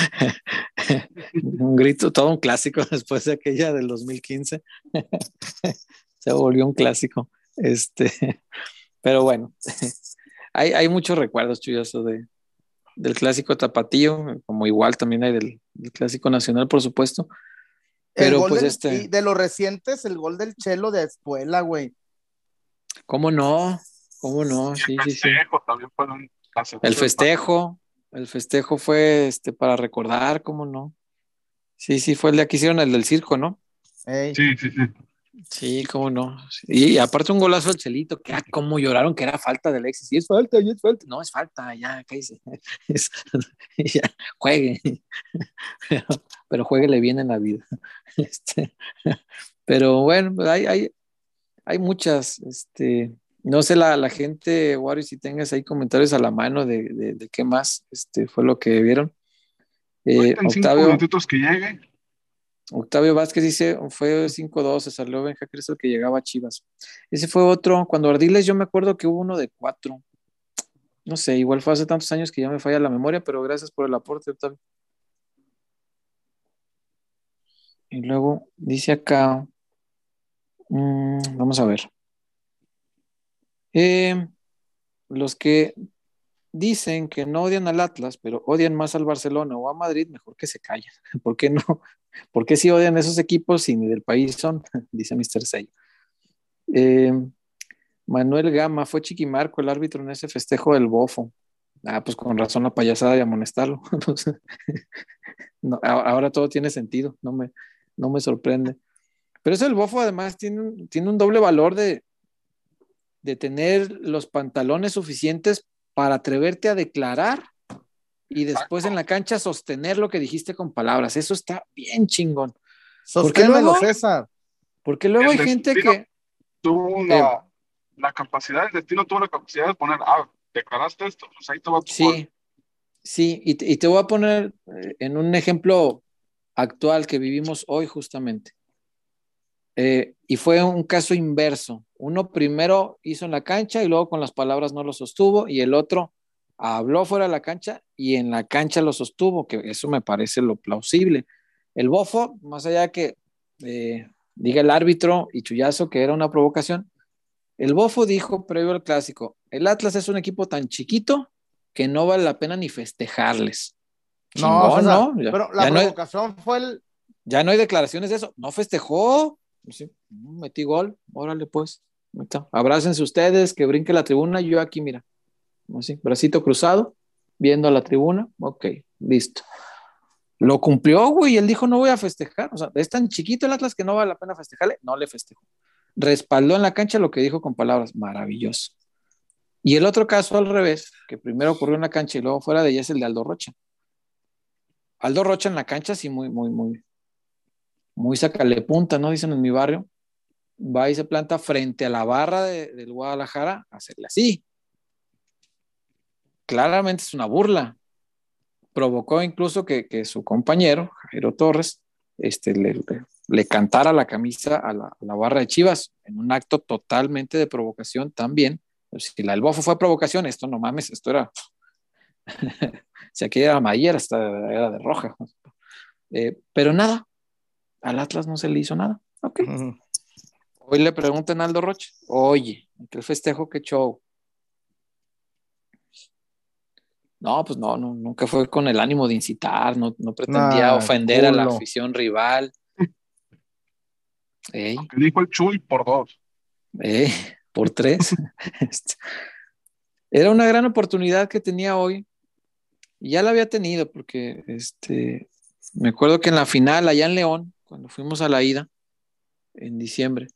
<laughs> un grito, todo un clásico <laughs> después de aquella del 2015. <laughs> Se volvió un clásico. Este, pero bueno, hay, hay muchos recuerdos, chuyoso, de, del clásico tapatío, como igual también hay del, del clásico nacional, por supuesto. Pero pues del- este, y de los recientes, el gol del Chelo de Espuela, güey. ¿cómo no? ¿Cómo no? Sí, el sí, sí. festejo también fue un clásico. El festejo, el festejo fue este para recordar, ¿cómo no? Sí, sí, fue el de aquí hicieron el del circo, ¿no? Ey. Sí, sí, sí. Sí, cómo no. Sí, Y, aparte un golazo al Chelito, que ah, cómo lloraron que era falta de Alexis. Y es falta, y es falta. No, es falta, ya, cállese. <laughs> Es- <laughs> ya, juegue. Pero, pero jueguele bien en la vida. <laughs> Este, pero bueno, pues hay, hay, hay muchas, este, no sé la, la gente, Wari, si tengas ahí comentarios a la mano de, de, de qué más este, fue lo que vieron. Eh, Octavio, minutitos que llegue. Octavio Vázquez dice, fue 5-2, se salió Benja Cres el que llegaba a Chivas. Ese fue otro, cuando Ardiles yo me acuerdo que hubo uno de cuatro. No sé, igual fue hace tantos años que ya me falla la memoria, pero gracias por el aporte, Octavio. Y luego dice acá, mm, vamos a ver. Eh, los que dicen que no odian al Atlas, pero odian más al Barcelona o a Madrid, mejor que se callen. <laughs> ¿Por qué no? <laughs> ¿Por qué si odian esos equipos si ni del país son? <laughs> Dice Mr. Sello. Eh, Manuel Gama, fue Chiquimarco el árbitro en ese festejo del bofo. Ah, pues con razón la payasada de amonestarlo. ahora todo tiene sentido, no me, no me sorprende. Pero eso del bofo además tiene tiene un doble valor de, de tener los pantalones suficientes para atreverte a declarar y después en la cancha sostener lo que dijiste con palabras. Eso está bien chingón. Sosténmelo, César. Porque luego hay gente que... Tuvo la, la capacidad, el destino tuvo la capacidad de poner, ah, declaraste esto, pues ahí te va tu gol. Sí, sí, y te, y te voy a poner eh, en un ejemplo actual que vivimos hoy justamente. Eh, y fue un caso inverso. Uno primero hizo en la cancha y luego con las palabras no lo sostuvo y el otro habló fuera de la cancha y en la cancha lo sostuvo, que eso me parece lo plausible. El bofo, más allá que eh, diga el árbitro y Chuyazo que era una provocación, el bofo dijo previo al clásico, el Atlas es un equipo tan chiquito que no vale la pena ni festejarles. No, ¿no? Ya- pero la ya no hay- provocación fue el. ya no hay declaraciones de eso. No festejó. Metí gol. Órale, pues. Abrácense ustedes, que brinque la tribuna. Yo aquí, mira. Así, bracito cruzado, viendo a la tribuna. Ok, listo. Lo cumplió, güey. Él dijo, no voy a festejar. O sea, es tan chiquito el Atlas que no vale la pena festejarle. No le festejó. Respaldó en la cancha lo que dijo con palabras. Maravilloso. Y el otro caso al revés, que primero ocurrió en la cancha y luego fuera de ella, es el de Aldo Rocha. Aldo Rocha en la cancha, sí, muy, muy, muy, muy sacale punta, ¿no? Dicen en mi barrio. Va y se planta frente a la barra de, del Guadalajara hacerle así. Claramente es una burla. Provocó incluso que, que su compañero, Jairo Torres, este, le, le, cantara la camisa a la, barra de Chivas en un acto totalmente de provocación también. Si la del bofo fue provocación, esto no mames, esto era <laughs> si aquí era amarilla, hasta era de roja. Eh, pero nada, al Atlas no se le hizo nada. Ok. Uh -huh. Hoy le preguntan a Aldo Roche, oye, ¿qué festejo, qué show? No, pues no, no, nunca fue con el ánimo de incitar, no, no pretendía nah, ofender culo. a la afición rival. <laughs> Ey. Que dijo el Chuy por dos. Eh, por tres. Era una gran oportunidad que tenía hoy ya la había tenido porque este, me acuerdo que en la final allá en León, cuando fuimos a la ida en diciembre,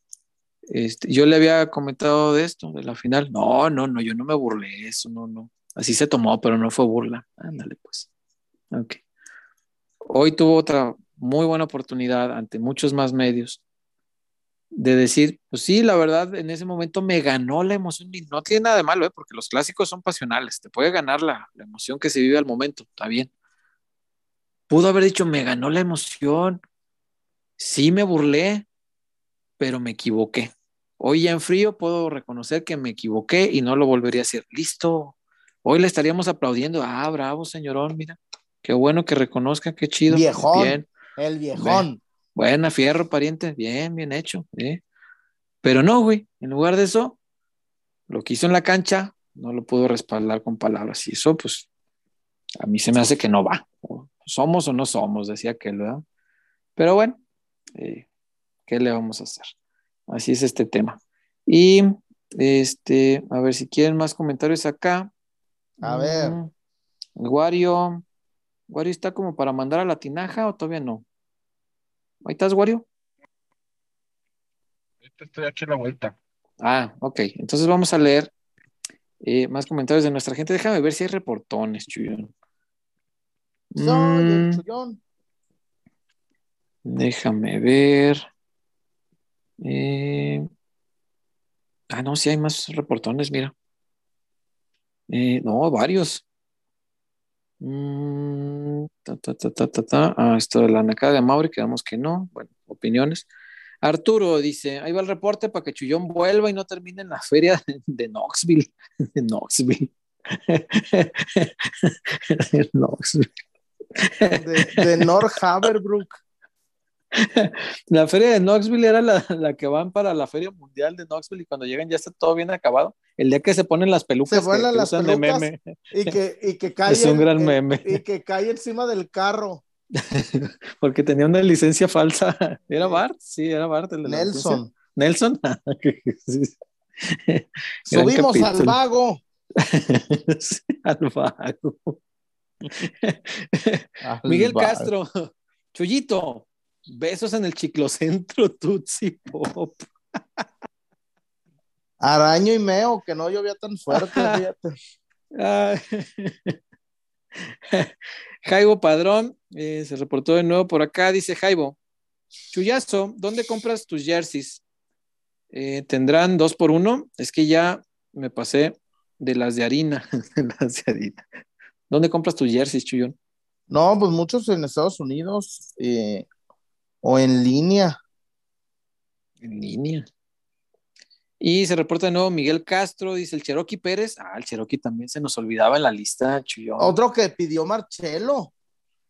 este, yo le había comentado de esto, de la final. No, no, no, yo no me burlé eso, no, no. Así se tomó, pero no fue burla. Ándale, pues. Ok. Hoy tuvo otra muy buena oportunidad ante muchos más medios de decir, pues sí, la verdad, en ese momento me ganó la emoción y no tiene nada de malo, ¿eh? porque los clásicos son pasionales, te puede ganar la, la, emoción que se vive al momento, está bien. Pudo haber dicho, me ganó la emoción, sí me burlé, pero me equivoqué. Hoy ya en frío puedo reconocer que me equivoqué y no lo volvería a hacer. Listo, hoy le estaríamos aplaudiendo, ah, bravo, señorón, mira, qué bueno que reconozca, qué chido. Viejón, bien. el viejón. Buena, fierro, pariente. Bien, bien hecho. ¿eh? Pero no, güey. En lugar de eso, lo que hizo en la cancha, no lo pudo respaldar con palabras. Y eso, pues, a mí se me hace que no va. Somos o no somos, decía aquel, ¿verdad? Pero bueno, eh, ¿qué le vamos a hacer? Así es este tema. Y, este, a ver si quieren más comentarios acá. A ver. Mm, el Wario. ¿Wario está como para mandar a la tinaja o todavía no? Ahí estás, Wario. Estoy aquí a la vuelta. Ah, ok. Entonces vamos a leer eh, más comentarios de nuestra gente. Déjame ver si hay reportones, Chuyón. No, mm, Chuyón. Déjame ver. Eh... Ah, no, sí hay más reportones, mira. Eh, no, varios. Mm, ta, ta, ta, ah, esto de la nacada de Mauri, quedamos que no. Bueno, opiniones. Arturo dice: ahí va el reporte para que Chullón vuelva y no termine en la feria de, Knoxville. De Knoxville. <laughs> <laughs> de Knoxville. De, de North Haverbrook. <laughs> La feria de Knoxville era la, la, que van para la feria mundial de Knoxville y cuando llegan ya está todo bien acabado. El día que se ponen las pelucas se que, que las pelucas de meme. Y que, y que cae <laughs> es un gran meme. Y que cae encima del carro. <laughs> Porque tenía una licencia falsa. ¿Era Bart? Sí, era Bart. El de Nelson. Nelson. Subimos al vago. sí, al vago. Miguel. Castro. Chuyito, Besos en el chiclocentro <laughs> Tutsi Pop. Araño y meo, que no llovía tan fuerte, <laughs> fíjate. Jaibo Padrón eh, se reportó de nuevo por acá. Dice Jaibo, Chuyazo, ¿dónde compras tus jerseys? Eh, ¿Tendrán dos por uno? Es que ya me pasé de las de harina. <laughs> de las de harina. ¿Dónde compras tus jerseys, Chuyón? No, pues muchos en Estados Unidos. Eh, o en línea. En línea. Y se reporta de nuevo Miguel Castro, dice el Cherokee Pérez. Ah, el Cherokee también se nos olvidaba en la lista. Otro que pidió Marcelo.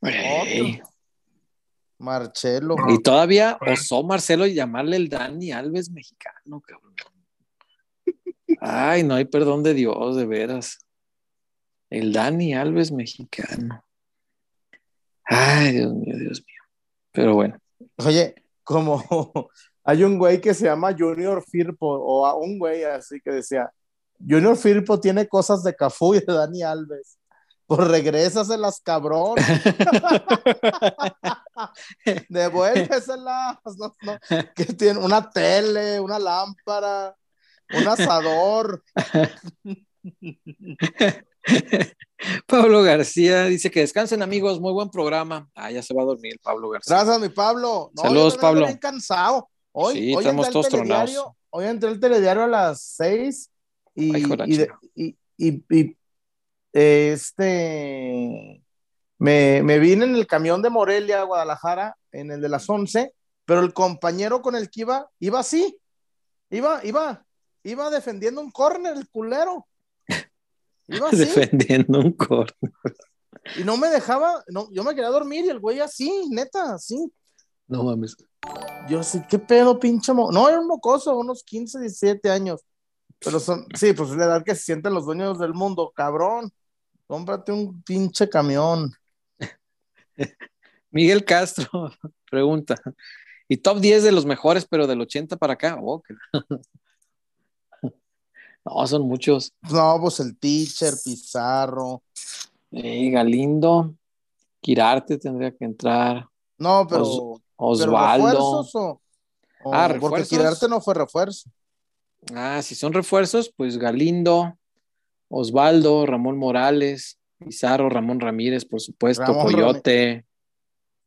Hey. Marcelo. Y todavía osó Marcelo llamarle el Dani Alves mexicano, cabrón. Ay, no hay perdón de Dios, de veras. El Dani Alves mexicano. Ay, Dios mío, Dios mío. Pero bueno. Oye, como <laughs> hay un güey que se llama Junior Firpo, o un güey así que decía, Junior Firpo tiene cosas de Cafú y de Dani Alves. Pues regrésaselas, cabrón. <laughs> Devuélveselas. No, no. Que tiene una tele, una lámpara, un asador. <laughs> <laughs> Pablo García dice que descansen amigos, muy buen programa. Ah, ya se va a dormir Pablo García. Gracias, mi Pablo. No, Saludos, Pablo. Estoy cansado. Hoy, sí, hoy estamos todos tronados. Hoy entré al telediario a las seis y, y, y, y, este me, me, vine en el camión de Morelia a Guadalajara, en el de las once, pero el compañero con el que iba, iba así, iba, iba, iba defendiendo un córner, el culero. Iba <laughs> así. defendiendo un córner. Y no me dejaba, no, yo me quería dormir y el güey así, neta, así. No mames. Yo sí, ¿qué pedo, pinche mo No, era un mocoso, unos 15, 17 años. Pero son, sí, pues es la edad que se sienten los dueños del mundo, cabrón. Cómprate un pinche camión. <laughs> Miguel Castro <laughs> pregunta: ¿y top 10 de los mejores, pero del 80 para acá? Oh, no, son muchos. No, pues el teacher, Pizarro. Galindo, Quirarte tendría que entrar. No, pero. Osvaldo. o, ah, Porque Quirarte no fue refuerzo. Ah, si son refuerzos, pues Galindo, Osvaldo, Ramón Morales, Pizarro, Ramón Ramírez, por supuesto, Coyote.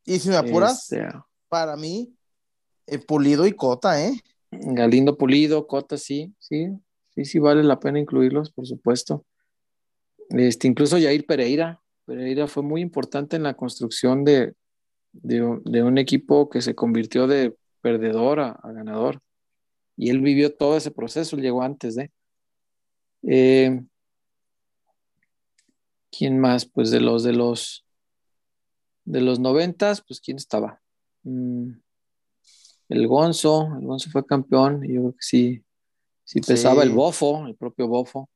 Y si me apuras, este, para mí, eh, Pulido y Cota, ¿eh? Galindo Pulido, Cota, sí, sí, sí, sí vale la pena incluirlos, por supuesto. Este, incluso Jair Pereira, Pereira fue muy importante en la construcción de, de, un equipo que se convirtió de perdedor a, ganador. Y él vivió todo ese proceso, llegó antes. Eh, ¿Quién más? Pues de los de los de los noventas, pues quién estaba. Mm, el Gonzo, el Gonzo fue campeón, yo creo que sí, sí pesaba el Bofo, el propio Bofo.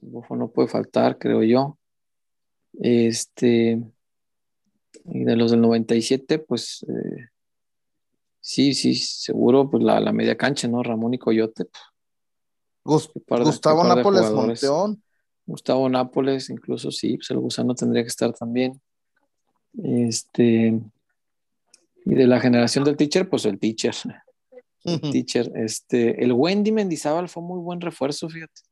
El Bofo no puede faltar, creo yo. Este, y de los del 97, pues eh, sí, sí, seguro, pues la, la, media cancha, ¿no? Ramón y Coyote. Gustavo Nápoles Monteón. Gustavo Nápoles, incluso sí, pues el gusano tendría que estar también. Este, y de la generación del teacher, pues el teacher. El teacher, este, el Wendy Mendizábal fue muy buen refuerzo, fíjate.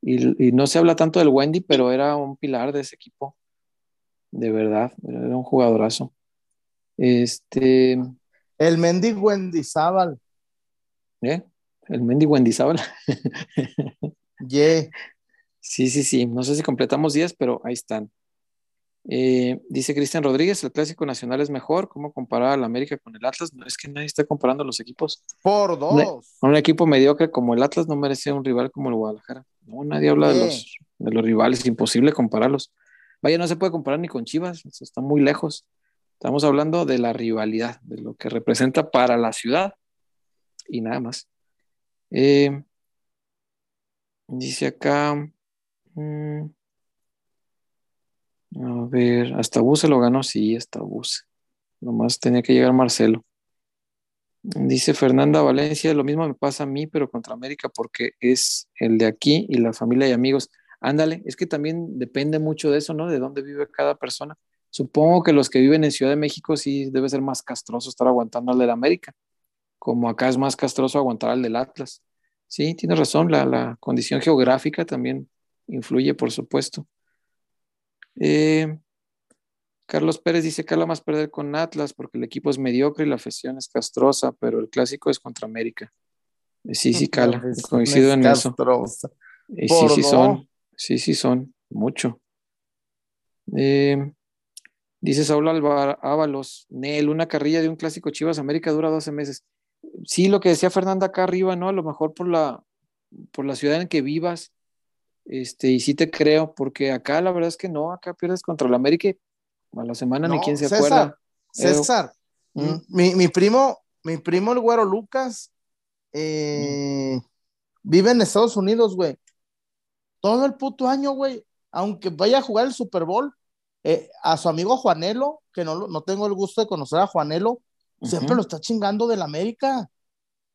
Y, y, no se habla tanto del Wendy, pero era un pilar de ese equipo de verdad, era un jugadorazo. Este. El Mendy Wendizábal. ¿Eh? El Mendy Wendizábal. yeah. <laughs> Sí, sí, sí. No sé si completamos 10, pero ahí están. Eh, dice Cristian Rodríguez, el clásico nacional es mejor. ¿Cómo comparar al América con el Atlas? No, es que nadie está comparando los equipos. Por dos. Un, equipo mediocre como el Atlas no merece un rival como el Guadalajara. No, nadie habla de los, de los rivales, imposible compararlos. Vaya, no se puede comparar ni con Chivas, está muy lejos. Estamos hablando de la rivalidad, de lo que representa para la ciudad y nada más. Eh, dice acá, mm, a ver, hasta Buse lo ganó, sí, hasta Buse. Nomás tenía que llegar Marcelo. Dice Fernanda Valencia, lo mismo me pasa a mí, pero contra América, porque es el de aquí y la familia y amigos. Ándale, es que también depende mucho de eso, ¿no? De dónde vive cada persona. Supongo que los que viven en Ciudad de México sí debe ser más castroso estar aguantando al del América, como acá es más castroso aguantar al del Atlas. Sí, tienes razón, la, condición geográfica también influye, por supuesto. Eh, Carlos Pérez dice que más perder con Atlas porque el equipo es mediocre y la afición es castrosa, pero el clásico es contra América. Sí, sí, cala, coincido en eso. Y sí, sí son. Sí, sí, son mucho. Eh, dice Saúl Ábalos, Nel, una carrilla de un clásico Chivas América dura 12 meses. Sí, lo que decía Fernanda acá arriba, ¿no? A lo mejor por la, por la ciudad en que vivas, este, y sí te creo, porque acá la verdad es que no, acá pierdes contra el América a la semana ni quien se acuerda. César, ¿Mm? mi, primo, mi primo el güero Lucas, eh, vive en Estados Unidos, güey todo el puto año, güey, aunque vaya a jugar el Super Bowl, eh, a su amigo Juanelo, que no, no tengo el gusto de conocer a Juanelo, siempre lo está chingando del América.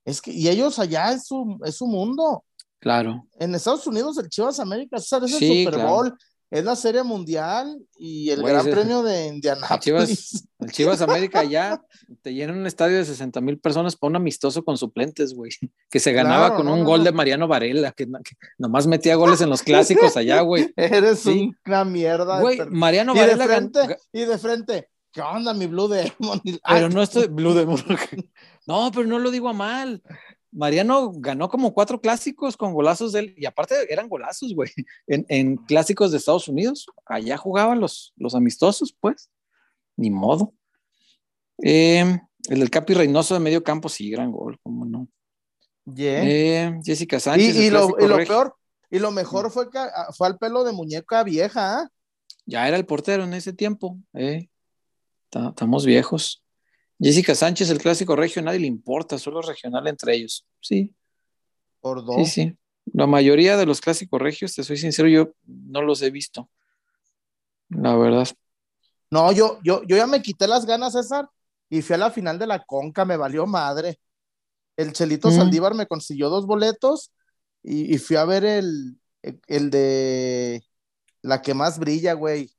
Es que, y ellos allá es su, es su mundo. Claro. En Estados Unidos, el Chivas América, es el Super Bowl, es la Serie Mundial y el Güey, Gran Premio de El Indianápolis. Chivas, el Chivas América ya te llena un estadio de 60 mil personas para un amistoso con suplentes, güey. Que se ganaba Claro, con no, un no, gol de Mariano Varela, que, que nomás metía goles en los clásicos allá, güey. <laughs> Eres Sí. una mierda. de Güey, Mariano y de Varela frente, ga- y de frente. ¿Qué onda, mi Blue Demon? <laughs> Pero no estoy Blue Demon. <laughs> No, pero no lo digo a mal. Mariano ganó como cuatro clásicos con golazos de él, y aparte eran golazos, güey, en, en clásicos de Estados Unidos. Allá jugaban los, los amistosos, pues. Ni modo. Eh, el del Capi Reynoso de medio campo, sí, gran gol, cómo no. yeah. Eh, Jessica Sánchez. y, y lo, y lo peor, y lo mejor fue que ah, fue al pelo de muñeca vieja, ¿ah? Ya era el portero en ese tiempo. eh. Ta- Estamos viejos. Jessica Sánchez, el clásico regio, nadie le importa, solo regional entre ellos. Sí, Por dos. sí, sí. La mayoría de los clásicos regios, te soy sincero, yo no los he visto. La verdad. No, yo, yo, yo ya me quité las ganas, César, y fui a la final de la Conca, me valió madre. El Chelito Mm. Saldívar me consiguió dos boletos y, y fui a ver el, el de la que más brilla, güey.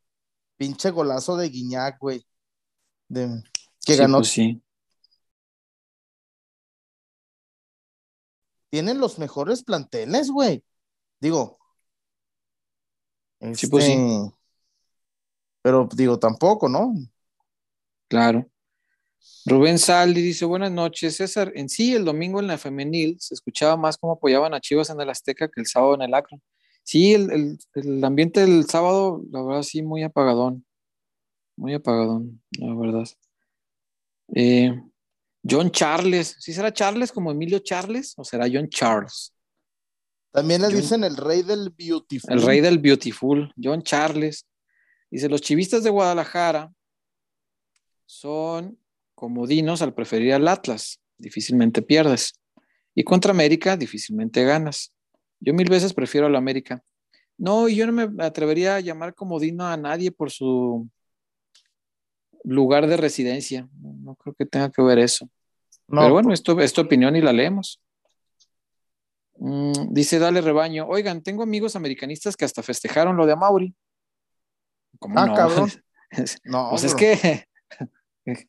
Pinche golazo de Guiñac, güey. De- que Sí, ganó. pues sí. Tienen los mejores planteles, güey. Digo. Sí, pues sí. este, Pero digo, tampoco, ¿no? Claro. Rubén Saldi dice, buenas noches, César. En sí, el domingo en la femenil se escuchaba más cómo apoyaban a Chivas en el Azteca que el sábado en el Akron. Sí, el, el- el ambiente del sábado, la verdad, sí, muy apagadón. Muy apagadón, la verdad. Eh, John Charles, ¿sí será Charles como Emilio Charles o será John Charles? También le dicen el rey del beautiful. El rey del beautiful, John Charles. Dice, los chivistas de Guadalajara son comodinos al preferir al Atlas, difícilmente pierdes. Y contra América, difícilmente ganas. Yo mil veces prefiero al América. No, y yo no me atrevería a llamar comodino a nadie por su lugar de residencia. No, creo que tenga que ver eso. No, Pero bueno, esto es tu opinión y la leemos. Mm, dice Dale Rebaño, oigan, tengo amigos americanistas que hasta festejaron lo de Amauri. ¿Cómo Ah, no? cabrón. <laughs> no, Pues es que <laughs>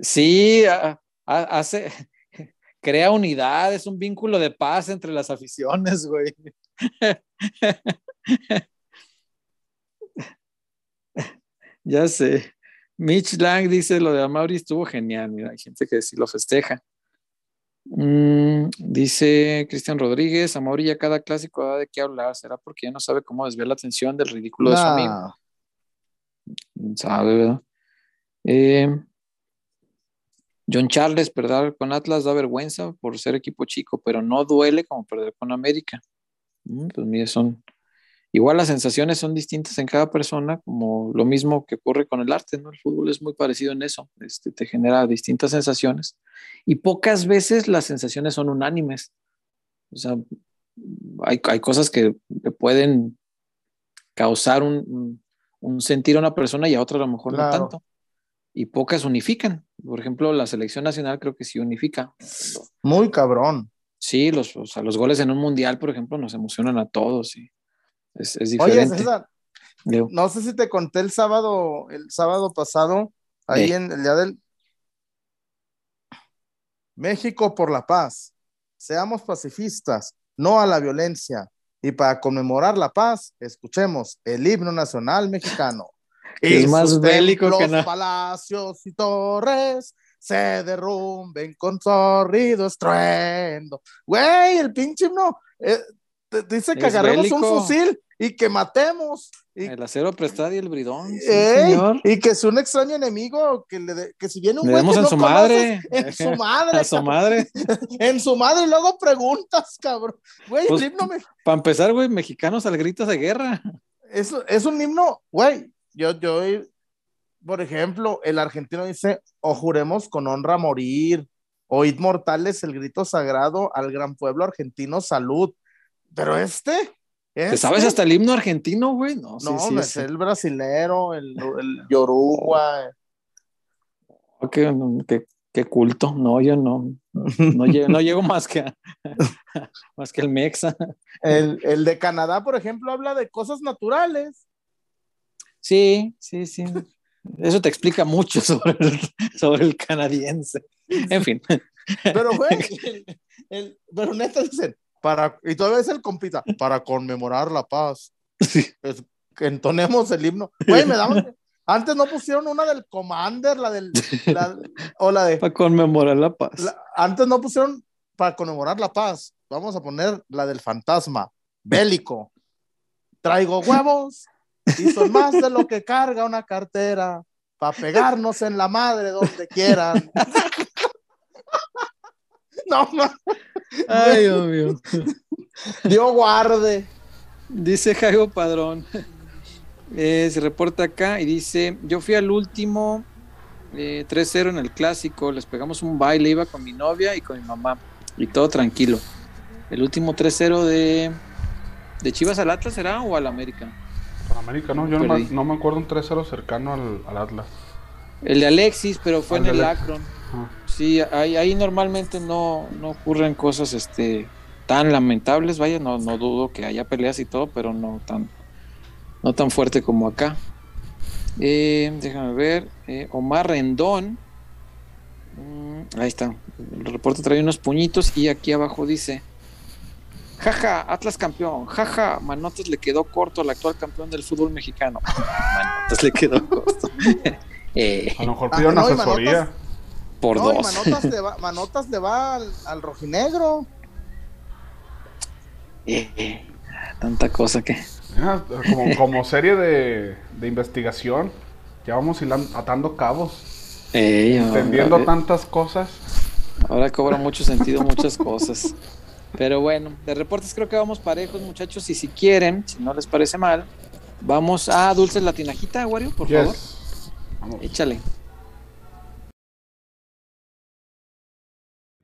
sí, a- a- hace, <laughs> crea unidad, es un vínculo de paz entre las aficiones, güey. Ya sé. Mitch Lang dice lo de Amauri estuvo genial, mira, hay gente que sí lo festeja. Mm, dice Cristian Rodríguez, Amauri ya cada clásico da de qué hablar, será porque ya no sabe cómo desviar la atención del ridículo de su amigo. Sabe, ¿verdad? Eh, John Charles, perder con Atlas da vergüenza por ser equipo chico, pero no duele como perder con América. Mm, Pues mire, son. Igual las sensaciones son distintas en cada persona, como lo mismo que ocurre con el arte, ¿no? El fútbol es muy parecido en eso, este, te genera distintas sensaciones y pocas veces las sensaciones son unánimes. O sea, hay, hay cosas que le pueden causar un, un- un sentir a una persona y a otra a lo mejor Claro. no tanto. Y pocas unifican. Por ejemplo, la selección nacional creo que sí unifica. Muy cabrón. Sí, los, o sea, los goles en un mundial, por ejemplo, nos emocionan a todos. Y es, es Oye, diferente. César, Digo, no sé si te conté el sábado, el sábado pasado, ahí en el día del México por la paz. Seamos pacifistas, no a la violencia. Y para conmemorar la paz, escuchemos el himno nacional mexicano. <laughs> Que es Y más bélico que nada. palacios y torres se derrumben con sorrido estruendo. Güey, el pinche himno eh, dice que Es agarremos un bélico. fusil y que matemos. Y, el acero prestado y el bridón. sí, ey, señor. y que si un extraño enemigo, que, le de- que si viene un Le güey demos que en no su conoces, madre. en su <laughs> madre, A su madre. <laughs> en su madre, y luego preguntas, cabrón. Güey, Pues- el himno me- Para empezar, güey, mexicanos al grito de guerra. es, es un himno, güey. Yo, yo, por ejemplo, el argentino dice, o juremos con honra morir, oíd mortales el grito sagrado al gran pueblo argentino, salud. Pero este, ¿Te este, sabes hasta el himno argentino, güey? No, no, sí, me sí. sé el brasilero, el, el <laughs> yoruba. ¿Qué, qué, Qué culto. No, yo no. No llego, no llego más que a- <laughs> más que el Mexa. El, el de Canadá, por ejemplo, habla de cosas naturales. Sí, sí, sí. Eso te explica mucho <laughs> sobre el, sobre el canadiense. En fin. Pero, güey, el- el- pero neta dicen, para, y todavía es el compita, para conmemorar la paz. Es- que entonemos el himno. Güey, me daban. Antes no pusieron una del Commander, la del. la- o la de. Para conmemorar la paz. la- antes no pusieron para conmemorar la paz. Vamos a poner la del fantasma, bélico. Traigo huevos y son más de lo que carga una cartera para pegarnos en la madre donde quieran. <laughs> No, ma- Ay, <laughs> Dios mío. Dios guarde. Dice Jairo Padrón. eh, se reporta acá y dice: Yo fui al último eh, 3-0 en el clásico. Les pegamos un baile. Iba con mi novia y con mi mamá. Y todo tranquilo. El último 3-0 de, de Chivas al Atlas será o al América. Con América, ¿no? Yo no me, Perdí. no me acuerdo un 3-0 cercano al, al Atlas. El de Alexis, pero fue en el Ándale. Akron. Sí, ahí, ahí normalmente no, no ocurren cosas este, tan lamentables, vaya, no, no dudo que haya peleas y todo, pero no tan, no tan fuerte como acá. Eh, déjame ver, eh, Omar Rendón, mm, ahí está, el reporte trae unos puñitos y aquí abajo dice, jaja, Atlas campeón, jaja, Manotas le quedó corto al actual campeón del fútbol mexicano. <laughs> Manotas le quedó corto. <laughs> Eh, A lo mejor Ah, pidieron no, y asesoría. Manotas- por No, dos. Manotas le va, <laughs> Manotas le va al, al rojinegro. Eh, eh, tanta cosa que. Mira, como, como serie de, de investigación, ya vamos atando cabos, Ey, entendiendo ahora, tantas cosas. ahora cobra mucho sentido <laughs> muchas cosas. Pero bueno, de reportes creo que vamos parejos, muchachos. Y si quieren, si no les parece mal, vamos a Dulces la Tinajita, Wario, por Yes. favor. Vamos. Échale.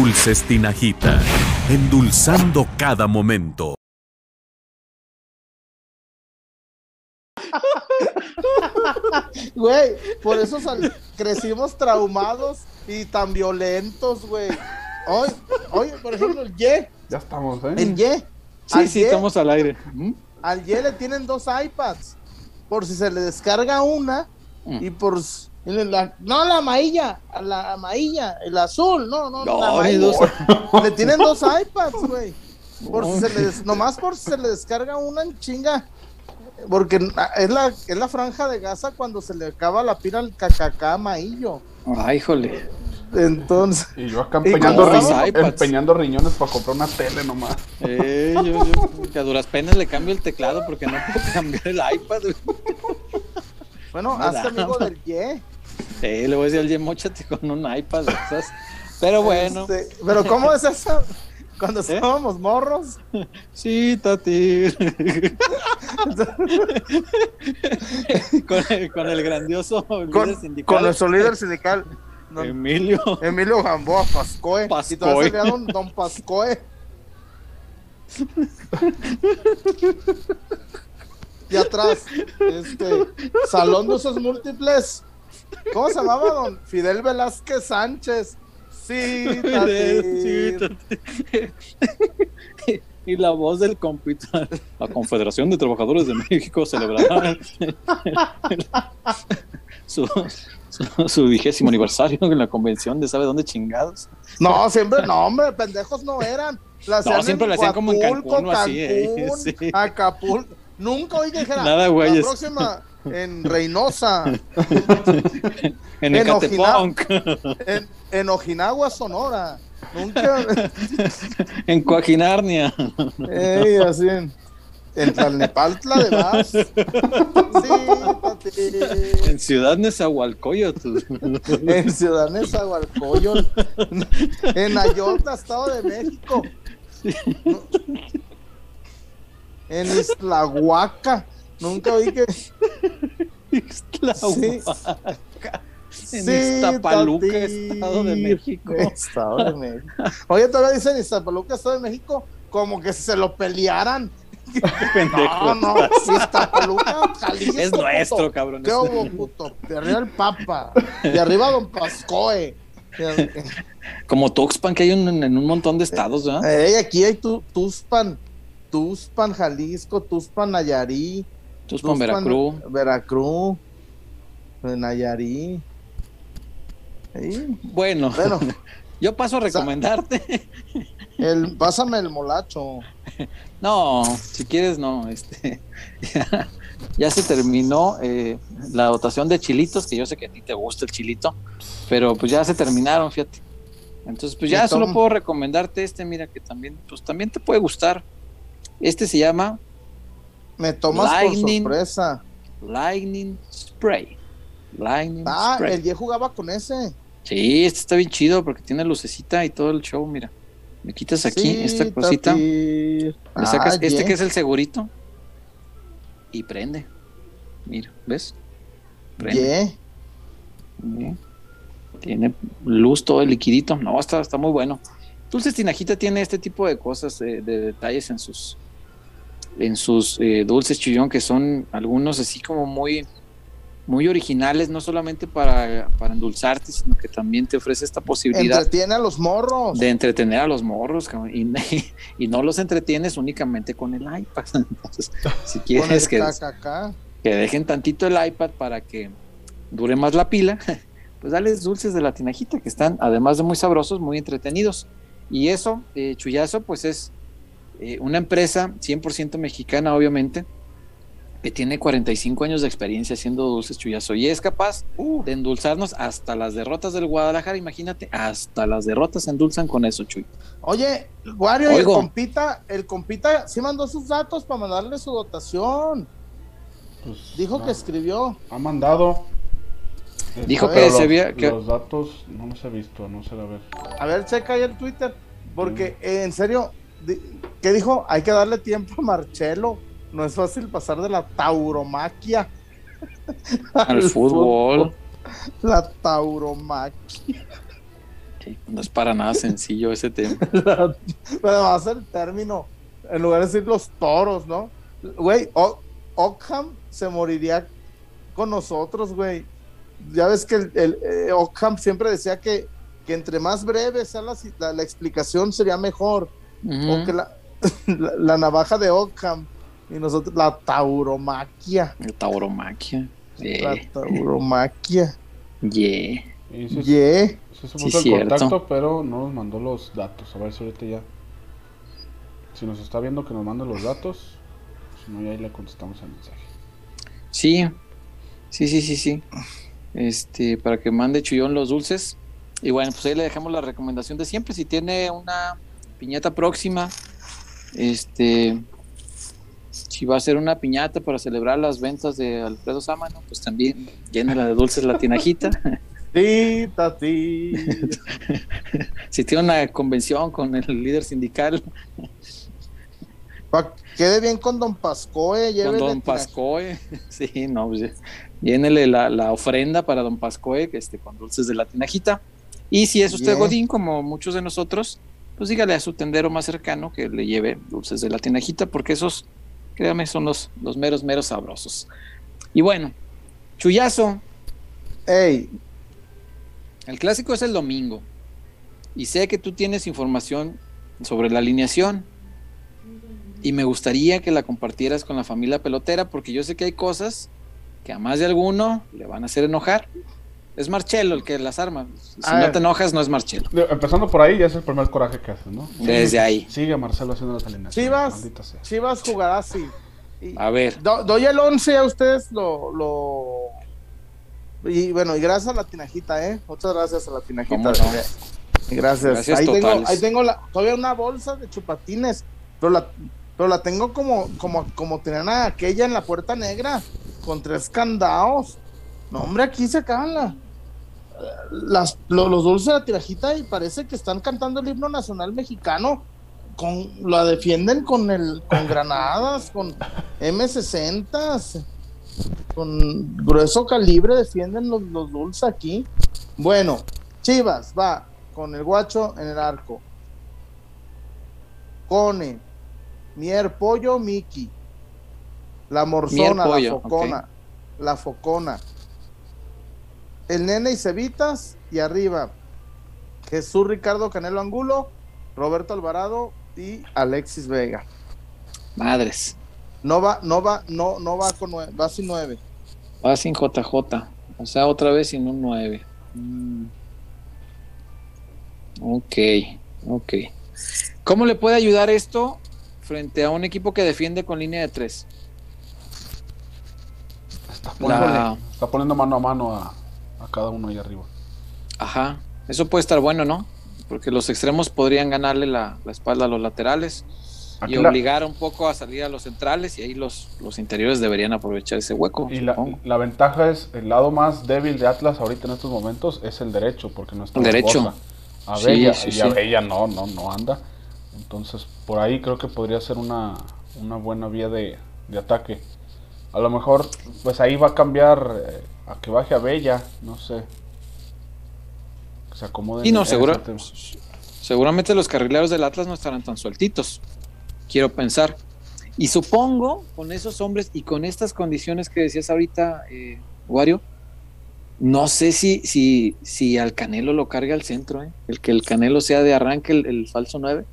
Dulces Tinajita, endulzando cada momento. Güey, por eso sal- crecimos traumados y tan violentos, güey. Hoy, hoy, por ejemplo, el Ye, Ya estamos, ¿eh? el Ye. Sí, al sí, Ye- estamos al aire. Al Ye le tienen dos iPads. Por si se le descarga una Mm. y por. La- no la amarilla, la amarilla, el azul, no, no, No, la hay amarilla. dos. <laughs> Le tienen dos iPads, güey. Por si se le des- nomás por si se le descarga una en chinga. Porque es la, es la franja de gasa cuando se le acaba la pila al cacacá amarillo. Ay, híjole. Entonces, Y yo acá ¿Y empeñando, empeñando riñones para comprar una tele nomás. Eh, yo, yo, que a duras penas le cambio el teclado porque no puedo cambiar el iPad. güey. bueno, da, amigo del Ye. Eh, le voy a decir al Jim, móchate con un iPad. esas. Pero bueno, Este, pero ¿cómo es eso? Cuando ¿Eh? estábamos morros. sí, Tati. <laughs> con, el, con el grandioso líder Con, sindical. con nuestro líder sindical. Don- Emilio. Emilio Gamboa Pascoe. Y todavía Pascoe. don, don Pascoe. Y atrás, este, Salón de Usos Múltiples. ¿Cómo se llamaba don Fidel Velázquez Sánchez? Sí, <laughs> <laughs> y la voz del compita. La Confederación de Trabajadores de México celebrará <laughs> su, su, su vigésimo aniversario en la convención de sabe dónde chingados. No, siempre, no, hombre, pendejos no eran. La hacían siempre lo hacían como en Cancún así, eh, sí. Acapulco. Nunca oí que dijera. Nada, La güeyes. próxima en Reynosa, <laughs> En En en, en Ojinagua, Sonora. Nunca. <laughs> en Coaquinarnia. Ey, así en, en Tlalnepantla de Vaz. Sí, tati. En Ciudad Nezahualcóyotl. En Ciudad Nezahualcóyotl. En Ayotla, Estado de México. En Islahuaca. Nunca oí que. <laughs> Sí. En Sí, Iztapaluca, tati. Estado de México. Estado de México. Oye, todavía dicen Iztapaluca, Estado de México, como que se lo pelearan. <laughs> Pendejo. No, no, Iztapaluca, Jalisco. Es nuestro, puto. cabrón. ¿Qué hubo, puto? De arriba el Papa, de arriba Don Pascoe. Como Tuxpan, que hay un- en un montón de estados, ¿verdad? Ey, aquí hay tu, Tuspan, Tuspan, Jalisco, Tuspan, Nayarí. Tuxpan, Veracruz. Veracruz, Nayarí. Ey, Bueno, Bueno, <laughs> yo paso a recomendarte. <laughs> el, pásame el molacho. <laughs> No, si quieres, no. Este, ya, ya se terminó eh, la dotación de chilitos, que yo sé que a ti te gusta el chilito, pero pues ya se terminaron, fíjate. Entonces, pues ya solo puedo recomendarte este, mira, que también, pues también te puede gustar. Este se llama Me tomas Lightning. por sorpresa. Lightning Spray. Lightning Ah, Spray. el Ye jugaba con ese. Sí, este está bien chido porque tiene lucecita y todo el show, mira. Me quitas aquí Sí, esta cosita, tati. le sacas Ah, este que es el segurito y prende. Mira, ¿ves? Prende. Tiene luz todo el liquidito. No, está, está muy bueno. Dulces Tinajita tiene este tipo de cosas, eh, de detalles en sus en sus eh, dulces chillón, que son algunos así como muy muy originales, no solamente para, para endulzarte, sino que también te ofrece esta posibilidad Entretiene a los morros. de entretener a los morros, y, <laughs> y no los entretienes únicamente con el iPad. <laughs> Entonces, si quieres que, dejen tantito el iPad para que dure más la pila, <laughs> pues dales dulces de la tinajita que están, además de muy sabrosos, muy entretenidos. Y eso, eh, Chuyazo, pues es eh, una empresa 100% mexicana, obviamente, que tiene 45 años de experiencia haciendo dulces Chuyazo y es capaz Uh, de endulzarnos hasta las derrotas del Guadalajara, imagínate, hasta las derrotas se endulzan con eso, Chuy. Oye, Wario, y el compita, el compita sí mandó sus datos para mandarle su dotación. Pues, Dijo no, que escribió. Ha mandado. Dijo que los- se había- que- Los datos no los he visto, no sé, a ver. A ver, checa ahí el Twitter. Porque, eh, en serio, ¿qué dijo? Hay que darle tiempo a Marcelo. No es fácil pasar de la tauromaquia <laughs> Al fútbol. La tauromaquia. Sí, no es para nada sencillo ese tema. <laughs> Pero va a ser el término. En lugar de decir los toros, ¿no? Güey, O- Ockham se moriría con nosotros, güey. Ya ves que el, el, eh, Ockham siempre decía que, que entre más breve sea la, la- la explicación sería mejor. O que la, <laughs> la, la navaja de Ockham y nosotros la tauromaquia. El tauromaquia. La Yeah. tauromaquia. Yeah. Y sí, Yeah. sí se Sí, puso en cierto. contacto, pero no nos mandó los datos. A ver si ahorita ya. Si nos está viendo que nos mande los datos. Si no, ya ahí le contestamos el mensaje. Sí, sí, sí, sí, sí. Este, para que mande Chuyón los dulces. Y bueno, pues ahí le dejamos la recomendación de siempre. Si tiene una piñata próxima, este, si va a ser una piñata para celebrar las ventas de Alfredo Sámano, pues también llénela de dulces la tinajita. Sí, tati. si tiene una convención con el líder sindical, Pa- quede bien con Don Pascoe. con Don Pascoe, <laughs> sí, no, pues, llénele la, la ofrenda para don Pascoe, este, con dulces de la tinajita. Y si es usted Bien. Godín, como muchos de nosotros, pues dígale a su tendero más cercano que le lleve dulces de la tinajita, porque esos, créame, son los, los meros, meros sabrosos. Y bueno, chullazo, Ey, el clásico es el domingo. Y sé que tú tienes información sobre la alineación. Y me gustaría que la compartieras con la familia pelotera, porque yo sé que hay cosas que a más de alguno le van a hacer enojar. Es Marcelo el que las arma. Si no te enojas, no es Marcelo. Empezando por ahí, ya es el primer coraje que haces, ¿no? Desde ahí. Sigue Marcelo haciendo las alineaciones. Chivas. Chivas jugará así. Y- A ver, Do- doy el 11 a ustedes lo, lo... Y bueno, y gracias a la tinajita, ¿eh? Muchas gracias a la tinajita. Gracias. Gracias ahí, tengo, ahí tengo la, todavía una bolsa de chupatines, pero la, pero la tengo como, como, como tenían aquella en la puerta negra, con tres candados. No, hombre, aquí se acaban la, las, lo- los dulces de la tinajita y parece que están cantando el himno nacional mexicano. Con, la defienden con el con <laughs> granadas, con M60, con grueso calibre defienden los, los dulces aquí. Bueno, Chivas va con el guacho en el arco. Cone, Mier Pollo, Miki. La morzona, Mier Pollo, la focona, la focona. El nene y Cevitas y arriba Jesús Ricardo Canelo Angulo, Roberto Alvarado y Alexis Vega. madres. No va, no va, no, no va con nueve, va sin nueve. Va sin JJ. O sea, otra vez sin un 9. Mm. Ok, ok. ¿Cómo le puede ayudar esto frente a un equipo que defiende con línea de 3? Está poniendo, La- está poniendo mano a mano a, a cada uno ahí arriba. Ajá, eso puede estar bueno, ¿no? Porque los extremos podrían ganarle la, la espalda a los laterales Aquí y la- obligar un poco a salir a los centrales y ahí los, los interiores deberían aprovechar ese hueco. Y la, la ventaja es, el lado más débil de Atlas ahorita en estos momentos es el derecho, porque no está El derecho. A Sí, Bella, sí, y sí. a Bella no, no, no anda. Entonces, por ahí creo que podría ser una, una buena vía de, de ataque. A lo mejor, pues ahí va a cambiar eh, a que baje a Bella, no sé. Que se acomode. Y no, seguro, seguramente los carrileros del Atlas no estarán tan sueltitos, quiero pensar. Y supongo, con esos hombres y con estas condiciones que decías ahorita, eh, Wario, no sé si, si, si al Canelo lo cargue al centro, ¿eh? el que el Canelo sea de arranque el, el falso 9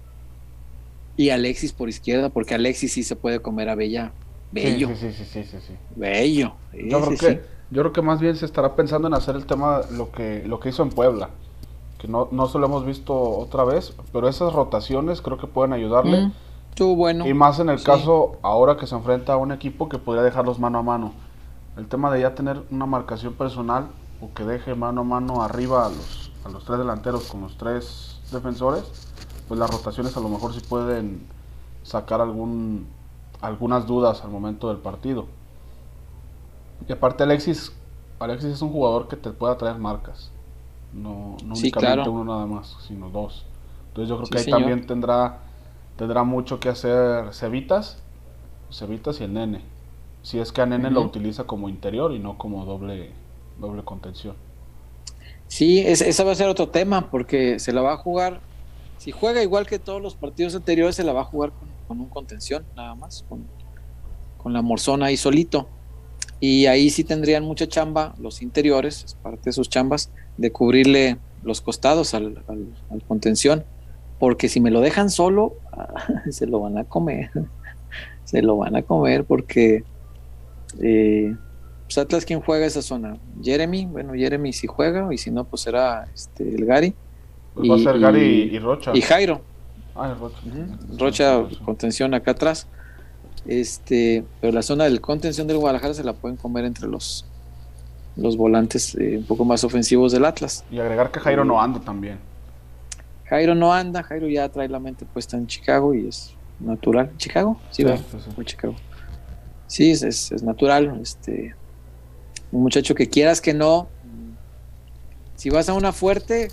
y Alexis por izquierda, porque Alexis sí se puede comer a Bella. Bello, sí, sí, sí, sí, sí, sí. bello. Yo creo, que. Yo creo que más bien se estará pensando en hacer el tema lo que, lo que hizo en Puebla. Que no, no se lo hemos visto otra vez, pero esas rotaciones creo que pueden ayudarle. Mm, bueno. Y más en el Sí. caso ahora que se enfrenta a un equipo que podría dejarlos mano a mano. El tema de ya tener una marcación personal o que deje mano a mano arriba a los, a los tres delanteros con los tres defensores, pues las rotaciones a lo mejor sí pueden sacar algún, algunas dudas al momento del partido. Y aparte Alexis, Alexis es un jugador que te puede atraer marcas. No, no Sí, únicamente claro. uno nada más, sino dos. Entonces yo creo Sí, que ahí señor. también tendrá tendrá mucho que hacer Cevitas, Cevitas y el Nene. Si es que a Nene lo utiliza como interior y no como doble, doble contención. Sí, ese, ese va a ser otro tema, porque se la va a jugar. Si juega igual que todos los partidos anteriores, se la va a jugar con, con un contención, nada más, con, con la morzona ahí solito. Y ahí sí tendrían mucha chamba los interiores, es parte de sus chambas, de cubrirle los costados al, al- al contención. Porque si me lo dejan solo, <laughs> se lo van a comer. <laughs> se lo van a comer porque eh, pues Atlas, ¿quién juega esa zona? Jeremy, bueno, Jeremy si juega, y si no, pues será este, el Gary Pues va a ser Gary y- y, Rocha. y Jairo. Ah, Rocha. Rocha, contención acá atrás. Este, pero la zona del contención del Guadalajara se la pueden comer entre los, los volantes eh, un poco más ofensivos del Atlas. Y agregar que Jairo no anda también. Jairo no anda, Jairo ya trae la mente puesta en Chicago y es natural. ¿Chicago? Sí, ¿verdad? sí, Chicago. Sí, es, es- es natural. Este, un muchacho que quieras que no, si vas a una fuerte,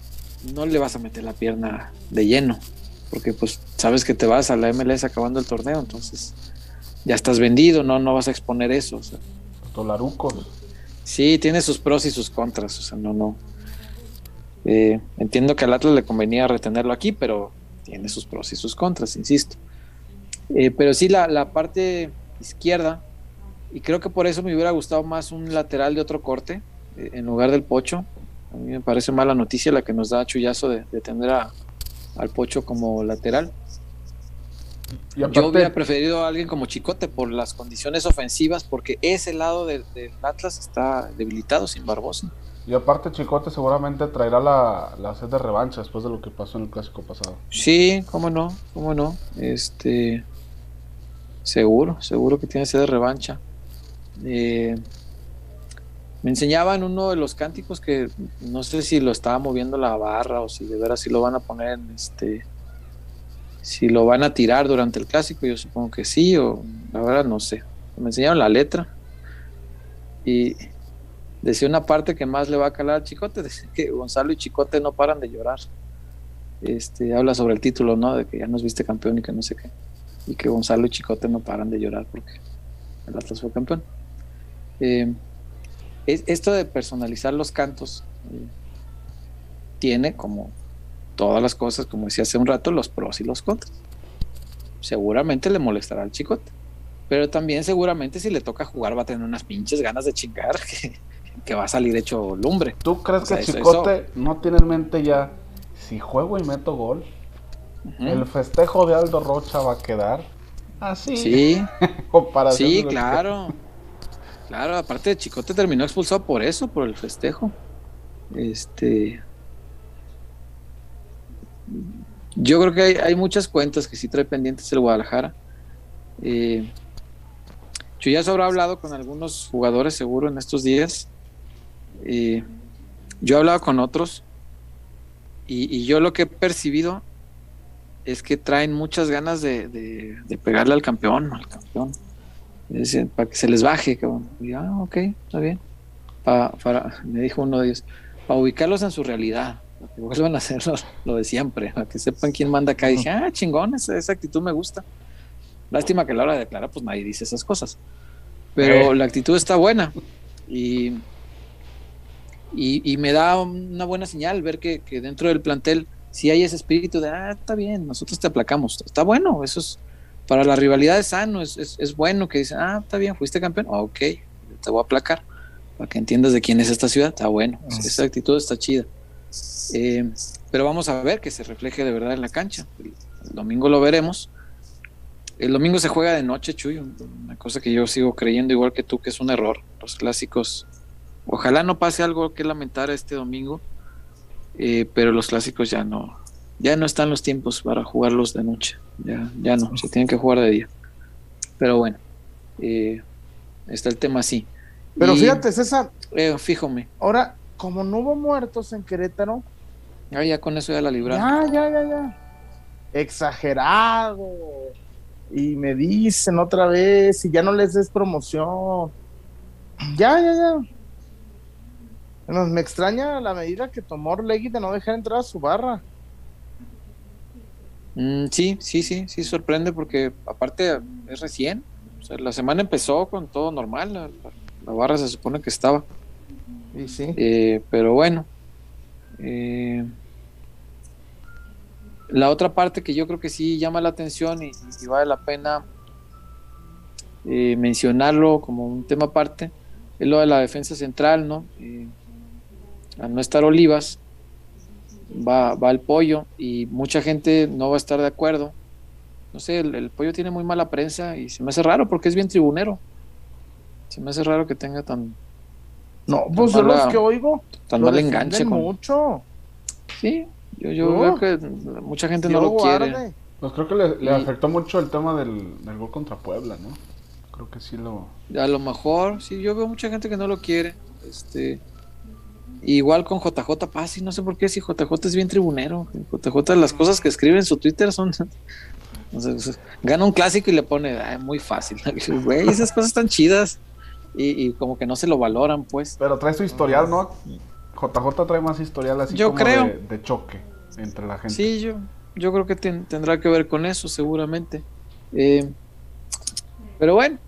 no le vas a meter la pierna de lleno, porque pues sabes que te vas a la MLS acabando el torneo, entonces ya estás vendido, no, no vas a exponer eso. o sea. Tolarucos. Sí, tiene sus pros y sus contras, o sea, no, no. Eh, entiendo que al Atlas le convenía retenerlo aquí, pero tiene sus pros y sus contras, insisto. Eh, pero sí, la, la, parte izquierda, y creo que por eso me hubiera gustado más un lateral de otro corte, eh, en lugar del Pocho. A mí me parece mala noticia la que nos da Chuyazo de, de tener a, al Pocho como lateral. Yo hubiera preferido a alguien como Chicote por las condiciones ofensivas, porque ese lado del Atlas está debilitado sin Barbosa. Y aparte Chicote seguramente traerá la, la sed de revancha después de lo que pasó en el clásico pasado. Sí, cómo no, cómo no. Este seguro, seguro que tiene sed de revancha. Eh, me enseñaban uno de los cánticos que no sé si lo estaba moviendo la barra o si de veras si lo van a poner en este si lo van a tirar durante el clásico, yo supongo que sí, o la verdad no sé. Me enseñaron la letra y decía una parte que más le va a calar al Chicote, <laughs> decía que Gonzalo y Chicote no paran de llorar. Este, habla sobre el título, ¿no? De que ya nos viste campeón y que no sé qué. Y que Gonzalo y Chicote no paran de llorar porque el Atlas fue campeón. Eh, esto de personalizar los cantos eh, tiene como todas las cosas, como decía hace un rato, los pros y los contras. Seguramente le molestará al chicote, pero también seguramente si le toca jugar va a tener unas pinches ganas de chingar <laughs> que, va a salir hecho lumbre. ¿Tú crees que Chicote no tiene en mente ya si juego y meto gol? El festejo de Aldo Rocha va a quedar así. Sí, <laughs> sí, claro. <laughs> Claro, aparte de Chicote terminó expulsado por eso, por el festejo. Este, yo creo que hay, muchas cuentas que sí trae pendientes el Guadalajara. Eh, yo ya habrá hablado con algunos jugadores seguro en estos días. Eh, yo he hablado con otros y, yo lo que he percibido es que traen muchas ganas de, pegarle al campeón, al campeón. para que se les baje, ah, ok, está bien. me dijo uno de ellos, para ubicarlos en su realidad que vuelvan a hacer <laughs> lo, de siempre, a que sepan quién manda acá. Y dije, ah, chingón, esa, actitud me gusta. Lástima que a la hora de declarar, pues nadie dice esas cosas. Pero eh. la actitud está buena. Y, y, me da una buena señal ver que, dentro del plantel si hay ese espíritu de, ah, está bien, nosotros te aplacamos. Está bueno, eso es, para la rivalidad es sano, es, es, bueno que dicen, ah, está bien, fuiste campeón, ok, te voy a aplacar, para que entiendas de quién es esta ciudad, está bueno, esa actitud está chida. Eh, pero vamos a ver que se refleje de verdad en la cancha. El, domingo lo veremos. El domingo se juega de noche, Chuy, una cosa que yo sigo creyendo igual que tú que es un error. Los clásicos, ojalá no pase algo que lamentar este domingo, eh, pero los clásicos ya no, ya no están los tiempos para jugarlos de noche, ya, ya no, se tienen que jugar de día. Pero bueno, eh, está el tema así. Pero fíjate, César. fíjome. Ahora, como no hubo muertos en Querétaro. Ah, ya con eso ya la libraron. Ya, ya, ya, ya. Exagerado. Y me dicen otra vez, y ya no les des promoción. Ya, ya, ya. me extraña la medida que tomó Orlegui de no dejar entrar a su barra. Mm, sí, sí, sí, sí, sorprende porque aparte es recién. O sea, la semana empezó con todo normal. la barra se supone que estaba. Eh, pero bueno. Eh, la otra parte que yo creo que sí llama la atención y, vale la pena eh, mencionarlo como un tema aparte es lo de la defensa central, ¿no? al no estar Olivas, va, va el pollo y mucha gente no va a estar de acuerdo. No sé, el, pollo tiene muy mala prensa y se me hace raro porque es bien tribunero. Se me hace raro que tenga tan, no, pues yo los que oigo. Tan mal enganche. Con... mucho. Sí, yo, yo veo que mucha gente no lo quiere. Pues creo que le, afectó mucho el tema del, del, gol contra Puebla, ¿no? Creo que sí lo. A lo mejor, sí, yo veo mucha gente que no lo quiere. Este. Igual con JJ Paz, y no sé por qué, si JJ es bien tribunero. JJ, las cosas que escribe en su Twitter son. <laughs> gana un clásico y le pone, muy fácil. <laughs> Güey, esas cosas están chidas y, como que no se lo valoran, pues. Pero trae su historial, ¿no? JJ trae más historial así yo creo. De, choque entre la gente. Sí, yo, yo creo que tendrá que ver con eso, seguramente. Eh, pero bueno,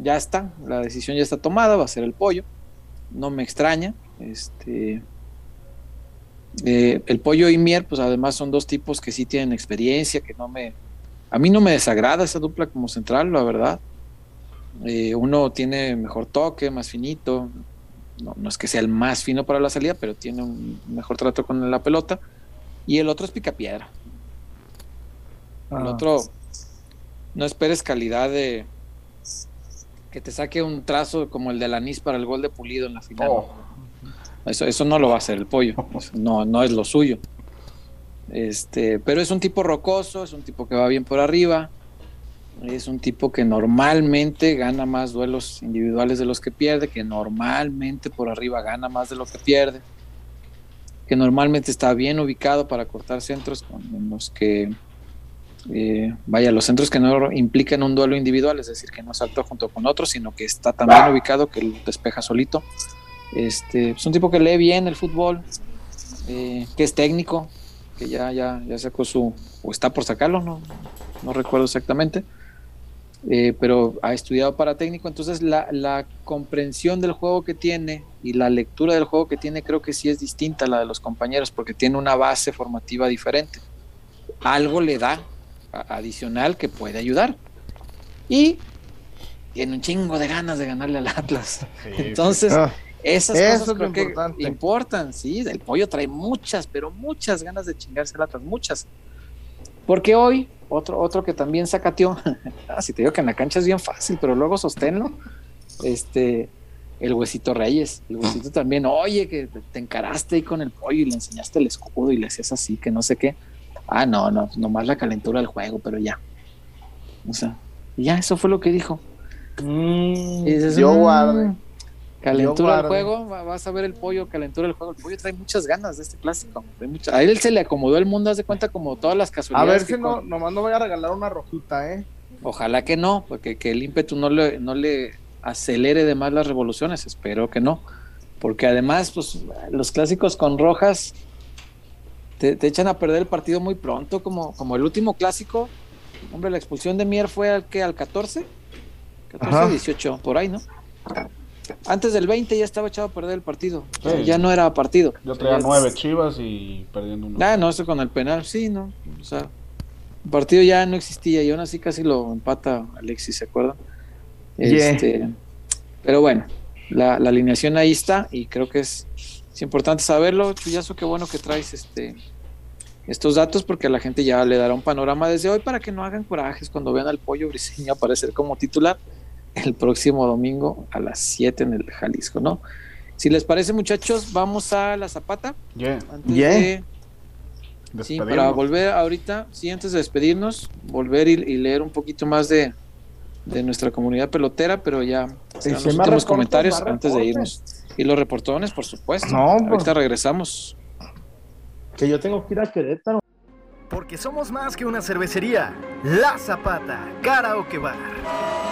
ya está, la decisión ya está tomada, va a ser el pollo. No me extraña. Este, eh, el pollo y Mier, pues además son dos tipos que sí tienen experiencia, que no me, a mí no me desagrada esa dupla como central, la verdad. Eh, uno tiene mejor toque, más finito. No, no, es que sea el más fino para la salida, pero tiene un mejor trato con la pelota. Y el otro es picapiedra. El Ah. otro, no esperes calidad de que te saque un trazo como el del anís para el gol de Pulido en la final. Oh, Eso, eso no lo va a hacer el pollo. <laughs> Eso No, no es lo suyo. Este, pero es un tipo rocoso, es un tipo que va bien por arriba. Es un tipo que normalmente gana más duelos individuales de los que pierde, que normalmente por arriba gana más de lo que pierde, que normalmente está bien ubicado para cortar centros con los que, eh, vaya, los centros que no implican un duelo individual, es decir, que no saltó junto con otros, sino que está tan bien ubicado que lo despeja solito. Este, es un tipo que lee bien el fútbol, eh, que es técnico, que ya, ya, ya sacó su, o está por sacarlo, no, no recuerdo exactamente, eh, pero ha estudiado para técnico, entonces la, la, comprensión del juego que tiene y la lectura del juego que tiene creo que sí es distinta a la de los compañeros, porque tiene una base formativa diferente. Algo le da adicional que puede ayudar. Y tiene un chingo de ganas de ganarle al Atlas. Sí, <laughs> entonces... Ah. Esas Eso cosas creo que importante. importan, sí. El pollo trae muchas, pero muchas ganas de chingarse latas, muchas. Porque hoy, otro, otro que también sacateó, ah, si te digo que en la cancha es bien fácil, pero luego sosténlo, este, el huesito Reyes, el huesito también, oye, que te encaraste ahí con el pollo y le enseñaste el escudo y le hacías así, que no sé qué. Ah, no, no, nomás la calentura del juego, pero ya. O sea, ya, eso fue lo que dijo. Mm, dices, yo "Mm, guarde. Calentura del juego, vas a ver el pollo, calentura del juego. El pollo trae muchas ganas de este clásico. Mucha... A él se le acomodó el mundo, haz de cuenta, como todas las A casualidades. ver si no, con... nomás no voy a regalar una rojita, ¿eh? Ojalá que no, porque que el ímpetu no le, no le acelere de más las revoluciones. Espero que no. Porque además, pues, los clásicos con rojas te, te echan a perder el partido muy pronto, como, como el último clásico. Hombre, la expulsión de Mier fue al que al 14, 14, Ajá. 18, por ahí, ¿no? Antes del 20 ya estaba echado a perder el partido. Sí. O sea, ya no era partido. Yo traía nueve chivas y perdiendo uno. Ah, no, eso con el penal, sí, ¿no? O sea, el partido ya no existía y aún así casi lo empata Alexis, ¿se acuerdan? Yeah. Este, pero bueno, la, la, alineación ahí está y creo que es, es, importante saberlo. Chuyazo, qué bueno que traes este estos datos porque a la gente ya le dará un panorama desde hoy para que no hagan corajes cuando vean al pollo briseño aparecer como titular el próximo domingo a las 7 en el Jalisco, ¿no? Si les parece, muchachos, vamos a la Zapata. Yeah. Antes Yeah. de. Sí, para volver ahorita, sí, antes de despedirnos, volver y, y leer un poquito más de, de, nuestra comunidad pelotera, pero ya los últimos reportes, comentarios antes de irnos. Y los reportones, por supuesto. No, pues. ahorita regresamos. Que yo tengo que ir a Querétaro. Porque somos más que una cervecería. La Zapata, Karaoke Bar.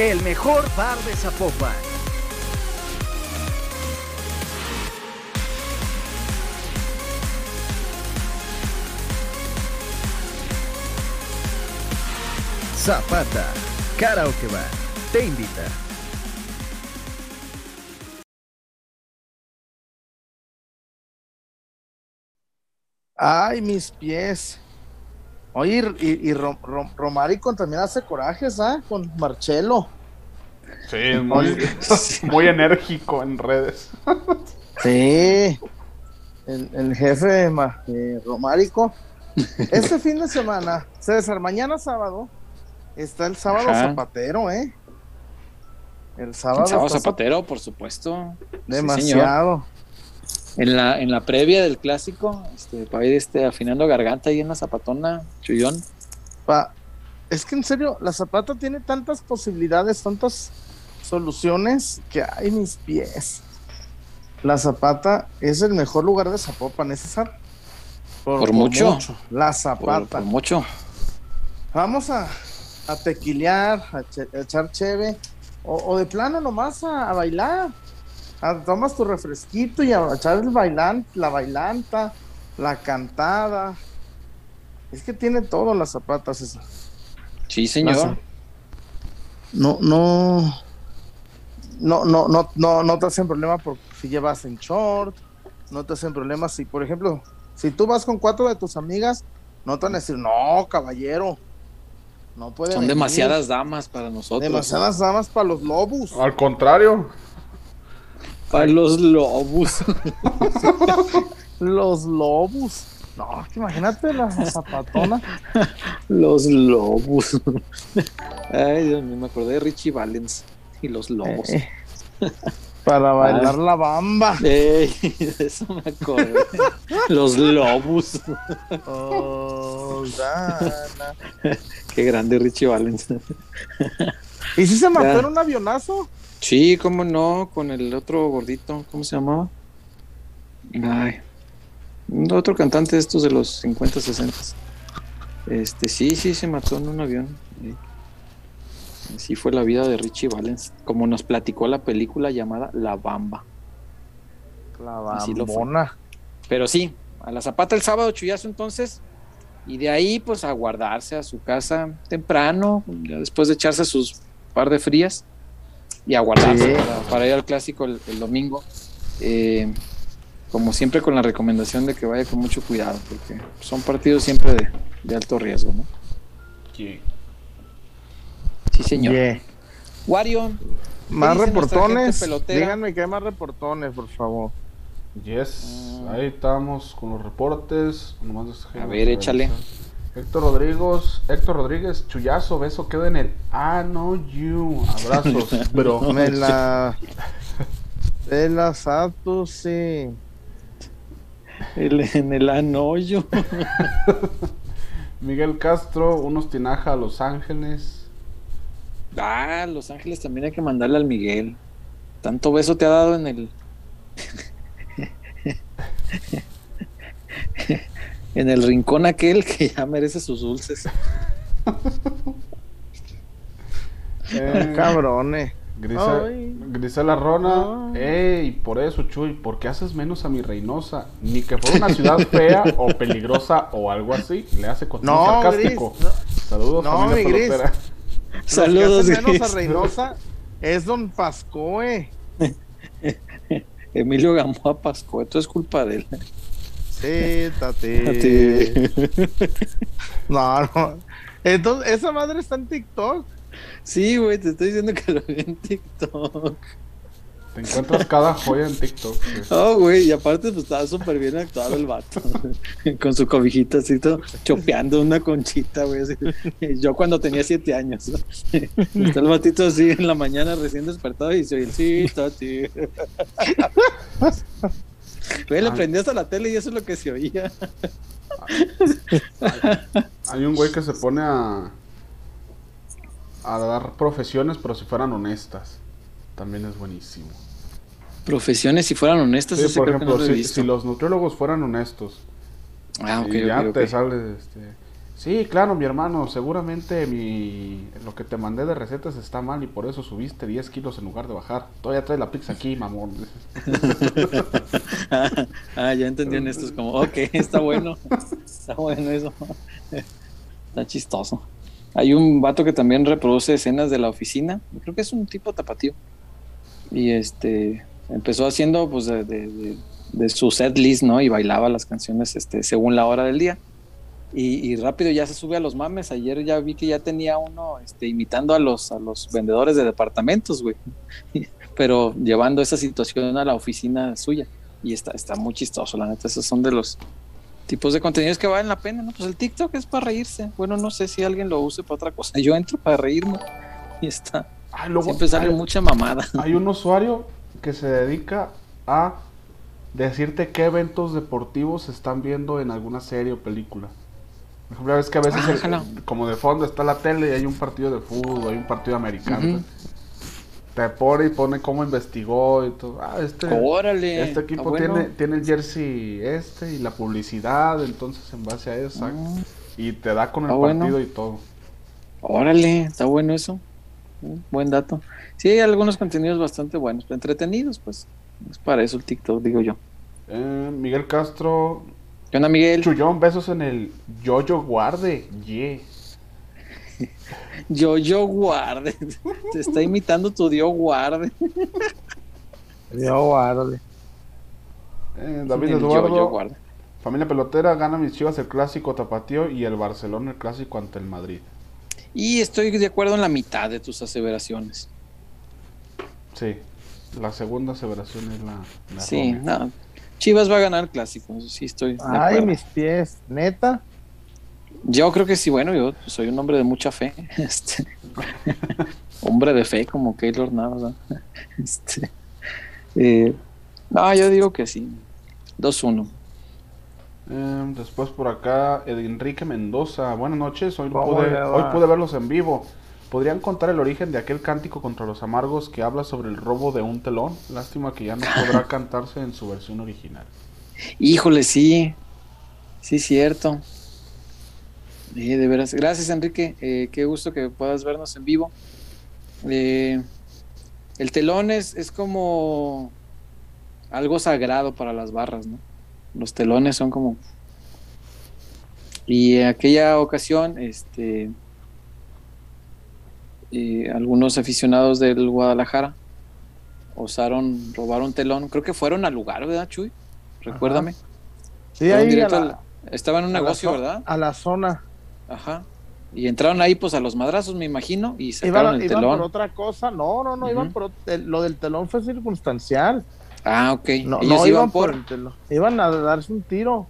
El mejor bar de Zapopan. Zapata, Karaoke Bar, te invita. Ay, mis pies. Oye, y, y Rom, Rom, Romarico también hace corajes, ¿ah? Con Marcelo. Sí, muy, <laughs> muy enérgico en redes. Sí. El, el jefe de Ma, eh, Romarico. Este fin de semana, César, mañana sábado, está el sábado Ajá. zapatero, ¿eh? El sábado. El sábado está Zapatero, por supuesto. Demasiado. Sí, en, la, en la previa del clásico, este, para ir este, afinando garganta ahí en la zapatona, Chuyón. Pa, es que en serio, la Zapata tiene tantas posibilidades, tantas soluciones que hay mis pies. La Zapata es el mejor lugar de Zapopan, ¿es César? Por mucho. La Por, Zapata. por mucho. Vamos a, a tequilear, a, che- a echar cheve, o, o de plano nomás a, a bailar. A- tomas tu refresquito y a echar el bailan, la bailanta, la cantada. Es que tiene todo las zapatas esas. Sí, señor. No, no, no, no, no, no, no te hacen problema por si llevas en short, no te hacen problema si, por ejemplo, si tú vas con cuatro de tus amigas, no te van a decir, no, caballero, no puede Son venir". demasiadas damas para nosotros. demasiadas damas para los lobos. Al contrario, Para los lobos. <laughs> Los lobos. No, imagínate la zapatona. los lobos. Ay, Dios mío, me acordé de Richie Valens y los lobos. Eh, para bailar la bamba. Ey, de eso me acordé. los lobos. Oh. Qué grande Richie Valens. ¿Y si se mató en un avionazo? Sí, cómo no, con el otro gordito, ¿cómo se llamaba? Ay, otro cantante de estos de los 50, 60. Este, sí, sí, se mató en un avión. Sí. Así fue la vida de Richie Valens, como nos platicó la película llamada La Bamba. La bambona. Pero sí, a la Zapata el sábado, chullazo entonces, y de ahí pues a guardarse a su casa temprano, después de echarse sus par de frías, y a guardarse Sí. para, para ir al clásico el, el domingo. Eh, como siempre con la recomendación de que vaya con mucho cuidado, porque son partidos siempre de, de alto riesgo, ¿no? Sí, señor. Yeah. Wario, Más reportones. Díganme que hay más reportones, por favor. yes, Ah. ahí estamos con los reportes. Nomás A ver, échale. revisar. Héctor Rodríguez, Héctor Rodríguez, chullazo, beso, queda en el Ah, no, you. Abrazos, <laughs> bro. <laughs> Me la. De la Sato, sí. el- en el anoyo. <laughs> Miguel Castro, unos tinaja a Los Ángeles. Ah, Los Ángeles también hay que mandarle al Miguel. Tanto beso te ha dado en el. En el rincón aquel que ya merece sus dulces. Eh, Cabrones. Grisa- Ay. Grisela Rona, ey, por eso, Chuy, ¿por qué haces menos a mi Reynosa? Ni que fuera una ciudad <laughs> fea o peligrosa o algo así. Le hace con No, sarcástico. Gris, no. Saludos, No, mi Gris. Saludos, que menos a Reynosa es Don Pascoe. <laughs> Emilio Gamboa Pasco, esto es culpa de él. Siéntate. <laughs> No, no. Entonces, esa madre está en TikTok. Sí, güey, te estoy diciendo que lo vi en TikTok. Te encuentras cada joya en TikTok. güey. <laughs> Oh, güey, y aparte pues estaba súper bien actuado el vato. <laughs> Con su cobijita así, todo, chopeando una conchita, güey. así. Yo cuando tenía siete años. ¿no? Está el batito así en la mañana recién despertado y soy el sí, tati. Güey, le Ah. prendí hasta la tele y eso es lo que se oía. Hay un güey que se pone a. a dar profesiones, pero si fueran honestas. También es buenísimo. Profesiones, si fueran honestas, Sí, ese por creo que ejemplo, no lo he si, visto. si los nutriólogos fueran honestos. Ah, ok, y ya ok, ok. te sale este. Sí, claro, mi hermano, seguramente mi lo que te mandé de recetas está mal y por eso subiste 10 kilos en lugar de bajar. Todavía traes la pizza aquí, <laughs> mamón. ah, ah, ya entendían estos como, ok, está bueno, está bueno eso. está chistoso. Hay un vato que también reproduce escenas de la oficina, creo que es un tipo tapatío. Y este empezó haciendo pues de, de- de- de su set list, ¿no? Y bailaba las canciones este, según la hora del día. Y, y rápido ya se sube a los mames. Ayer ya vi que ya tenía uno este, imitando a los, a los vendedores de departamentos, güey. <laughs> Pero llevando esa situación a la oficina suya. Y está, está muy chistoso, la neta. Esos son de los tipos de contenidos que valen la pena, ¿no? Pues el TikTok es para reírse. Bueno, no sé si alguien lo use para otra cosa. Yo entro para reírme. Y está. Ah, luego, Siempre sale hay, mucha mamada. hay un usuario que se dedica a decirte qué eventos deportivos se están viendo en alguna serie o película. Por ejemplo, ves que a veces, Ah, el- jala. como de fondo está la tele y hay un partido de fútbol, hay un partido americano. Te pone y pone cómo investigó y todo. Ah, este, Órale. este equipo bueno. tiene, tiene el jersey este y la publicidad, entonces en base a eso. Ah, Y te da con el Ah, bueno. partido y todo. Órale, está bueno eso. Mm, Buen dato. Sí, hay algunos contenidos bastante buenos, entretenidos, pues. Es para eso el TikTok, digo yo. Eh, Miguel Castro, ¿Qué onda, Miguel? Chullón, besos en el Yoyo Guarde. Yeah. Yo, yo guarde. Te está imitando tu Dios guarde. Yo, guárdale. Eh, David El Eduardo, Yo, yo guarde. familia pelotera, gana mis chivas el clásico tapatío y el Barcelona el clásico ante el Madrid. Y estoy de acuerdo en la mitad de tus aseveraciones. Sí, la segunda aseveración es la, la Sí, no. Chivas va a ganar el clásico, eso sí estoy de Ay, acuerdo. mis pies. Neta. Yo creo que sí, bueno, yo soy un hombre de mucha fe. <laughs> Este, hombre de fe, como Keylor Navas. ¿no? <laughs> Este, eh, no, yo digo que sí. 2-1. Eh, después por acá, Ed- Enrique Mendoza. Buenas noches, hoy, ¿Cómo pude, hoy pude verlos en vivo. ¿Podrían contar el origen de aquel cántico contra los amargos que habla sobre el robo de un telón? Lástima que ya no <laughs> podrá cantarse en su versión original. Híjole, sí. Sí, cierto. Eh, de veras. Gracias, Enrique. Eh, qué gusto que puedas vernos en vivo. Eh, el telón es, es como algo sagrado para las barras, ¿no? Los telones son como. Y en aquella ocasión, este. Eh, algunos aficionados del Guadalajara osaron robar un telón. Creo que fueron al lugar, ¿verdad, Chuy? Recuérdame. Sí, ahí la, al- Estaba en un negocio, ¿verdad? A la zona. Ajá. Y entraron ahí pues a los madrazos, me imagino, y Iban, sacaron el iban telón. por otra cosa. No, no, no, iban por el- lo del telón fue circunstancial. Ah, ok. No, Ellos no iban por... el telón. Iban a darse un tiro.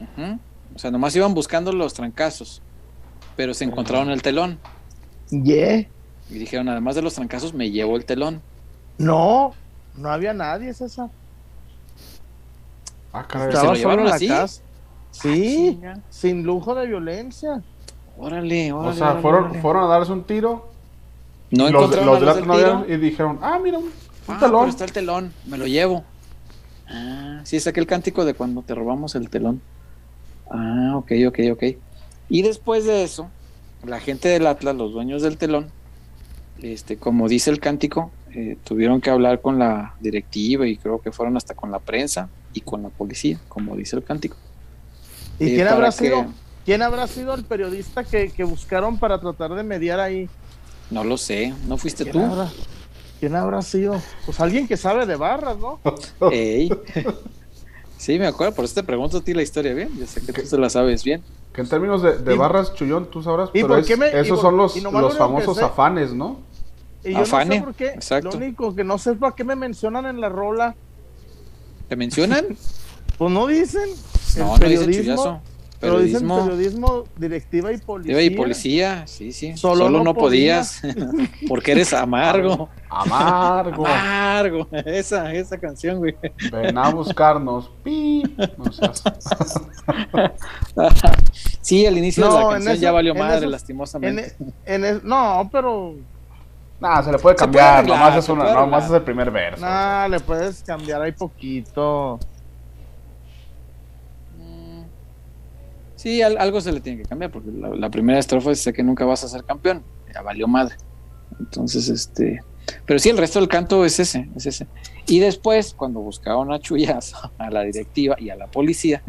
Ujú. O sea, nomás iban buscando los trancazos, pero se encontraron el telón. Yeah. Y dijeron, además de los trancazos, me llevo el telón. No, no había nadie, César. Ah, caray. ¿Se lo solo llevaron la así? casa. Sí, Chinga. sin lujo de violencia. Órale, órale. O sea, órale, fueron, órale. fueron a darse un tiro. No los, encontraron los a del los otro del no tiro. habían- y dijeron, ah, mira, un, un Ah, telón. pero está el telón, me lo llevo. Ah, sí, es aquel cántico de cuando te robamos el telón. Ah, ok, ok, ok. Y después de eso, la gente del Atlas, los dueños del telón, este, como dice el cántico, eh, tuvieron que hablar con la directiva y creo que fueron hasta con la prensa y con la policía, como dice el cántico. ¿Y Eh, quién habrá que- sido? ¿Quién habrá sido el periodista que, que buscaron para tratar de mediar ahí? No lo sé, ¿no fuiste ¿Quién tú? habrá, quién habrá sido? Pues alguien que sabe de barras, ¿no? <laughs> Ey. <laughs> Sí, me acuerdo, por eso te pregunto a ti la historia bien. Yo sé que tú se la sabes bien. Que en términos de, barras, Chullón, tú sabrás, ¿Y pero por es- qué me- y esos son los, los famosos sé- afanes, ¿no? Y yo no Afane, sé por qué. exacto. Lo único que no sé es para qué me mencionan en la rola. ¿Te mencionan? <laughs> Pues no dicen. El No, no dice periodismo. Pero dicen Periodismo. directiva y policía. Y policía, sí, sí. Solo Solo, no no, podía. podías. <laughs> porque eres amargo. Amargo. Amargo. <laughs> Esa, esa canción, güey. Ven a buscarnos. Pip. No seas- <laughs> sí, al inicio No, de la en canción eso- ya valió madre, En, lastimosamente. en el- no, pero Nah, se le puede cambiar. puede arreglar, nomás es, una, nomás es el primer verso. nada, le puedes cambiar ahí poquito. Sí, al- algo se le tiene que cambiar, porque la, la primera estrofa dice que nunca vas a ser campeón. Ya valió madre. Entonces, este. Pero sí, el resto del canto es ese, es ese. Y después, cuando buscaron a Chuyazo, <laughs> a la directiva y a la policía,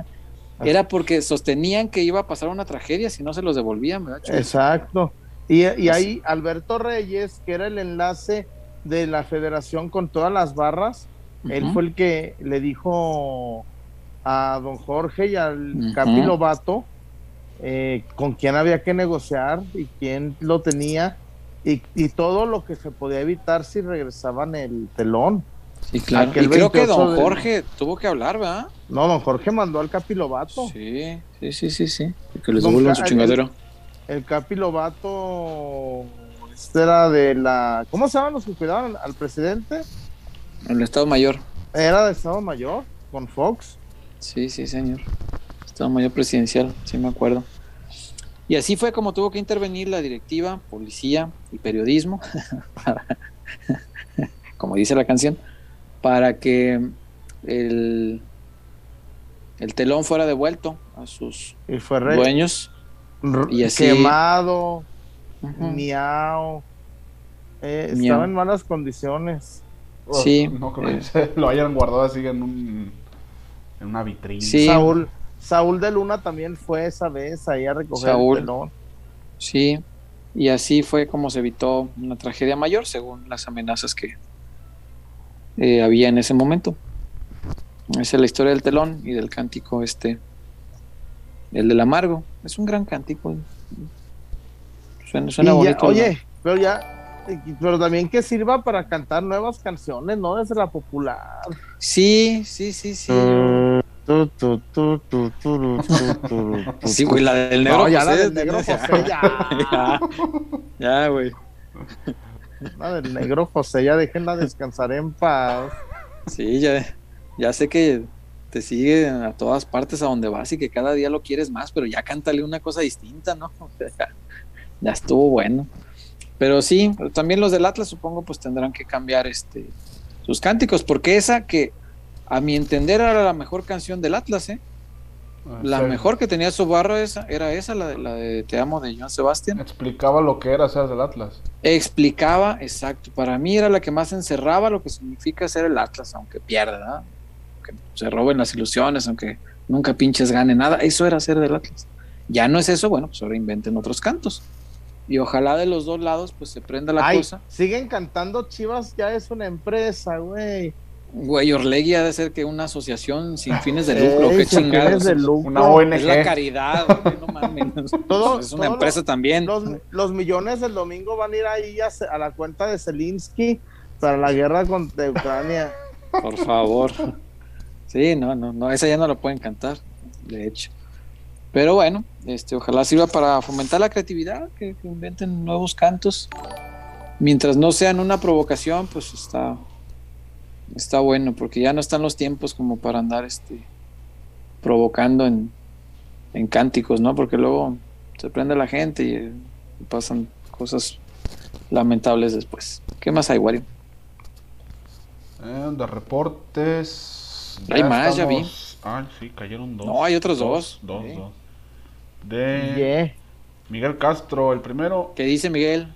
era porque sostenían que iba a pasar una tragedia si no se los devolvían, ¿verdad? Exacto. Y, y ahí Alberto Reyes, que era el enlace de la federación con todas las barras, él fue el que le dijo a don Jorge y al Lobato eh, con quién había que negociar y quién lo tenía y, y todo lo que se podía evitar si regresaban el telón. Sí, claro. aquel Y creo que 28 don de- Jorge tuvo que hablar, ¿verdad? No, don Jorge mandó al Capi Lobato. Sí, sí, sí, sí, sí. Que les devuelvan su chingadero. El Capi Lobato este era de la... ¿Cómo se llaman los que cuidaban al presidente? El Estado Mayor. Era de Estado Mayor, con Fox. Sí, sí, señor. Estado Mayor Presidencial, sí me acuerdo. Y así fue como tuvo que intervenir la directiva, policía y periodismo, <laughs> <laughs> como dice la canción, para que el, el telón fuera devuelto a sus Y fue re- dueños. y así- quemado, Ujú. miau. Eh, Miau. estaba en malas condiciones. Sí, No creo eh. que <laughs> lo hayan guardado así en un en una vitrina. Sí. Saúl, Saúl de Luna también fue esa vez ahí a recoger Saúl. el telón. Sí, y así fue como se evitó una tragedia mayor, según las amenazas que eh, había en ese momento. Esa es la historia del telón y del cántico este, el del amargo. Es un gran cántico. Suena, suena Y ya- bonito. oye, pero ya, pero también que sirva para cantar nuevas canciones, ¿no? Desde la popular. Sí, sí, sí, sí. Tu, tu, tu, tu, tu, tu, tu, <laughs> tu, Sí, güey, la del negro No, ya la José, del negro. José, ya. Ya, <laughs> ya, güey. La del negro José, ya déjenla descansar en paz. Sí, ya, ya sé que te sigue a todas partes a donde vas y que cada día lo quieres más, pero ya cántale una cosa distinta, ¿no? <laughs> O sea, ya, ya estuvo bueno. Pero sí, también los del Atlas supongo pues tendrán que cambiar este sus cánticos, porque esa que a mi entender era la mejor canción del Atlas, ¿eh? Ah, La sí. mejor que tenía su barra esa, era esa, la de, la de Te amo de Joan Sebastián. Explicaba lo que era ser del Atlas. explicaba, exacto, para mí era la que más encerraba lo que significa ser el Atlas, aunque pierda, ¿verdad? aunque se roben las ilusiones, aunque nunca pinches gane nada, eso era ser del Atlas. Ya no es eso, bueno, pues ahora inventen otros cantos. Y ojalá de los dos lados pues se prenda la Ay, cosa. siguen cantando Chivas, ya es una empresa, güey. Güey, Orlegui ha de ser que una asociación sin fines de lucro, Ey, qué sin fines chingados. de lucro. Una ONG. Es la caridad, güey, no <laughs> mames. Todo- es una empresa también. Los, los millones del domingo van a ir ahí a, a la cuenta de Zelensky para la guerra contra Ucrania. Por favor. Sí, no, no, no, esa ya no la pueden cantar, de hecho. Pero bueno, este, ojalá sirva para fomentar la creatividad, que, que inventen nuevos cantos. Mientras no sean una provocación, pues está, está bueno, porque ya no están los tiempos como para andar este, provocando en, en cánticos, ¿no? Porque luego se prende la gente y, eh, pasan cosas lamentables después. ¿Qué más hay, Wario? Eh, de reportes. Hay más, ya vi. estamos- Ah, sí, cayeron dos. No, hay otros dos. Dos, Sí. dos. De Yeah. Miguel Castro, el primero. ¿Qué dice Miguel?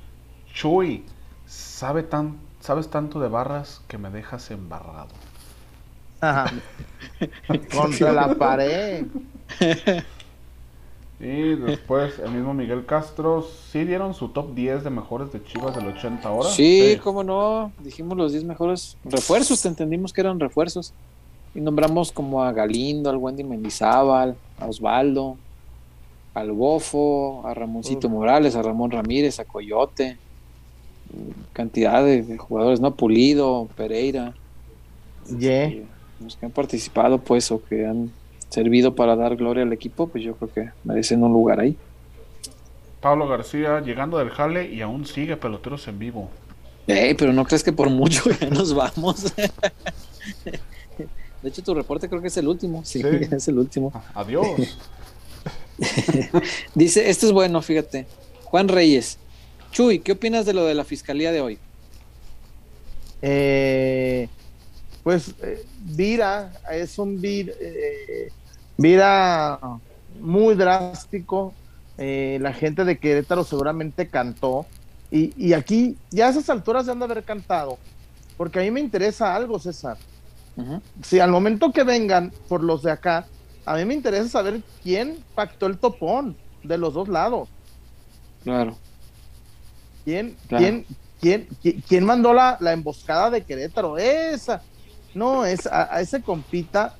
Chuy, sabe tan, sabes tanto de barras que me dejas embarrado. Ajá. <laughs> Contra la pared. Y después el mismo Miguel Castro, sí dieron su top 10 de mejores de Chivas del 80 ahora. Sí, cómo no. Dijimos los 10 mejores refuerzos, te entendimos que eran refuerzos. Y nombramos como a Galindo, al Wendy Mendizábal, a Osvaldo, al Bofo, a Ramoncito. Morales, a Ramón Ramírez, a Coyote. Cantidad de, de jugadores, ¿no? Pulido, Pereira. Yeah. Los que han participado, pues, o que han servido para dar gloria al equipo, pues yo creo que merecen un lugar ahí. Pablo García llegando del jale y aún sigue peloteros en vivo. Ey, pero no crees que por mucho ya nos vamos. <laughs> De hecho, tu reporte creo que es el último. Sí, Sí. <laughs> es el último. Adiós. <laughs> Dice, esto es bueno, fíjate. Juan Reyes. Chuy, ¿qué opinas de lo de la fiscalía de hoy? Eh, pues eh, Vira es un Vira, eh, Vira muy drástico. La gente de Querétaro seguramente cantó. Y, y aquí, ya a esas alturas se han de haber cantado. Porque a mí me interesa algo, César. Si al momento que vengan por los de acá, a mí me interesa saber quién pactó el topón de los dos lados. Claro. ¿Quién, Claro. quién, quién, qui- quién mandó la, la emboscada de Querétaro? Esa. No, es a, a ese compita.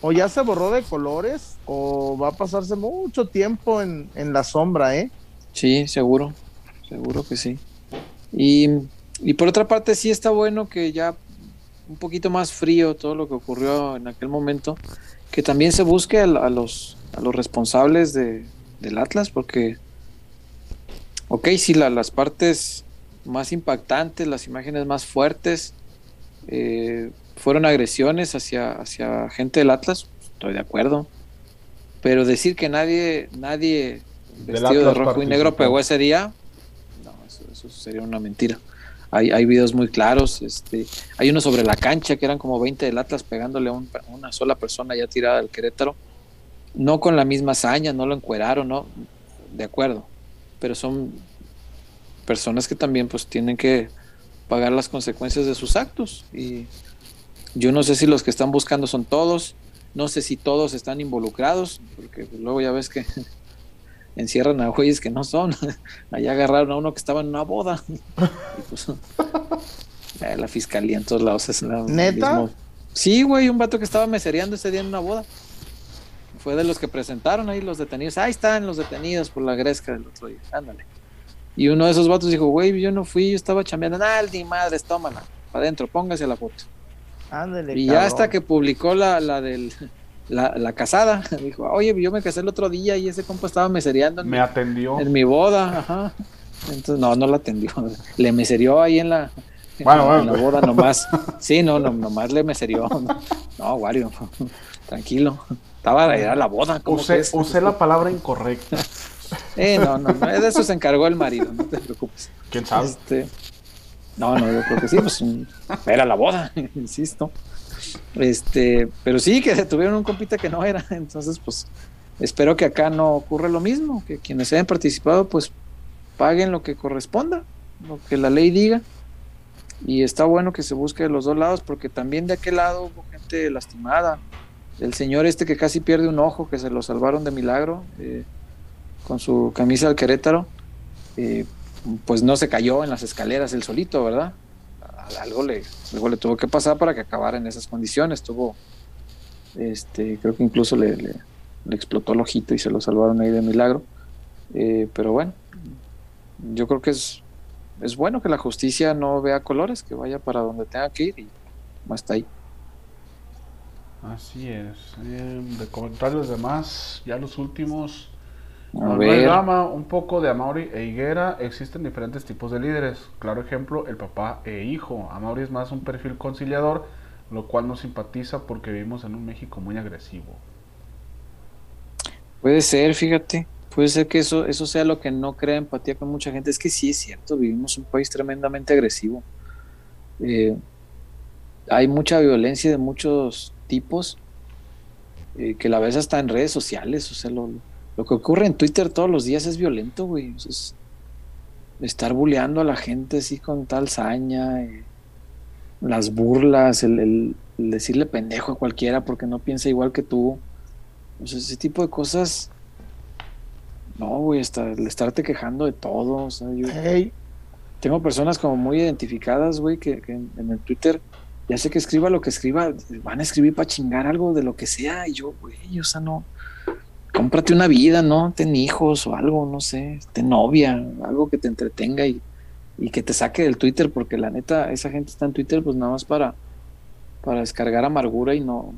O ya se borró de colores, o va a pasarse mucho tiempo en, en la sombra, ¿eh? Sí, seguro. Seguro que sí. Y, y por otra parte, sí está bueno que ya un poquito más frío todo lo que ocurrió en aquel momento, que también se busque a, a los, a los responsables de, del Atlas, porque, ok, sí, la- las partes más impactantes, las imágenes más fuertes, eh, fueron agresiones hacia, hacia gente del Atlas, estoy de acuerdo, pero decir que nadie, nadie vestido de rojo y negro pegó ese día, no, eso, sería una mentira. Hay, hay videos muy claros, este, hay uno sobre la cancha que eran como 20 del Atlas pegándole a, una sola persona ya tirada al Querétaro, no con la misma hazaña, no lo encueraron, no, de acuerdo, pero son personas que también pues tienen que pagar las consecuencias de sus actos. Y yo no sé si los que están buscando son todos, no sé si todos están involucrados, porque luego ya ves que encierran a güeyes que no son. <laughs> Allá agarraron a uno que estaba en una boda. <laughs> Pues, <laughs> eh, la fiscalía en todos lados es la ¿Neta? Sí, güey, un vato que estaba mesereando ese día en una boda. Fue de los que presentaron ahí los detenidos. Ahí están los detenidos por la gresca del otro día. Ándale. Y uno de esos vatos dijo, güey, yo no fui, yo estaba chambeando. Nah, ni madres, tómala. Para adentro, póngase la foto y ya hasta que publicó la, la del la, casada, <laughs> dijo, oye, yo me casé el otro día y ese compa estaba mesereando. me atendió. En mi boda, ajá. Entonces, no, no la atendió. <laughs> Le meserió ahí en la, en, la boda nomás. <laughs> Sí, no, no, nomás le meserió. No, Wario, tranquilo. Estaba, era la boda. Usé, usé la palabra incorrecta. Eh, no, no, de eso se encargó el marido, no te preocupes. ¿Quién sabe? Este, no, no, yo creo que sí, pues era la boda, insisto. Este, pero sí que se <laughs> tuvieron un compita que no era, <laughs> entonces pues espero que acá no ocurra lo mismo, que quienes hayan participado pues paguen lo que corresponda, lo que la ley diga. Y está bueno que se busque de los dos lados, porque también de aquel lado hubo gente lastimada. El señor este que casi pierde un ojo, que se lo salvaron de milagro, eh, con su camisa al Querétaro, eh, pues no se cayó en las escaleras el solito, ¿verdad? Algo le, algo le tuvo que pasar para que acabara en esas condiciones. Tuvo, este, creo que incluso le, explotó el ojito y se lo salvaron ahí de milagro. Eh, pero bueno, yo creo que es, es bueno que la justicia no vea colores, que vaya para donde tenga que ir y está ahí. Así es. Eh, de comentarios demás, ya los últimos. A ver. un poco de Amauri e Higuera. Existen diferentes tipos de líderes. Claro ejemplo, el papá e hijo. Amauri es más un perfil conciliador, lo cual nos simpatiza porque vivimos en un México muy agresivo. Puede ser, fíjate. Puede ser que eso, eso sea lo que no crea empatía con mucha gente. Es que sí es cierto, vivimos un país tremendamente agresivo. Eh, hay mucha violencia de muchos tipos eh, que la ves hasta en redes sociales. O sea, lo, lo que ocurre en Twitter todos los días es violento, güey. Es estar bulleando a la gente así con tal saña, eh, las burlas, el, decirle pendejo a cualquiera porque no piensa igual que tú. O sea, ese tipo de cosas. No, güey, hasta el estarte quejando de todo. O sea, yo tengo personas como muy identificadas, güey, que, en, en, el Twitter, ya sé que escriba lo que escriba, van a escribir para chingar algo de lo que sea. Y yo, güey, o sea, no cómprate una vida, ¿no? Ten hijos o algo, no sé, ten novia, algo que te entretenga y, que te saque del Twitter, porque la neta, esa gente está en Twitter pues nada más para, para descargar amargura y no,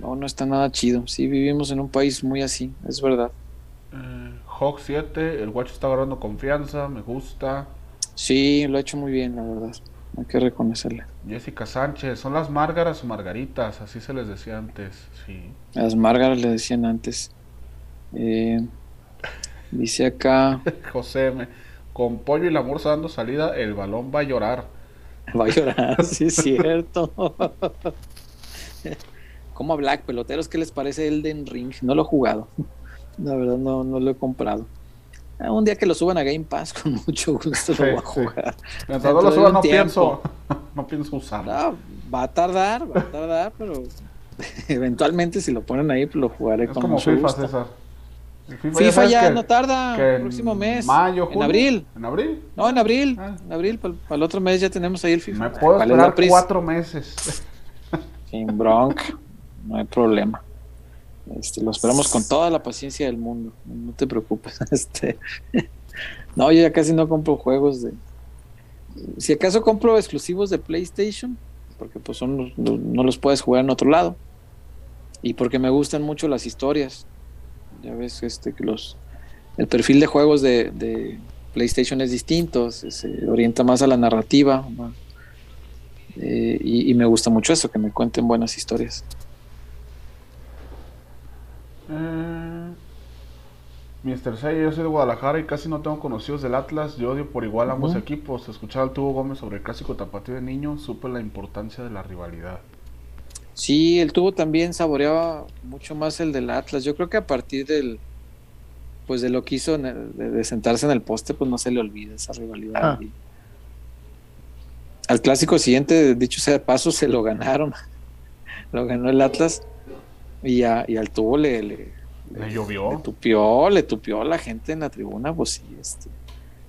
no, no está nada chido. Sí, vivimos en un país muy así, es verdad. Eh, Hawk 7, el guacho está agarrando confianza, me gusta. Sí, lo ha hecho muy bien, la verdad. Hay que reconocerle. Jessica Sánchez, ¿son las márgaras o margaritas? Así se les decía antes, sí. Las márgaras le decían antes. Eh, dice acá. <laughs> José, con pollo y la morsa dando salida, el balón va a llorar. Va a llorar, <laughs> sí es cierto. <laughs> ¿Cómo a Black Peloteros? ¿Qué les parece Elden Ring? No lo he jugado. La verdad no, no lo he comprado. Ah, un día que lo suban a Game Pass, <laughs> con mucho gusto lo voy a jugar. Mientras no lo suban, no pienso, <laughs> no pienso usarlo. va a tardar, va a tardar, pero <laughs> eventualmente si lo ponen ahí, pues lo jugaré es como FIFA, César. FIFA, ya, no tarda, el próximo mes. Mayo, En abril. ¿En abril? No, en abril. Ah. En abril, para, el otro mes ya tenemos ahí el FIFA. Me puedo esperar cuatro meses. Sin bronca, no hay problema. Este, lo esperamos con toda la paciencia del mundo, no te preocupes. <laughs> Este, no, yo ya casi no compro juegos de... Si acaso compro exclusivos de PlayStation, porque pues son, no los puedes jugar en otro lado. Y porque me gustan mucho las historias. Ya ves este, que los, el perfil de juegos de, PlayStation es distinto, se, orienta más a la narrativa. Eh, y me gusta mucho eso, que me cuenten buenas historias. Eh, Mr. Say, yo soy de Guadalajara y casi no tengo conocidos del Atlas. Yo odio por igual ambos equipos. Escuchaba al Tubo Gómez sobre el clásico tapatío de niño, supe la importancia de la rivalidad. Sí, el tubo también saboreaba mucho más el del Atlas. Yo creo que a partir del, pues de lo que hizo de, sentarse en el poste, pues no se le olvida esa rivalidad. Ah. al clásico siguiente, dicho sea de paso, se lo ganaron. <laughs> lo ganó el Atlas y, y al tubo le, le, llovió. Le tupió, le tupió a la gente en la tribuna, pues sí, este,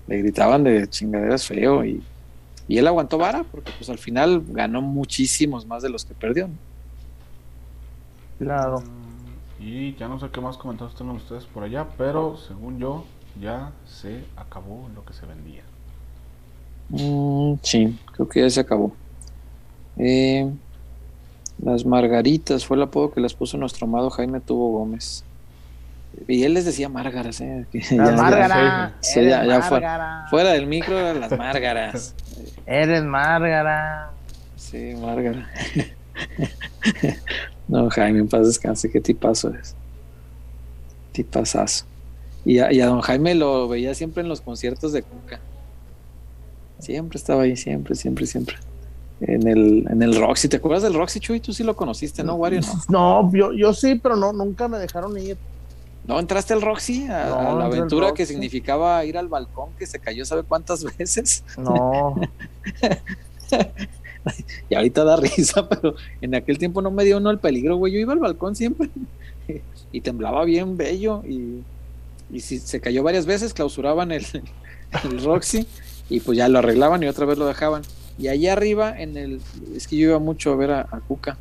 le gritaban de chingaderas feo y, y él aguantó vara porque pues al final ganó muchísimos más de los que perdió. Claro. Y ya no sé qué más comentarios tienen ustedes por allá, pero según yo, ya se acabó lo que se vendía. Mm, sí, creo que ya se acabó. Eh, las margaritas fue el apodo que les puso nuestro amado Jaime Tubo Gómez. Y él les decía márgaras, ¿eh? <laughs> las ya, fuera, del micro, las márgaras. <laughs> Eres márgara. Sí, márgara. <laughs> No, Jaime, en paz descanse, qué tipazo es. Tipazazo. Y a, y a don Jaime lo veía siempre en los conciertos de Cuca. Siempre estaba ahí, siempre, siempre, siempre. En el, en el Roxy, ¿te acuerdas del Roxy, Chuy? Tú sí lo conociste, ¿no, Wario? No, no yo, yo sí, pero no, nunca me dejaron ir. ¿No entraste al Roxy? A, la aventura que significaba ir al balcón que se cayó sabe cuántas <laughs> veces. No. <laughs> y ahorita da risa, pero en aquel tiempo no me dio uno el peligro, güey. Yo iba al balcón siempre <laughs> y temblaba bien bello y, y si se cayó varias veces, clausuraban el, el Roxy y pues ya lo arreglaban y otra vez lo dejaban. Y allá arriba, en el, es que yo iba mucho a ver a, Cuca.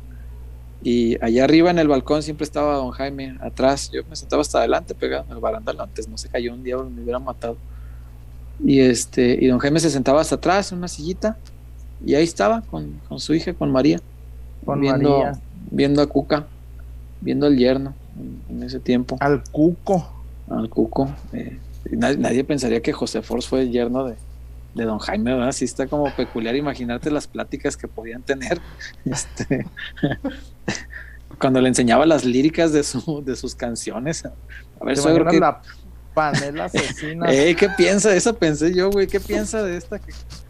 Y allá arriba en el balcón siempre estaba don Jaime atrás. Yo me sentaba hasta adelante pegado en el barandal antes, no se cayó un día me hubiera matado. Y este, y don Jaime se sentaba hasta atrás en una sillita y ahí estaba con, su hija, con María, viendo, viendo a Cuca, viendo al yerno en, ese tiempo. Al Cuco. Al Cuco. Eh, nadie, pensaría que José Force fue el yerno de, don Jaime, ¿verdad? Sí está como peculiar imaginarte las pláticas que podían tener. <laughs> Este, cuando le enseñaba las líricas de, su, de sus canciones. A ver, suegro, la panela asesina. <laughs> ¿Qué piensa? Eso pensé yo, güey. ¿Qué piensa de esta?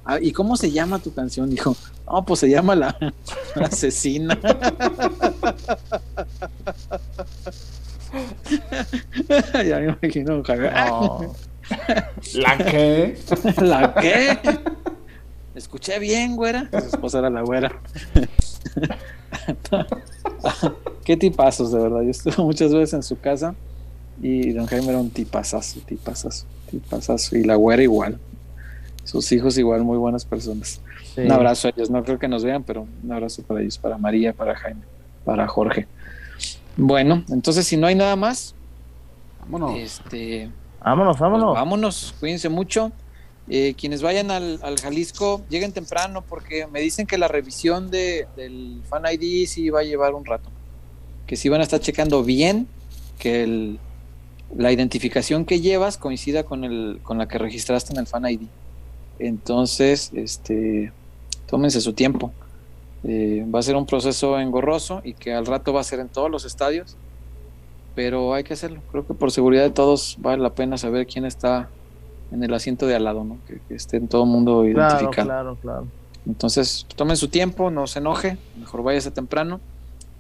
Ah, ¿Y cómo se llama tu canción? Dijo, no, pues se llama La, <laughs> Asesina. ya me imagino, Javier. <laughs> ¿La qué? ¿La qué? Escuché bien, güera. Su esposa era la güera. <laughs> Qué tipazos, de verdad. Yo estuve muchas veces en su casa y don Jaime era un tipazazo, tipazazo, tipazazo. Y la güera igual sus hijos igual muy buenas personas. Un abrazo a ellos, no creo que nos vean, pero un abrazo para ellos, para María, para Jaime, para Jorge. Bueno, entonces si no hay nada más, vámonos. Este, vámonos, pues vámonos. vámonos, cuídense mucho. Eh, quienes vayan al, Jalisco, lleguen temprano porque me dicen que la revisión de, del Fan ID sí va a llevar un rato. Que sí van a estar checando bien que el, la identificación que llevas coincida con, el, con la que registraste en el Fan ID. Entonces, este, tómense su tiempo. Eh, va a ser un proceso engorroso y que al rato va a ser en todos los estadios, pero hay que hacerlo. Creo que por seguridad de todos vale la pena saber quién está en el asiento de al lado, ¿no? que, esté en todo el mundo identificado. Claro, claro, Entonces, tomen su tiempo, no se enoje, mejor váyase temprano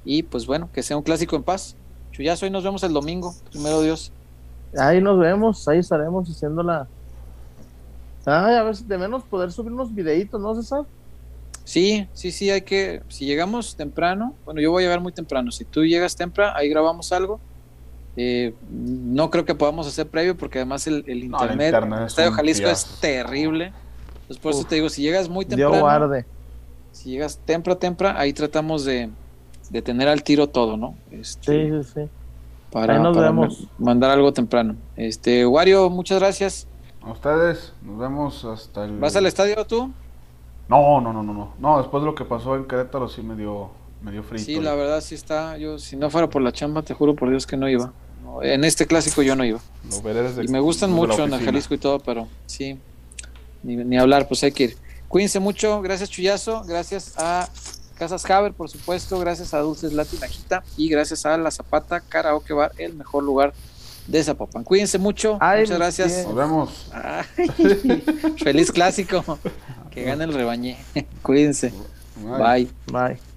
y pues bueno, que sea un clásico en paz. Chuyazo, hoy nos vemos el domingo, primero Dios. Ahí nos vemos, ahí estaremos haciendo la, Ay, a ver si de menos poder subir unos videitos, ¿no, César? Sí, sí, sí, hay que, si llegamos temprano, bueno, yo voy a llegar muy temprano, si tú llegas temprano, ahí grabamos algo. Eh, no creo que podamos hacer previo porque además el, internet, el Estadio Jalisco es terrible. Entonces por eso te digo, si llegas muy temprano, guarde. si llegas temprano, temprano, ahí tratamos de, tener al tiro todo, ¿no? Este, sí, sí, sí. Para, mandar algo temprano. Este, Wario, muchas gracias. A ustedes, nos vemos hasta el. ¿Vas al estadio tú? No, no, no, no, no. No, después de lo que pasó en Querétaro sí me dio, me dio frito. Sí, la verdad sí está. Yo, si no fuera por la chamba, te juro por Dios que no iba. en este clásico yo no iba. Lo veré desde y me gustan mucho en el Jalisco y todo, pero sí. Ni, ni, hablar, pues hay que ir. Cuídense mucho. Gracias, Chuyazo. Gracias a Casas Haber, por supuesto. Gracias a Dulces Latinajita. Y gracias a La Zapata Karaoke Bar, el mejor lugar de Zapopan. Cuídense mucho. Ay, Muchas gracias. bien. Nos vemos. Ay, <laughs> feliz clásico. Que gane el rebañé. <laughs> Cuídense. Bye. Bye. Bye.